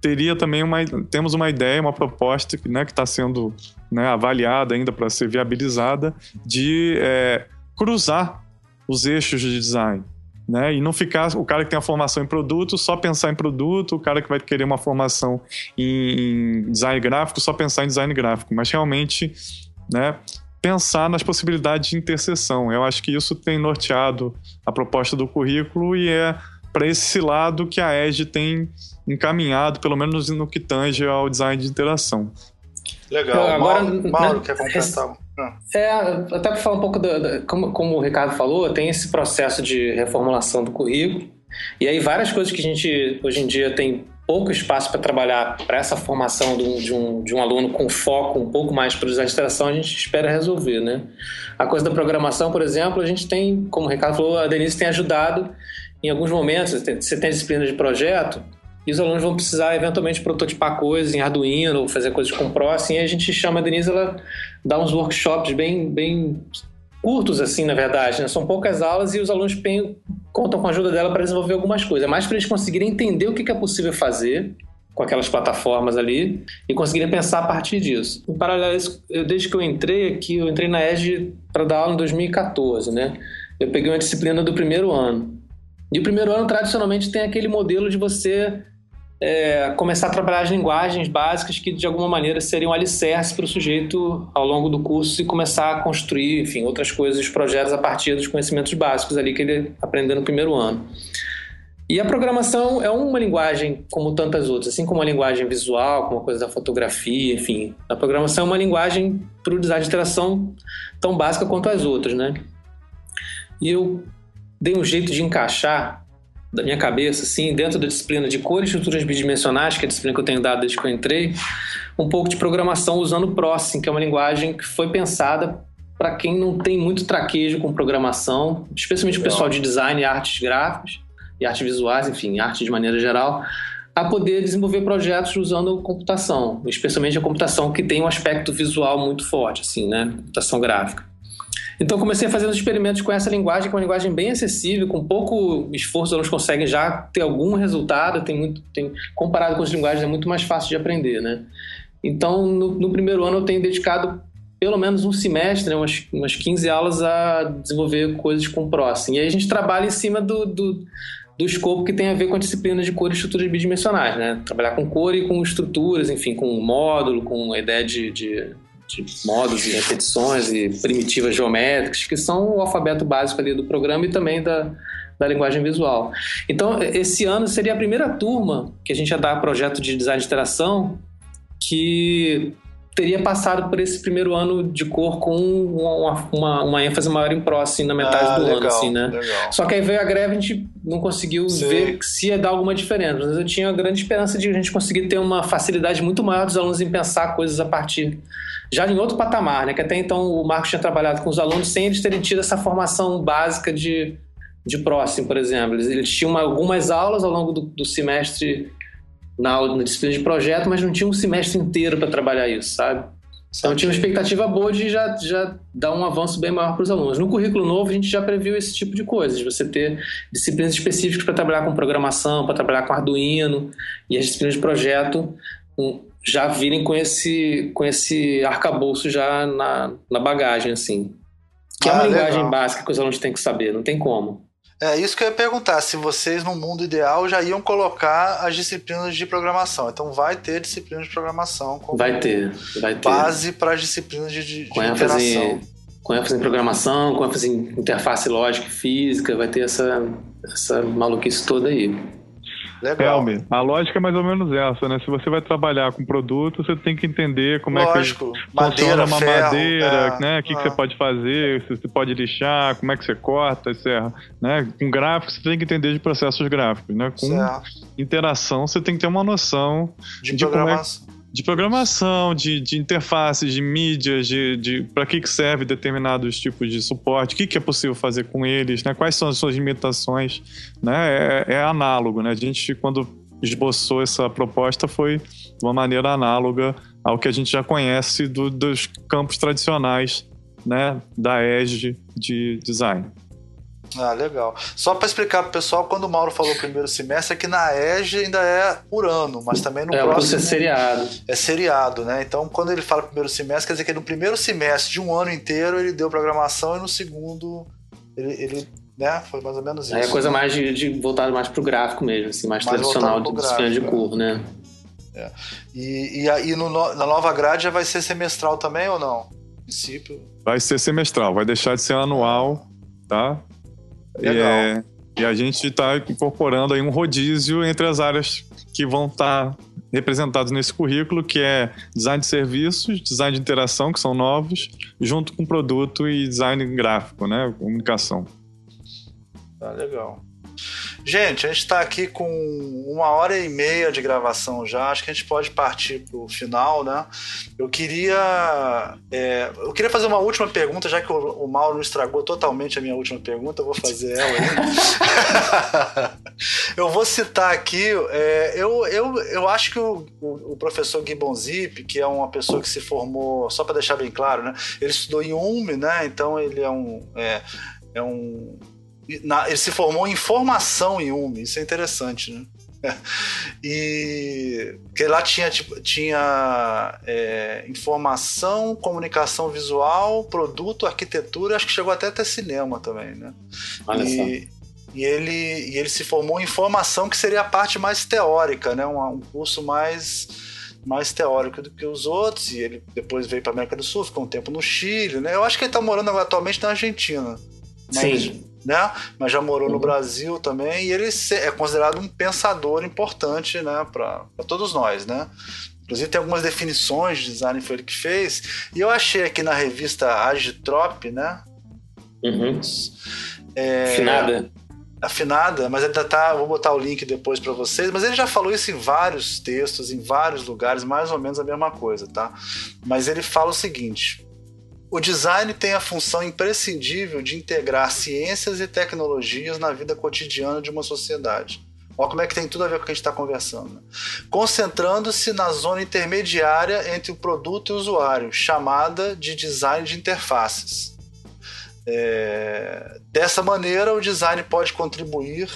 teria também uma temos uma ideia, uma proposta né, que está sendo né, avaliada ainda para ser viabilizada de é, cruzar os eixos de design. Né? E não ficar o cara que tem a formação em produto só pensar em produto, o cara que vai querer uma formação em design gráfico só pensar em design gráfico, mas realmente né, pensar nas possibilidades de interseção. Eu acho que isso tem norteado a proposta do currículo e é para esse lado que a Edge tem encaminhado, pelo menos no que tange ao design de interação. Legal. Agora, Mauro, Mauro quer completar? É, até para falar um pouco, do, como, como o Ricardo falou, tem esse processo de reformulação do currículo. E aí várias coisas que a gente hoje em dia tem pouco espaço para trabalhar para essa formação de um, de, um, de um, aluno com foco um pouco mais para a interação, a gente espera resolver, né? A coisa da programação, por exemplo, a gente tem, como o Ricardo falou, a Denise tem ajudado em alguns momentos, você tem disciplina de projeto, e os alunos vão precisar eventualmente prototipar coisas em Arduino ou fazer coisas com Pro, assim, a gente chama a Denise, ela dá uns workshops bem, bem curtos, assim, na verdade, né? São poucas aulas e os alunos contam com a ajuda dela para desenvolver algumas coisas. É mais para eles conseguirem entender o que é possível fazer com aquelas plataformas ali e conseguirem pensar a partir disso. Em paralelo a isso, eu, desde que eu entrei aqui, eu entrei na ESG para dar aula em 2014, né? Eu peguei uma disciplina do primeiro ano. E o primeiro ano, tradicionalmente, tem aquele modelo de você é, começar a trabalhar as linguagens básicas que de alguma maneira seriam alicerce para o sujeito ao longo do curso e começar a construir, enfim, outras coisas, projetos a partir dos conhecimentos básicos ali que ele aprendeu no primeiro ano. E a programação é uma linguagem como tantas outras, assim como a linguagem visual, como a coisa da fotografia, enfim. A programação é uma linguagem para o design de interação tão básica quanto as outras, né? E eu dei um jeito de encaixar da minha cabeça, assim, dentro da disciplina de cores e estruturas bidimensionais, que é a disciplina que eu tenho dado desde que eu entrei, um pouco de programação usando o Processing, que é uma linguagem que foi pensada para quem não tem muito traquejo com programação, especialmente o pessoal de design e artes gráficas e artes visuais, enfim, arte de maneira geral, a poder desenvolver projetos usando computação, especialmente a computação que tem um aspecto visual muito forte, assim, né, computação gráfica. Então comecei a fazer uns experimentos com essa linguagem, que é uma linguagem bem acessível, com pouco esforço eles conseguem já ter algum resultado, tem muito, tem, comparado com as linguagens é muito mais fácil de aprender, né? Então no, no primeiro ano eu tenho dedicado pelo menos um semestre, né, umas, umas 15 aulas a desenvolver coisas com Processing. E aí a gente trabalha em cima do, do, do escopo que tem a ver com a disciplina de cor e estruturas bidimensionais, né? Trabalhar com cor e com estruturas, enfim, com módulo, com a ideia de, de de modos e repetições e primitivas geométricas, que são o alfabeto básico ali do programa e também da, da linguagem visual. Então, esse ano seria a primeira turma que a gente ia dar projeto de design de interação que teria passado por esse primeiro ano de cor com uma, uma, uma ênfase maior em pró, assim, na metade ah, do legal, ano, assim, né? Legal. Só que aí veio a greve, a gente não conseguiu Sim. ver se ia dar alguma diferença. Mas eu tinha a grande esperança de a gente conseguir ter uma facilidade muito maior dos alunos em pensar coisas a partir já em outro patamar, né? Que até então o Marcos tinha trabalhado com os alunos sem eles terem tido essa formação básica de, de próximo, por exemplo. Eles, eles tinham algumas aulas ao longo do, do semestre na, na disciplina de projeto, mas não tinham um semestre inteiro para trabalhar isso, sabe? Então tinha uma expectativa boa de já, já dar um avanço bem maior para os alunos. No currículo novo a gente já previu esse tipo de coisas, de você ter disciplinas específicas para trabalhar com programação, para trabalhar com Arduino e as disciplinas de projeto um, já virem com esse, com esse arcabouço já na, na bagagem, assim. Que ah, é uma legal. linguagem básica que os alunos têm que saber, não tem como. É isso que eu ia perguntar, se vocês no mundo ideal já iam colocar as disciplinas de programação. Então vai ter disciplina de programação como vai ter, vai ter. base para as disciplinas de, de, com de ênfase, interação. Com ênfase em programação, com ênfase em interface lógica e física, vai ter essa, essa maluquice toda aí. Legal. Helme, a lógica é mais ou menos essa, né? Se você vai trabalhar com produto, você tem que entender como Lógico. é que madeira, funciona uma ferro, madeira, é, né? O que, que você pode fazer, se você pode lixar, como é que você corta, serra, né? Com gráficos, você tem que entender de processos gráficos, né? Com certo. interação, você tem que ter uma noção de, de como é de programação, de, de interfaces, de mídias, de, de para que, que serve determinados tipos de suporte, o que, que é possível fazer com eles, né? quais são as suas limitações. Né? É, é análogo. Né? A gente, quando esboçou essa proposta, foi de uma maneira análoga ao que a gente já conhece do, dos campos tradicionais né? da ESG de design. Ah, legal. Só para explicar pro pessoal, quando o Mauro falou primeiro semestre, é que na EG ainda é por ano, mas também no é, próximo... É seriado. É seriado, né? Então, quando ele fala primeiro semestre, quer dizer que no primeiro semestre de um ano inteiro ele deu programação e no segundo ele, ele né? Foi mais ou menos isso. É coisa mais de, de voltada mais pro gráfico mesmo, assim, mais, mais tradicional de disciplina de cor, né? É. E, e aí no, na nova grade já vai ser semestral também ou não? princípio. Vai ser semestral, vai deixar de ser anual, tá? Legal. É, e a gente está incorporando aí um rodízio entre as áreas que vão estar tá representadas nesse currículo, que é design de serviços, design de interação, que são novos, junto com produto e design gráfico, né? Comunicação. Tá legal. Gente, a gente está aqui com uma hora e meia de gravação já. Acho que a gente pode partir para o final, né? Eu queria, é, eu queria fazer uma última pergunta, já que o, o Mauro estragou totalmente a minha última pergunta. Eu vou fazer ela aí. eu vou citar aqui. É, eu, eu, eu acho que o, o, o professor Gibbon Zip, que é uma pessoa que se formou, só para deixar bem claro, né? Ele estudou em UME, né? Então ele é um é, é um na, ele se formou em formação em UME, isso é interessante, né? e que lá tinha tipo, tinha é, informação, comunicação visual, produto, arquitetura, acho que chegou até até cinema também, né? Olha e, só. E ele, e ele se formou em formação, que seria a parte mais teórica, né? Um, um curso mais mais teórico do que os outros, e ele depois veio para América do Sul, ficou um tempo no Chile, né? Eu acho que ele está morando atualmente na Argentina. Mas, Sim. Né? Mas já morou uhum. no Brasil também, e ele é considerado um pensador importante, né, para todos nós, né? Inclusive tem algumas definições de design foi ele que fez, e eu achei aqui na revista Agitrop, né? Uhum. É, Finada afinada, mas ainda tá. Vou botar o link depois para vocês. Mas ele já falou isso em vários textos, em vários lugares, mais ou menos a mesma coisa, tá? Mas ele fala o seguinte: o design tem a função imprescindível de integrar ciências e tecnologias na vida cotidiana de uma sociedade. Olha como é que tem tudo a ver com o que a gente está conversando. Né? Concentrando-se na zona intermediária entre o produto e o usuário, chamada de design de interfaces. É... Dessa maneira, o design pode contribuir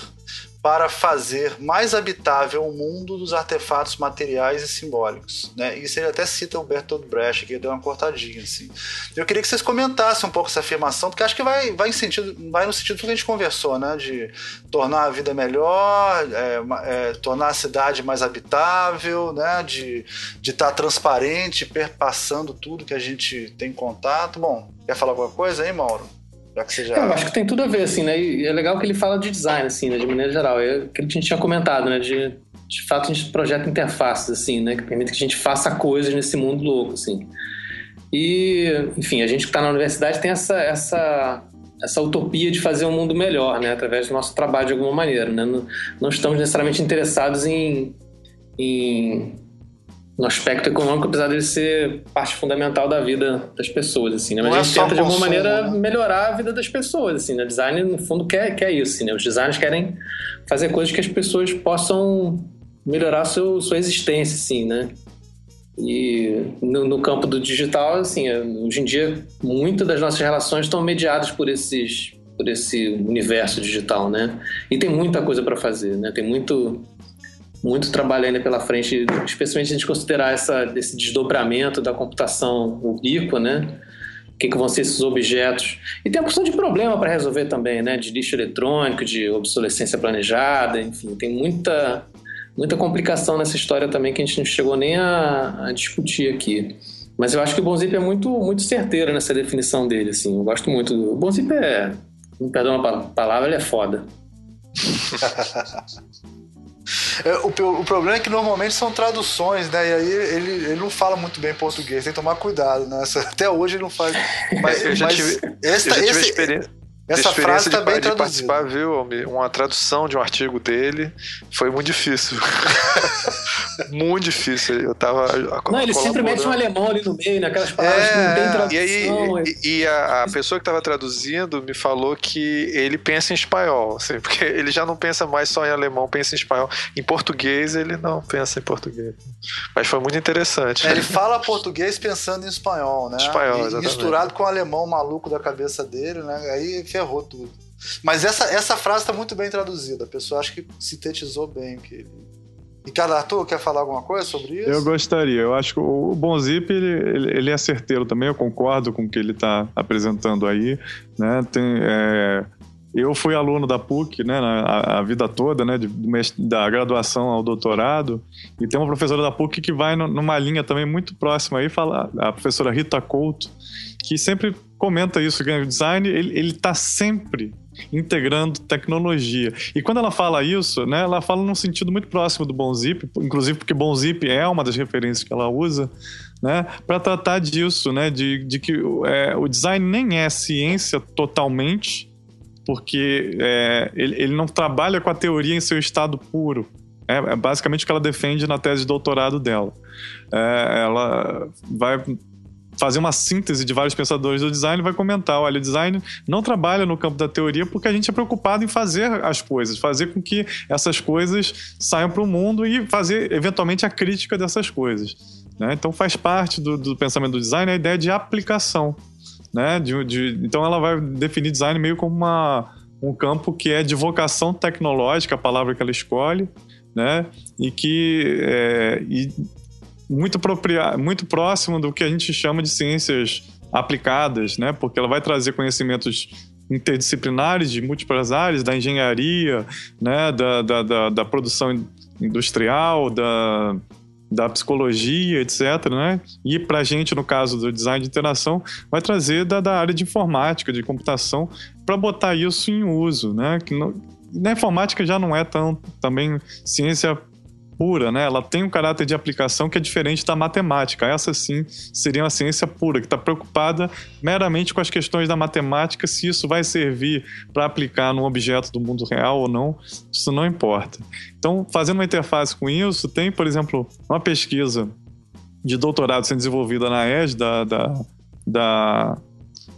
para fazer mais habitável o mundo dos artefatos materiais e simbólicos. Né? Isso ele até cita o Bertolt Brecht, que deu uma cortadinha. Assim. Eu queria que vocês comentassem um pouco essa afirmação, porque acho que vai, vai, em sentido, vai no sentido do que a gente conversou, né? de tornar a vida melhor, é, é, tornar a cidade mais habitável, né? de estar tá transparente, perpassando tudo que a gente tem contato. Bom, quer falar alguma coisa aí, Mauro? Já que você já... Eu acho que tem tudo a ver, assim, né? E é legal que ele fala de design, assim, né? De maneira geral. É que a gente tinha comentado, né? De, de fato, a gente projeta interfaces, assim, né? Que permite que a gente faça coisas nesse mundo louco, assim. E, enfim, a gente que está na universidade tem essa, essa, essa utopia de fazer um mundo melhor, né? Através do nosso trabalho de alguma maneira, né? Não, não estamos necessariamente interessados em, em no aspecto econômico, apesar dele ser parte fundamental da vida das pessoas, assim, né? Mas a é gente tenta, de alguma maneira, né? melhorar a vida das pessoas, assim, né? Design, no fundo, quer, quer isso, assim, né? Os designers querem fazer coisas que as pessoas possam melhorar seu, sua existência, assim, né? E no, no, campo do digital, assim, é, hoje em dia, muitas das nossas relações estão mediadas por esses por esse universo digital, né? E tem muita coisa para fazer, né? Tem muito muito trabalho ainda pela frente, especialmente se a gente considerar essa, esse desdobramento da computação ubíqua, né? O que, que vão ser esses objetos? E tem a questão de problema para resolver também, né? De lixo eletrônico, de obsolescência planejada, enfim, tem muita, muita complicação nessa história também que a gente não chegou nem a, a discutir aqui. Mas eu acho que o Bonzip é muito, muito certeiro nessa definição dele, assim. Eu gosto muito. O Bonzip é, me perdão a palavra, ele é foda. É, o, o, problema é que normalmente são traduções, né? E aí ele, ele não fala muito bem português, tem que tomar cuidado, né? Até hoje ele não faz. Mas, eu já mas tive, essa, eu já tive esse, experiência. Essa frase tá bem de, de participar, viu? Uma tradução de um artigo dele foi muito difícil. muito difícil. Eu tava. Não, ele sempre mete um alemão ali no meio, naquelas palavras é, que não tem tradução. E, aí, e, e a, a, pessoa que estava traduzindo me falou que ele pensa em espanhol, assim, porque ele já não pensa mais só em alemão, pensa em espanhol. Em português, ele não pensa em português. Mas foi muito interessante. É, ele fala português pensando em espanhol, né? Espanhol, exatamente. Misturado com o alemão maluco da cabeça dele, né? Aí ferrou tudo. Mas essa, essa frase está muito bem traduzida. A pessoa acho que sintetizou bem que ele. Ricardo Arthur, quer falar alguma coisa sobre isso? Eu gostaria. Eu acho que o Bonzip, ele, ele é certeiro também. Eu concordo com o que ele está apresentando aí. Né? Tem, é, eu fui aluno da PUC, né, a, a vida toda, né, de, da graduação ao doutorado, e tem uma professora da PUC que vai no, numa linha também muito próxima aí, fala, a professora Rita Couto, que sempre comenta isso, que o design, ele está sempre integrando tecnologia. E quando ela fala isso, né, ela fala num sentido muito próximo do Bonzip, inclusive porque Bonzip é uma das referências que ela usa, né, para tratar disso, né, de, de que é, o design nem é ciência totalmente, porque é, ele, ele não trabalha com a teoria em seu estado puro. É, é basicamente o que ela defende na tese de doutorado dela. É, ela vai fazer uma síntese de vários pensadores do design e vai comentar: olha, o design não trabalha no campo da teoria porque a gente é preocupado em fazer as coisas, fazer com que essas coisas saiam para o mundo e fazer, eventualmente, a crítica dessas coisas. Né? Então, faz parte do, do, pensamento do design a ideia de aplicação. Né? De, de, então, ela vai definir design meio como uma, um campo que é de vocação tecnológica, a palavra que ela escolhe, né? e que. É, e, muito, muito próximo do que a gente chama de ciências aplicadas, né? Porque ela vai trazer conhecimentos interdisciplinares de múltiplas áreas, da engenharia, né? da, da, da, da produção industrial, da, da psicologia, etc. Né? E para a gente, no caso do design de interação, vai trazer da, da área de informática, de computação, para botar isso em uso. Né? Que na informática já não é tão também ciência pura, né? Ela tem um caráter de aplicação que é diferente da matemática. Essa sim seria uma ciência pura, que está preocupada meramente com as questões da matemática, se isso vai servir para aplicar num objeto do mundo real ou não, isso não importa. Então, fazendo uma interface com isso, tem, por exemplo, uma pesquisa de doutorado sendo desenvolvida na ES, da, da, da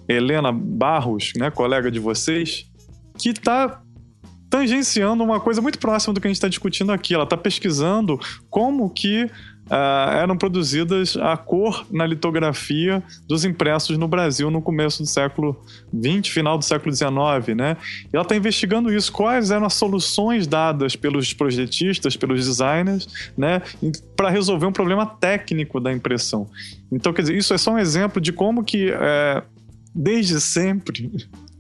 Helena Barros, né, colega de vocês, que está tangenciando uma coisa muito próxima do que a gente está discutindo aqui. Ela está pesquisando como que uh, eram produzidas a cor na litografia dos impressos no Brasil no começo do século XX, final do século XIX, né? E ela está investigando isso, quais eram as soluções dadas pelos projetistas, pelos designers, né, para resolver um problema técnico da impressão. Então, quer dizer, isso é só um exemplo de como que é, desde sempre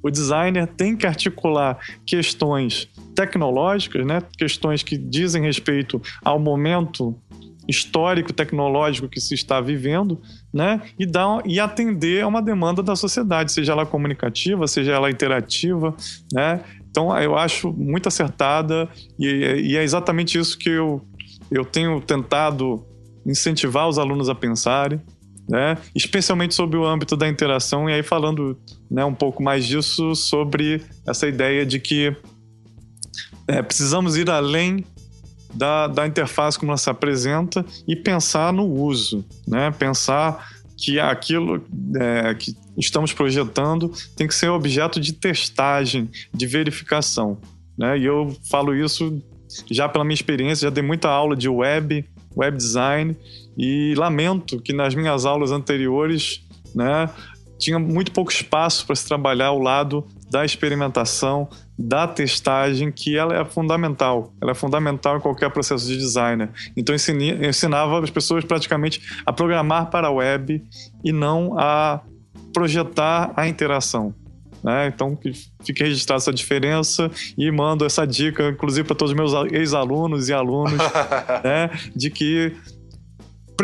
o designer tem que articular questões tecnológicas, né? questões que dizem respeito ao momento histórico tecnológico que se está vivendo, né? E dar e atender a uma demanda da sociedade, seja ela comunicativa, seja ela interativa, né? Então eu acho muito acertada e, e é exatamente isso que eu eu tenho tentado incentivar os alunos a pensarem, né? especialmente sobre o âmbito da interação, e aí falando né, um pouco mais disso sobre essa ideia de que é, precisamos ir além da, da interface como ela se apresenta e pensar no uso, né? pensar que aquilo é, que estamos projetando tem que ser objeto de testagem, de verificação. Né? E eu falo isso já pela minha experiência, já dei muita aula de web, web design, e lamento que nas minhas aulas anteriores, né, tinha muito pouco espaço para se trabalhar o lado da experimentação, da testagem, que ela é fundamental. Ela é fundamental em qualquer processo de designer. Então eu ensinava as pessoas praticamente a programar para a web e não a projetar a interação. Né? Então, que fique registrada essa diferença e mando essa dica, inclusive para todos os meus ex-alunos e alunos, né? de que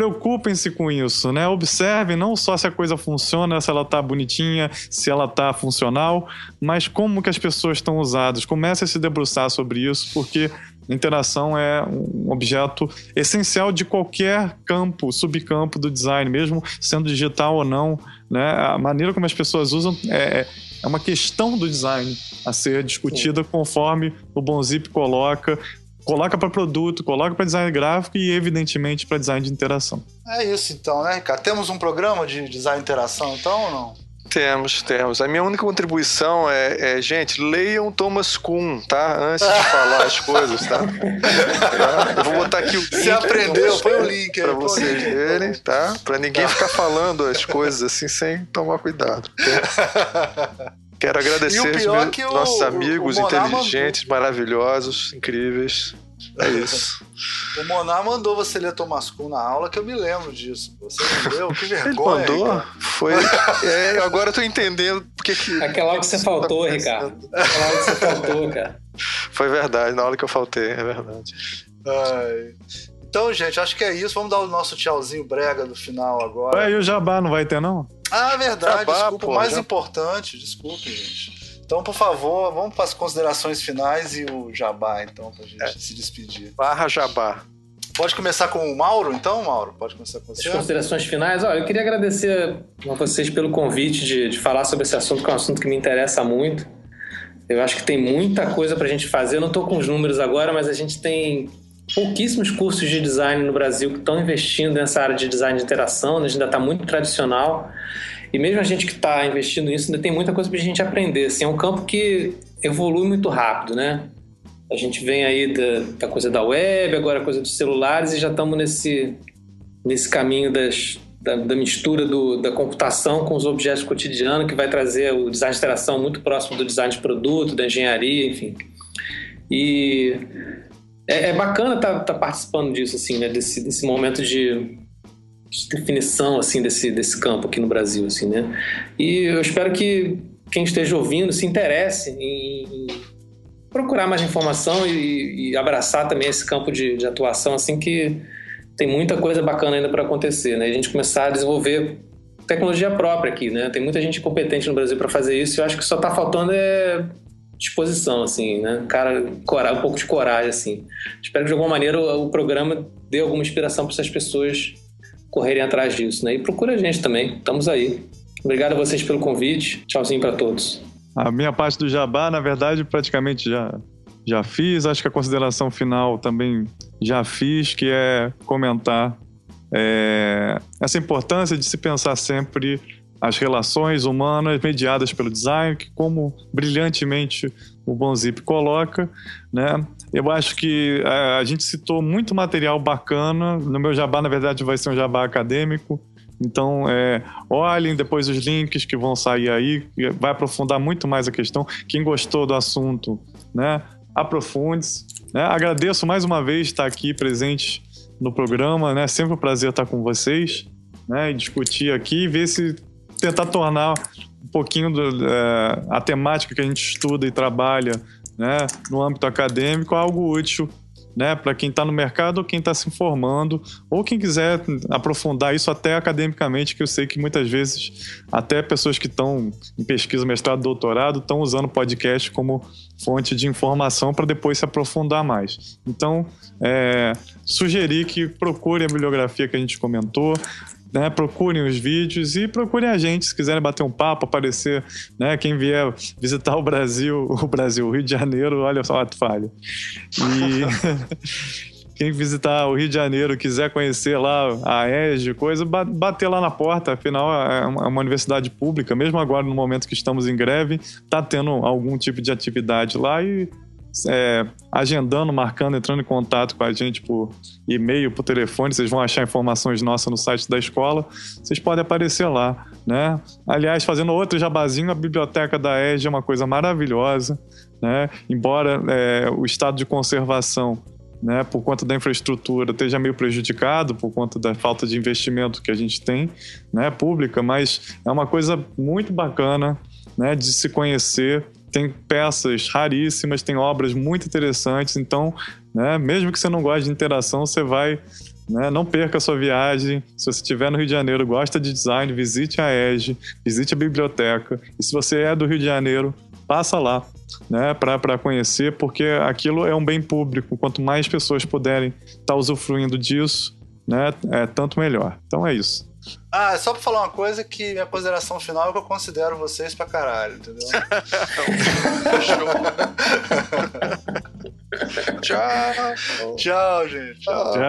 preocupem-se com isso, né? Observem não só se a coisa funciona, se ela tá bonitinha, se ela tá funcional, mas como que as pessoas estão usadas. Comece a se debruçar sobre isso, porque interação é um objeto essencial de qualquer campo, subcampo do design, mesmo sendo digital ou não, né? A maneira como as pessoas usam é, é uma questão do design a ser discutida Sim. conforme o Bonzip coloca coloca para produto, coloca para design gráfico e, evidentemente, para design de interação. É isso então, né, Ricardo? Temos um programa de design de interação, então, ou não? Temos, temos. A minha única contribuição é, é gente, leiam Thomas Kuhn, tá? Antes de falar as coisas, tá? tá? Eu vou botar aqui o link. Você aprendeu, põe o link aí. Pra vocês verem, tá? Pra ninguém tá. ficar falando as coisas assim sem tomar cuidado. Quero agradecer os meus, nossos amigos inteligentes, mandou... maravilhosos, incríveis. É isso. o Monar mandou você ler Thomas Kuhn na aula, que eu me lembro disso. Você entendeu? Que vergonha. Ele mandou? Foi. É, agora eu tô entendendo porque que. Aquela hora que você faltou, tá Ricardo. Aquela hora que você faltou, cara. Foi verdade, na hora que eu faltei, é verdade. Ai. Então, gente, acho que é isso. Vamos dar o nosso tchauzinho brega no final agora. Ué, e o Jabá não vai ter, não? Ah, verdade. Jabá, desculpa, pô, o mais já... importante. Desculpe, gente. Então, por favor, vamos para as considerações finais e o Jabá, então, para a gente é. se despedir. Barra Jabá. Pode começar com o Mauro, então, Mauro? Pode começar com você. As considerações finais. Olha, eu queria agradecer a vocês pelo convite de, de falar sobre esse assunto, que é um assunto que me interessa muito. Eu acho que tem muita coisa para a gente fazer. Eu não estou com os números agora, mas a gente tem pouquíssimos cursos de design no Brasil que estão investindo nessa área de design de interação. Né? A gente ainda está muito tradicional. E mesmo a gente que está investindo nisso, ainda tem muita coisa para a gente aprender. Assim, é um campo que evolui muito rápido, né? A gente vem aí da, da coisa da web, agora a coisa dos celulares e já estamos nesse, nesse caminho das, da, da mistura do, da computação com os objetos cotidianos, que vai trazer o design de interação muito próximo do design de produto, da engenharia, enfim. E é, é bacana estar tá, tá participando disso, assim, né? Desse, desse momento de, de, definição, assim, desse, desse campo aqui no Brasil, assim, né? E eu espero que quem esteja ouvindo se interesse em, procurar mais informação e, e, abraçar também esse campo de, de atuação, assim, que tem muita coisa bacana ainda para acontecer, né? E a gente começar a desenvolver tecnologia própria aqui, né? Tem muita gente competente no Brasil para fazer isso. E eu acho que só está faltando é disposição, assim, né? Cara, coragem, um pouco de coragem, assim. Espero que de alguma maneira o, o programa dê alguma inspiração para essas pessoas correrem atrás disso, né? E procura a gente também. Estamos aí. Obrigado a vocês pelo convite. Tchauzinho para todos. A minha parte do jabá, na verdade, praticamente já já fiz. Acho que a consideração final também já fiz, que é comentar é, essa importância de se pensar sempre as relações humanas mediadas pelo design, que como brilhantemente o Bonzip coloca, né? Eu acho que a, a gente citou muito material bacana. No meu jabá, na verdade, vai ser um jabá acadêmico. Então, é, olhem depois os links que vão sair aí, vai aprofundar muito mais a questão. Quem gostou do assunto, né, aprofunde-se. Né? Agradeço mais uma vez estar aqui presente no programa, né? Sempre um prazer estar com vocês, né? E discutir aqui ver se tentar tornar um pouquinho do, é, a temática que a gente estuda e trabalha, né? No âmbito acadêmico, algo útil né, para quem está no mercado ou quem está se informando, ou quem quiser aprofundar isso até academicamente, que eu sei que muitas vezes até pessoas que estão em pesquisa, mestrado, doutorado, estão usando podcast como fonte de informação para depois se aprofundar mais. Então, é, sugerir que procure a bibliografia que a gente comentou, né, procurem os vídeos e procurem a gente se quiserem bater um papo, aparecer, né, quem vier visitar o Brasil, o Brasil, o Rio de Janeiro, olha só, ato falho. E quem visitar o Rio de Janeiro, quiser conhecer lá a ESG, coisa, bater lá na porta, afinal é uma universidade pública, mesmo agora no momento que estamos em greve, está tendo algum tipo de atividade lá e é, agendando, marcando, entrando em contato com a gente por e-mail, por telefone, vocês vão achar informações nossas no site da escola, vocês podem aparecer lá, né? Aliás, fazendo outro jabazinho, a biblioteca da EG é uma coisa maravilhosa, né? Embora é, o estado de conservação né, por conta da infraestrutura esteja meio prejudicado por conta da falta de investimento que a gente tem, né, pública, mas é uma coisa muito bacana, né, de se conhecer tem peças raríssimas, tem obras muito interessantes. Então, né, mesmo que você não goste de interação, você vai. Né, não perca a sua viagem. Se você estiver no Rio de Janeiro, gosta de design, visite a EGE, visite a biblioteca. E se você é do Rio de Janeiro, passa lá né, para conhecer, porque aquilo é um bem público. Quanto mais pessoas puderem estar tá usufruindo disso, né, é tanto melhor. Então é isso. Ah, é só pra falar uma coisa que minha consideração final é que eu considero vocês pra caralho, entendeu? Tchau. Tchau, gente. Tchau. Tchau.